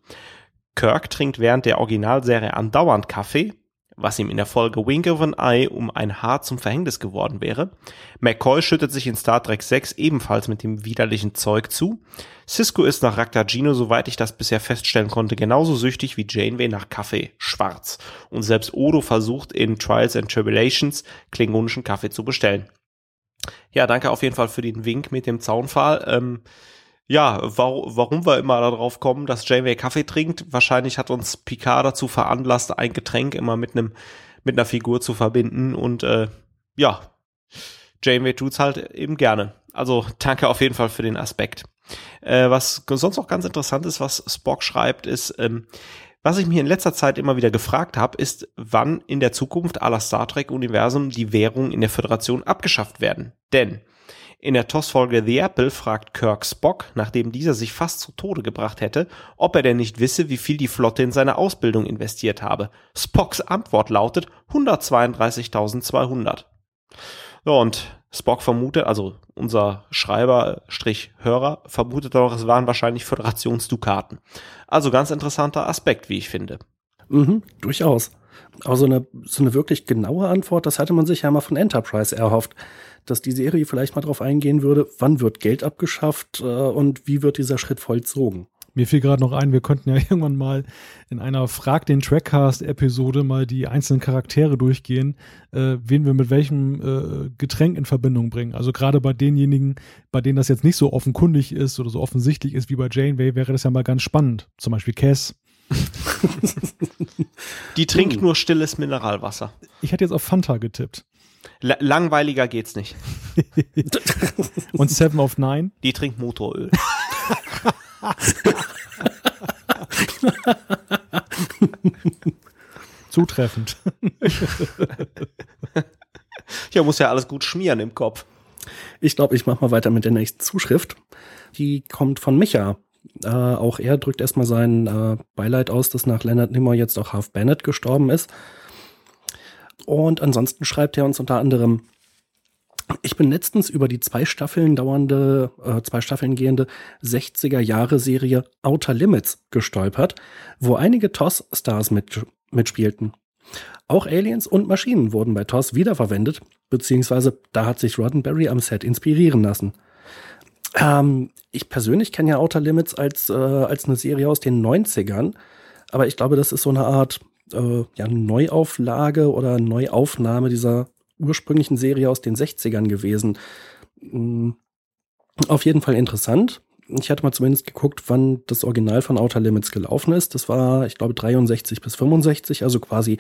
B: Kirk trinkt während der Originalserie andauernd Kaffee, was ihm in der Folge Wink of an Eye um ein Haar zum Verhängnis geworden wäre. McCoy schüttet sich in Star Trek 6 ebenfalls mit dem widerlichen Zeug zu. Cisco ist nach Raktagino, soweit ich das bisher feststellen konnte, genauso süchtig wie Janeway nach Kaffee, schwarz. Und selbst Odo versucht in Trials and Tribulations klingonischen Kaffee zu bestellen. Ja, danke auf jeden Fall für den Wink mit dem Zaunpfahl. Ähm, ja, warum, wir immer darauf kommen, dass Janeway Kaffee trinkt. Wahrscheinlich hat uns Picard dazu veranlasst, ein Getränk immer mit einem mit einer Figur zu verbinden und äh, ja, Janeway tut's halt eben gerne. Also danke auf jeden Fall für den Aspekt. Äh, was sonst auch ganz interessant ist, was Spock schreibt, ist, ähm, was ich mir in letzter Zeit immer wieder gefragt habe, ist, wann in der Zukunft aller Star Trek-Universum die Währungen in der Föderation abgeschafft werden. Denn in der TOS-Folge The Apple fragt Kirk Spock, nachdem dieser sich fast zu Tode gebracht hätte, ob er denn nicht wisse, wie viel die Flotte in seine Ausbildung investiert habe. Spocks Antwort lautet 132.200. Ja, und Spock vermutet, also unser Schreiber, Strich Hörer, vermutet doch, es waren wahrscheinlich Föderationsdukaten. Also ganz interessanter Aspekt, wie ich finde.
C: Mhm, durchaus. Aber so eine, so eine wirklich genaue Antwort, das hatte man sich ja mal von Enterprise erhofft dass die Serie vielleicht mal drauf eingehen würde, wann wird Geld abgeschafft äh, und wie wird dieser Schritt vollzogen.
A: Mir fiel gerade noch ein, wir könnten ja irgendwann mal in einer Frag den Trackcast-Episode mal die einzelnen Charaktere durchgehen, äh, wen wir mit welchem äh, Getränk in Verbindung bringen. Also gerade bei denjenigen, bei denen das jetzt nicht so offenkundig ist oder so offensichtlich ist wie bei Janeway, wäre das ja mal ganz spannend. Zum Beispiel Cass.
B: die trinkt nur stilles Mineralwasser.
A: Ich hätte jetzt auf Fanta getippt.
B: L langweiliger geht's nicht.
A: Und Seven of Nine?
B: Die trinkt Motoröl.
A: Zutreffend.
B: ja, muss ja alles gut schmieren im Kopf.
C: Ich glaube, ich mache mal weiter mit der nächsten Zuschrift. Die kommt von Micha. Äh, auch er drückt erstmal sein äh, Beileid aus, dass nach Leonard Nimmer jetzt auch Half Bennett gestorben ist. Und ansonsten schreibt er uns unter anderem, ich bin letztens über die zwei Staffeln dauernde, äh, zwei Staffeln gehende 60er Jahre Serie Outer Limits gestolpert, wo einige TOS-Stars mit, mitspielten. Auch Aliens und Maschinen wurden bei TOS wiederverwendet, beziehungsweise da hat sich Roddenberry am Set inspirieren lassen. Ähm, ich persönlich kenne ja Outer Limits als, äh, als eine Serie aus den 90ern, aber ich glaube, das ist so eine Art äh, ja, Neuauflage oder Neuaufnahme dieser ursprünglichen Serie aus den 60ern gewesen. Mhm. Auf jeden Fall interessant. Ich hatte mal zumindest geguckt, wann das Original von Outer Limits gelaufen ist. Das war, ich glaube, 63 bis 65, also quasi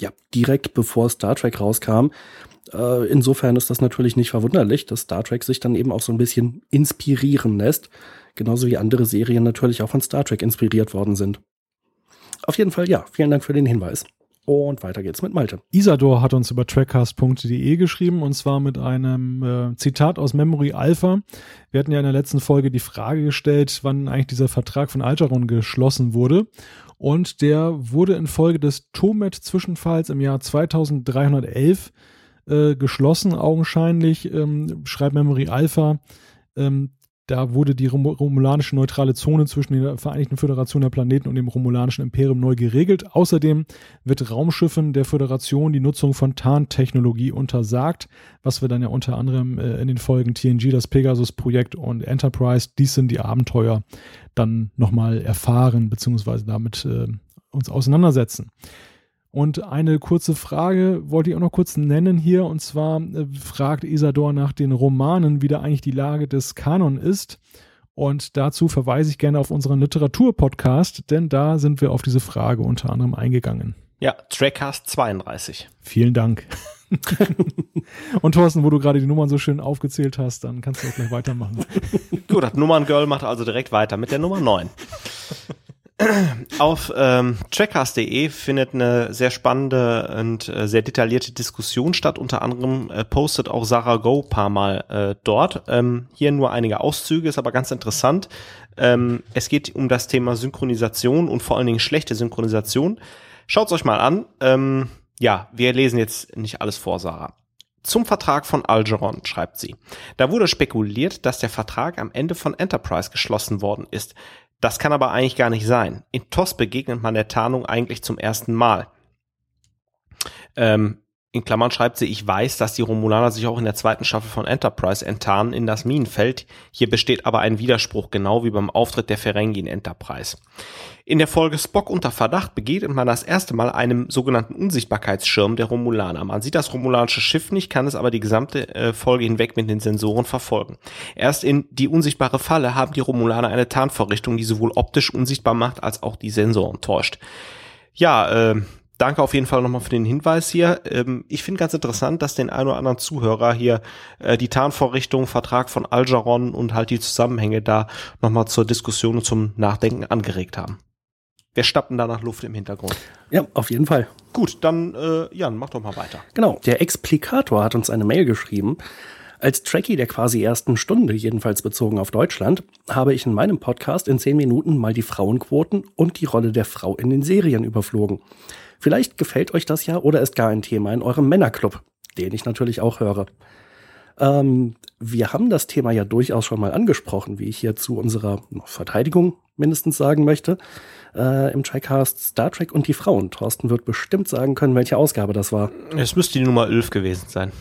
C: ja, direkt bevor Star Trek rauskam. Äh, insofern ist das natürlich nicht verwunderlich, dass Star Trek sich dann eben auch so ein bisschen inspirieren lässt. Genauso wie andere Serien natürlich auch von Star Trek inspiriert worden sind. Auf jeden Fall, ja, vielen Dank für den Hinweis. Und weiter geht's mit Malte.
A: Isador hat uns über trackcast.de geschrieben und zwar mit einem äh, Zitat aus Memory Alpha. Wir hatten ja in der letzten Folge die Frage gestellt, wann eigentlich dieser Vertrag von Alteron geschlossen wurde. Und der wurde infolge des Tomet-Zwischenfalls im Jahr 2311 äh, geschlossen, augenscheinlich, ähm, schreibt Memory Alpha. Ähm, da wurde die romulanische neutrale Zone zwischen der Vereinigten Föderation der Planeten und dem romulanischen Imperium neu geregelt. Außerdem wird Raumschiffen der Föderation die Nutzung von Tarntechnologie untersagt, was wir dann ja unter anderem äh, in den Folgen TNG, das Pegasus-Projekt und Enterprise, dies sind die Abenteuer, dann nochmal erfahren bzw. damit äh, uns auseinandersetzen. Und eine kurze Frage wollte ich auch noch kurz nennen hier. Und zwar äh, fragt Isador nach den Romanen, wie da eigentlich die Lage des Kanon ist. Und dazu verweise ich gerne auf unseren Literatur-Podcast, denn da sind wir auf diese Frage unter anderem eingegangen.
B: Ja, Trackcast 32.
A: Vielen Dank. Und Thorsten, wo du gerade die Nummern so schön aufgezählt hast, dann kannst du auch gleich weitermachen.
B: Gut, das Nummerngirl macht also direkt weiter mit der Nummer 9. Auf ähm, trackcast.de findet eine sehr spannende und äh, sehr detaillierte Diskussion statt. Unter anderem äh, postet auch Sarah Go paar Mal äh, dort. Ähm, hier nur einige Auszüge, ist aber ganz interessant. Ähm, es geht um das Thema Synchronisation und vor allen Dingen schlechte Synchronisation. Schaut's euch mal an. Ähm, ja, wir lesen jetzt nicht alles vor, Sarah. Zum Vertrag von Algeron schreibt sie. Da wurde spekuliert, dass der Vertrag am Ende von Enterprise geschlossen worden ist. Das kann aber eigentlich gar nicht sein. In TOS begegnet man der Tarnung eigentlich zum ersten Mal. Ähm, in Klammern schreibt sie, ich weiß, dass die Romulaner sich auch in der zweiten Staffel von Enterprise enttarnen in das Minenfeld. Hier besteht aber ein Widerspruch, genau wie beim Auftritt der Ferengi in Enterprise. In der Folge Spock unter Verdacht begegnet man das erste Mal einem sogenannten Unsichtbarkeitsschirm der Romulaner. Man sieht das romulanische Schiff nicht, kann es aber die gesamte äh, Folge hinweg mit den Sensoren verfolgen. Erst in die unsichtbare Falle haben die Romulaner eine Tarnvorrichtung, die sowohl optisch unsichtbar macht, als auch die Sensoren täuscht. Ja, äh, danke auf jeden Fall nochmal für den Hinweis hier. Ähm, ich finde ganz interessant, dass den ein oder anderen Zuhörer hier äh, die Tarnvorrichtung, Vertrag von Algeron und halt die Zusammenhänge da nochmal zur Diskussion und zum Nachdenken angeregt haben. Wir stappen da nach Luft im Hintergrund.
C: Ja, auf jeden Fall.
B: Gut, dann äh, Jan, mach doch mal weiter.
C: Genau, der Explikator hat uns eine Mail geschrieben. Als Trekkie der quasi ersten Stunde, jedenfalls bezogen auf Deutschland, habe ich in meinem Podcast in zehn Minuten mal die Frauenquoten und die Rolle der Frau in den Serien überflogen. Vielleicht gefällt euch das ja oder ist gar ein Thema in eurem Männerclub, den ich natürlich auch höre. Ähm, wir haben das Thema ja durchaus schon mal angesprochen, wie ich hier zu unserer Verteidigung mindestens sagen möchte, äh, im Trackcast Star Trek und die Frauen. Thorsten wird bestimmt sagen können, welche Ausgabe das war.
B: Es müsste die Nummer 11 gewesen sein.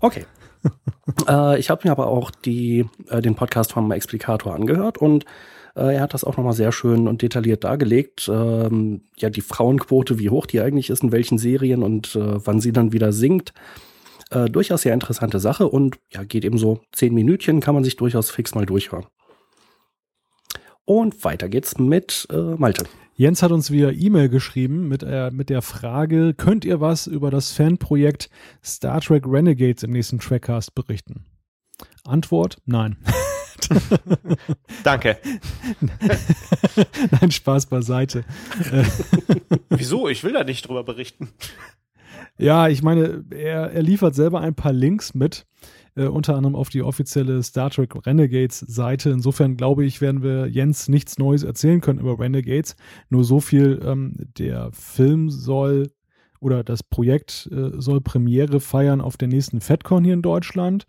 C: Okay. äh, ich habe mir aber auch die, äh, den Podcast vom Explikator angehört und äh, er hat das auch nochmal sehr schön und detailliert dargelegt. Ähm, ja, die Frauenquote, wie hoch die eigentlich ist, in welchen Serien und äh, wann sie dann wieder sinkt. Äh, durchaus sehr interessante Sache und ja, geht eben so zehn Minütchen, kann man sich durchaus fix mal durchhören. Und weiter geht's mit äh, Malte.
A: Jens hat uns via E-Mail geschrieben mit, äh, mit der Frage, könnt ihr was über das Fanprojekt Star Trek Renegades im nächsten Trackcast berichten? Antwort, nein.
B: Danke.
A: Nein, Spaß beiseite.
B: Wieso? Ich will da nicht drüber berichten.
A: Ja, ich meine, er, er liefert selber ein paar Links mit, äh, unter anderem auf die offizielle Star Trek Renegades Seite. Insofern glaube ich, werden wir Jens nichts Neues erzählen können über Renegades. Nur so viel, ähm, der Film soll oder das Projekt äh, soll Premiere feiern auf der nächsten FedCon hier in Deutschland.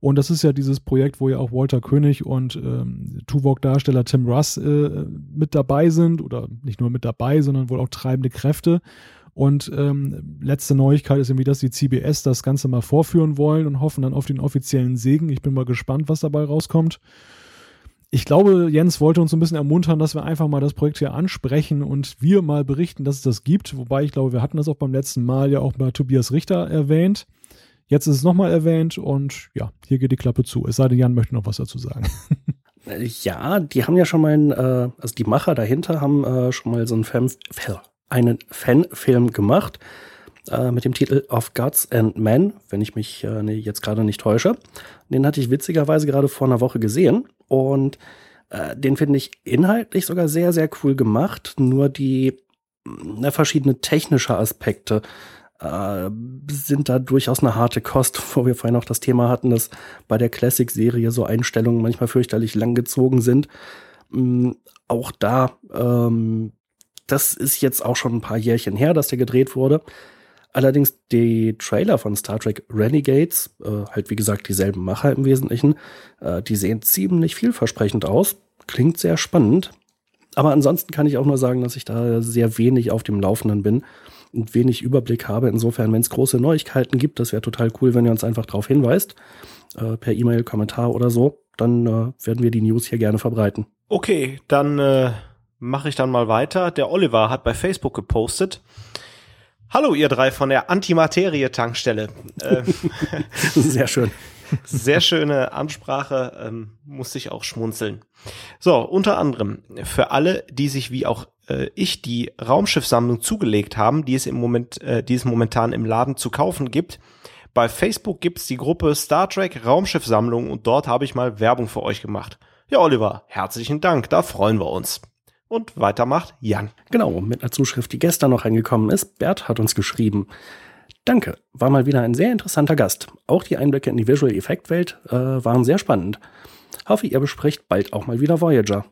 A: Und das ist ja dieses Projekt, wo ja auch Walter König und ähm, Tuvok-Darsteller Tim Russ äh, mit dabei sind oder nicht nur mit dabei, sondern wohl auch treibende Kräfte. Und ähm, letzte Neuigkeit ist irgendwie, dass die CBS das Ganze mal vorführen wollen und hoffen dann auf den offiziellen Segen. Ich bin mal gespannt, was dabei rauskommt. Ich glaube, Jens wollte uns ein bisschen ermuntern, dass wir einfach mal das Projekt hier ansprechen und wir mal berichten, dass es das gibt. Wobei ich glaube, wir hatten das auch beim letzten Mal ja auch bei Tobias Richter erwähnt. Jetzt ist es nochmal erwähnt und ja, hier geht die Klappe zu. Es sei denn, Jan möchte noch was dazu sagen.
C: Ja, die haben ja schon mal, einen, äh, also die Macher dahinter haben äh, schon mal so einen Fan, einen Fanfilm gemacht äh, mit dem Titel Of Gods and Men, wenn ich mich jetzt gerade nicht täusche. Den hatte ich witzigerweise gerade vor einer Woche gesehen und äh, den finde ich inhaltlich sogar sehr, sehr cool gemacht. Nur die na, verschiedene technische Aspekte äh, sind da durchaus eine harte Kost, wo wir vorhin auch das Thema hatten, dass bei der Classic-Serie so Einstellungen manchmal fürchterlich langgezogen sind. Ähm, auch da ähm, das ist jetzt auch schon ein paar Jährchen her, dass der gedreht wurde. Allerdings die Trailer von Star Trek Renegades, äh, halt wie gesagt dieselben Macher im Wesentlichen, äh, die sehen ziemlich vielversprechend aus. Klingt sehr spannend. Aber ansonsten kann ich auch nur sagen, dass ich da sehr wenig auf dem Laufenden bin und wenig Überblick habe. Insofern, wenn es große Neuigkeiten gibt, das wäre total cool, wenn ihr uns einfach darauf hinweist, äh, per E-Mail, Kommentar oder so, dann äh, werden wir die News hier gerne verbreiten.
B: Okay, dann äh, mache ich dann mal weiter. Der Oliver hat bei Facebook gepostet. Hallo ihr drei von der Antimaterie-Tankstelle.
C: Äh, sehr schön.
B: Sehr schöne Ansprache, ähm, musste ich auch schmunzeln. So, unter anderem für alle, die sich wie auch äh, ich die Raumschiffsammlung zugelegt haben, die es im Moment, äh, die es momentan im Laden zu kaufen gibt. Bei Facebook gibt's die Gruppe Star Trek Raumschiffsammlung und dort habe ich mal Werbung für euch gemacht. Ja, Oliver, herzlichen Dank, da freuen wir uns. Und weiter macht Jan.
C: Genau, mit einer Zuschrift, die gestern noch reingekommen ist. Bert hat uns geschrieben. Danke, war mal wieder ein sehr interessanter Gast. Auch die Einblicke in die Visual Effect Welt äh, waren sehr spannend. Hoffe, ihr besprecht bald auch mal wieder Voyager.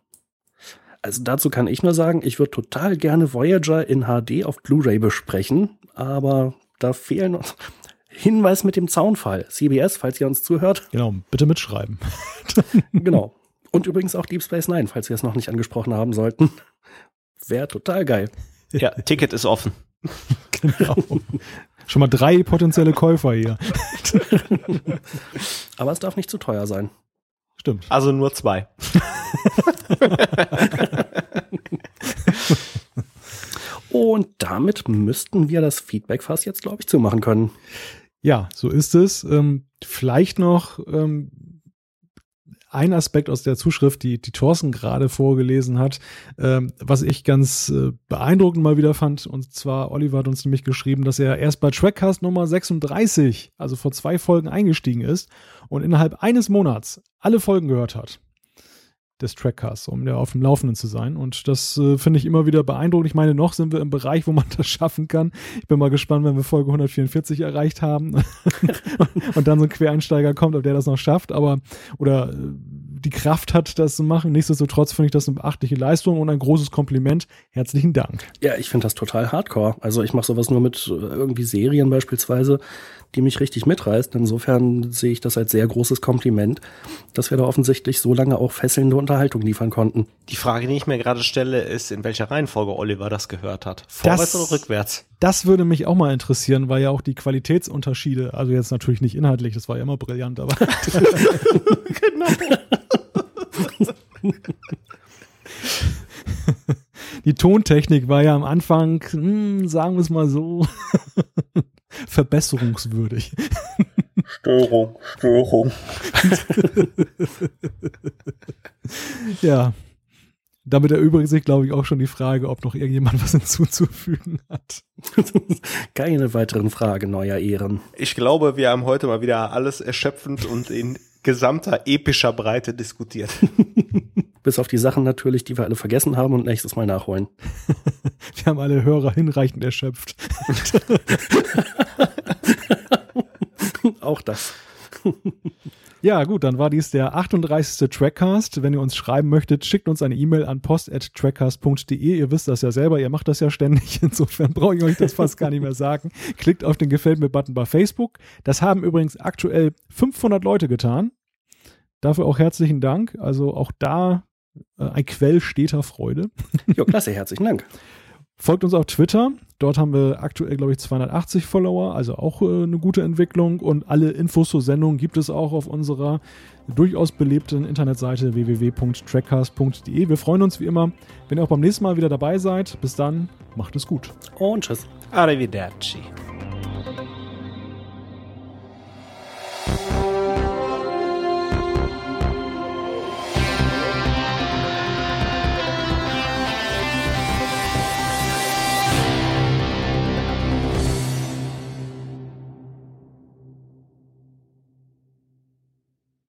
C: Also dazu kann ich nur sagen, ich würde total gerne Voyager in HD auf Blu-ray besprechen, aber da fehlen uns Hinweis mit dem Zaunfall. CBS, falls ihr uns zuhört.
A: Genau, bitte mitschreiben.
C: genau. Und übrigens auch Deep Space Nine, falls wir es noch nicht angesprochen haben sollten. Wäre total geil.
B: Ja, Ticket ist offen.
A: genau. Schon mal drei potenzielle Käufer hier.
C: Aber es darf nicht zu teuer sein.
A: Stimmt.
B: Also nur zwei.
C: Und damit müssten wir das Feedback fast jetzt, glaube ich, zumachen können.
A: Ja, so ist es. Ähm, vielleicht noch ähm, ein Aspekt aus der Zuschrift, die, die Thorsten gerade vorgelesen hat, ähm, was ich ganz äh, beeindruckend mal wieder fand. Und zwar, Oliver hat uns nämlich geschrieben, dass er erst bei Trackcast Nummer 36, also vor zwei Folgen eingestiegen ist und innerhalb eines Monats alle Folgen gehört hat des Trackcasts, um ja auf dem Laufenden zu sein. Und das äh, finde ich immer wieder beeindruckend. Ich meine, noch sind wir im Bereich, wo man das schaffen kann. Ich bin mal gespannt, wenn wir Folge 144 erreicht haben und dann so ein Quereinsteiger kommt, ob der das noch schafft, aber oder äh, die Kraft hat, das zu machen. Nichtsdestotrotz finde ich das eine beachtliche Leistung und ein großes Kompliment. Herzlichen Dank.
C: Ja, ich finde das total hardcore. Also ich mache sowas nur mit äh, irgendwie Serien beispielsweise die mich richtig mitreißt. Insofern sehe ich das als sehr großes Kompliment, dass wir da offensichtlich so lange auch fesselnde Unterhaltung liefern konnten.
B: Die Frage, die ich mir gerade stelle, ist, in welcher Reihenfolge Oliver das gehört hat. Vorwärts das, oder rückwärts?
A: Das würde mich auch mal interessieren, weil ja auch die Qualitätsunterschiede, also jetzt natürlich nicht inhaltlich, das war ja immer brillant, aber. genau. die Tontechnik war ja am Anfang, hm, sagen wir es mal so, verbesserungswürdig.
B: Störung, Störung.
A: ja. Damit erübrigt sich, glaube ich, auch schon die Frage, ob noch irgendjemand was hinzuzufügen hat.
C: Keine weiteren Fragen neuer Ehren.
B: Ich glaube, wir haben heute mal wieder alles erschöpfend und in gesamter epischer Breite diskutiert.
C: Bis auf die Sachen natürlich, die wir alle vergessen haben und nächstes Mal nachholen.
A: wir haben alle Hörer hinreichend erschöpft.
C: Auch das.
A: Ja, gut, dann war dies der 38. Trackcast. Wenn ihr uns schreiben möchtet, schickt uns eine E-Mail an post.trackcast.de. Ihr wisst das ja selber, ihr macht das ja ständig. Insofern brauche ich euch das fast gar nicht mehr sagen. Klickt auf den Gefällt mir-Button bei Facebook. Das haben übrigens aktuell 500 Leute getan. Dafür auch herzlichen Dank. Also auch da äh, ein Quell steter Freude.
C: Ja, klasse, herzlichen Dank.
A: Folgt uns auf Twitter. Dort haben wir aktuell, glaube ich, 280 Follower, also auch äh, eine gute Entwicklung. Und alle Infos zur Sendung gibt es auch auf unserer durchaus belebten Internetseite www.trackcast.de. Wir freuen uns wie immer, wenn ihr auch beim nächsten Mal wieder dabei seid. Bis dann, macht es gut.
C: Und tschüss.
B: Arrivederci.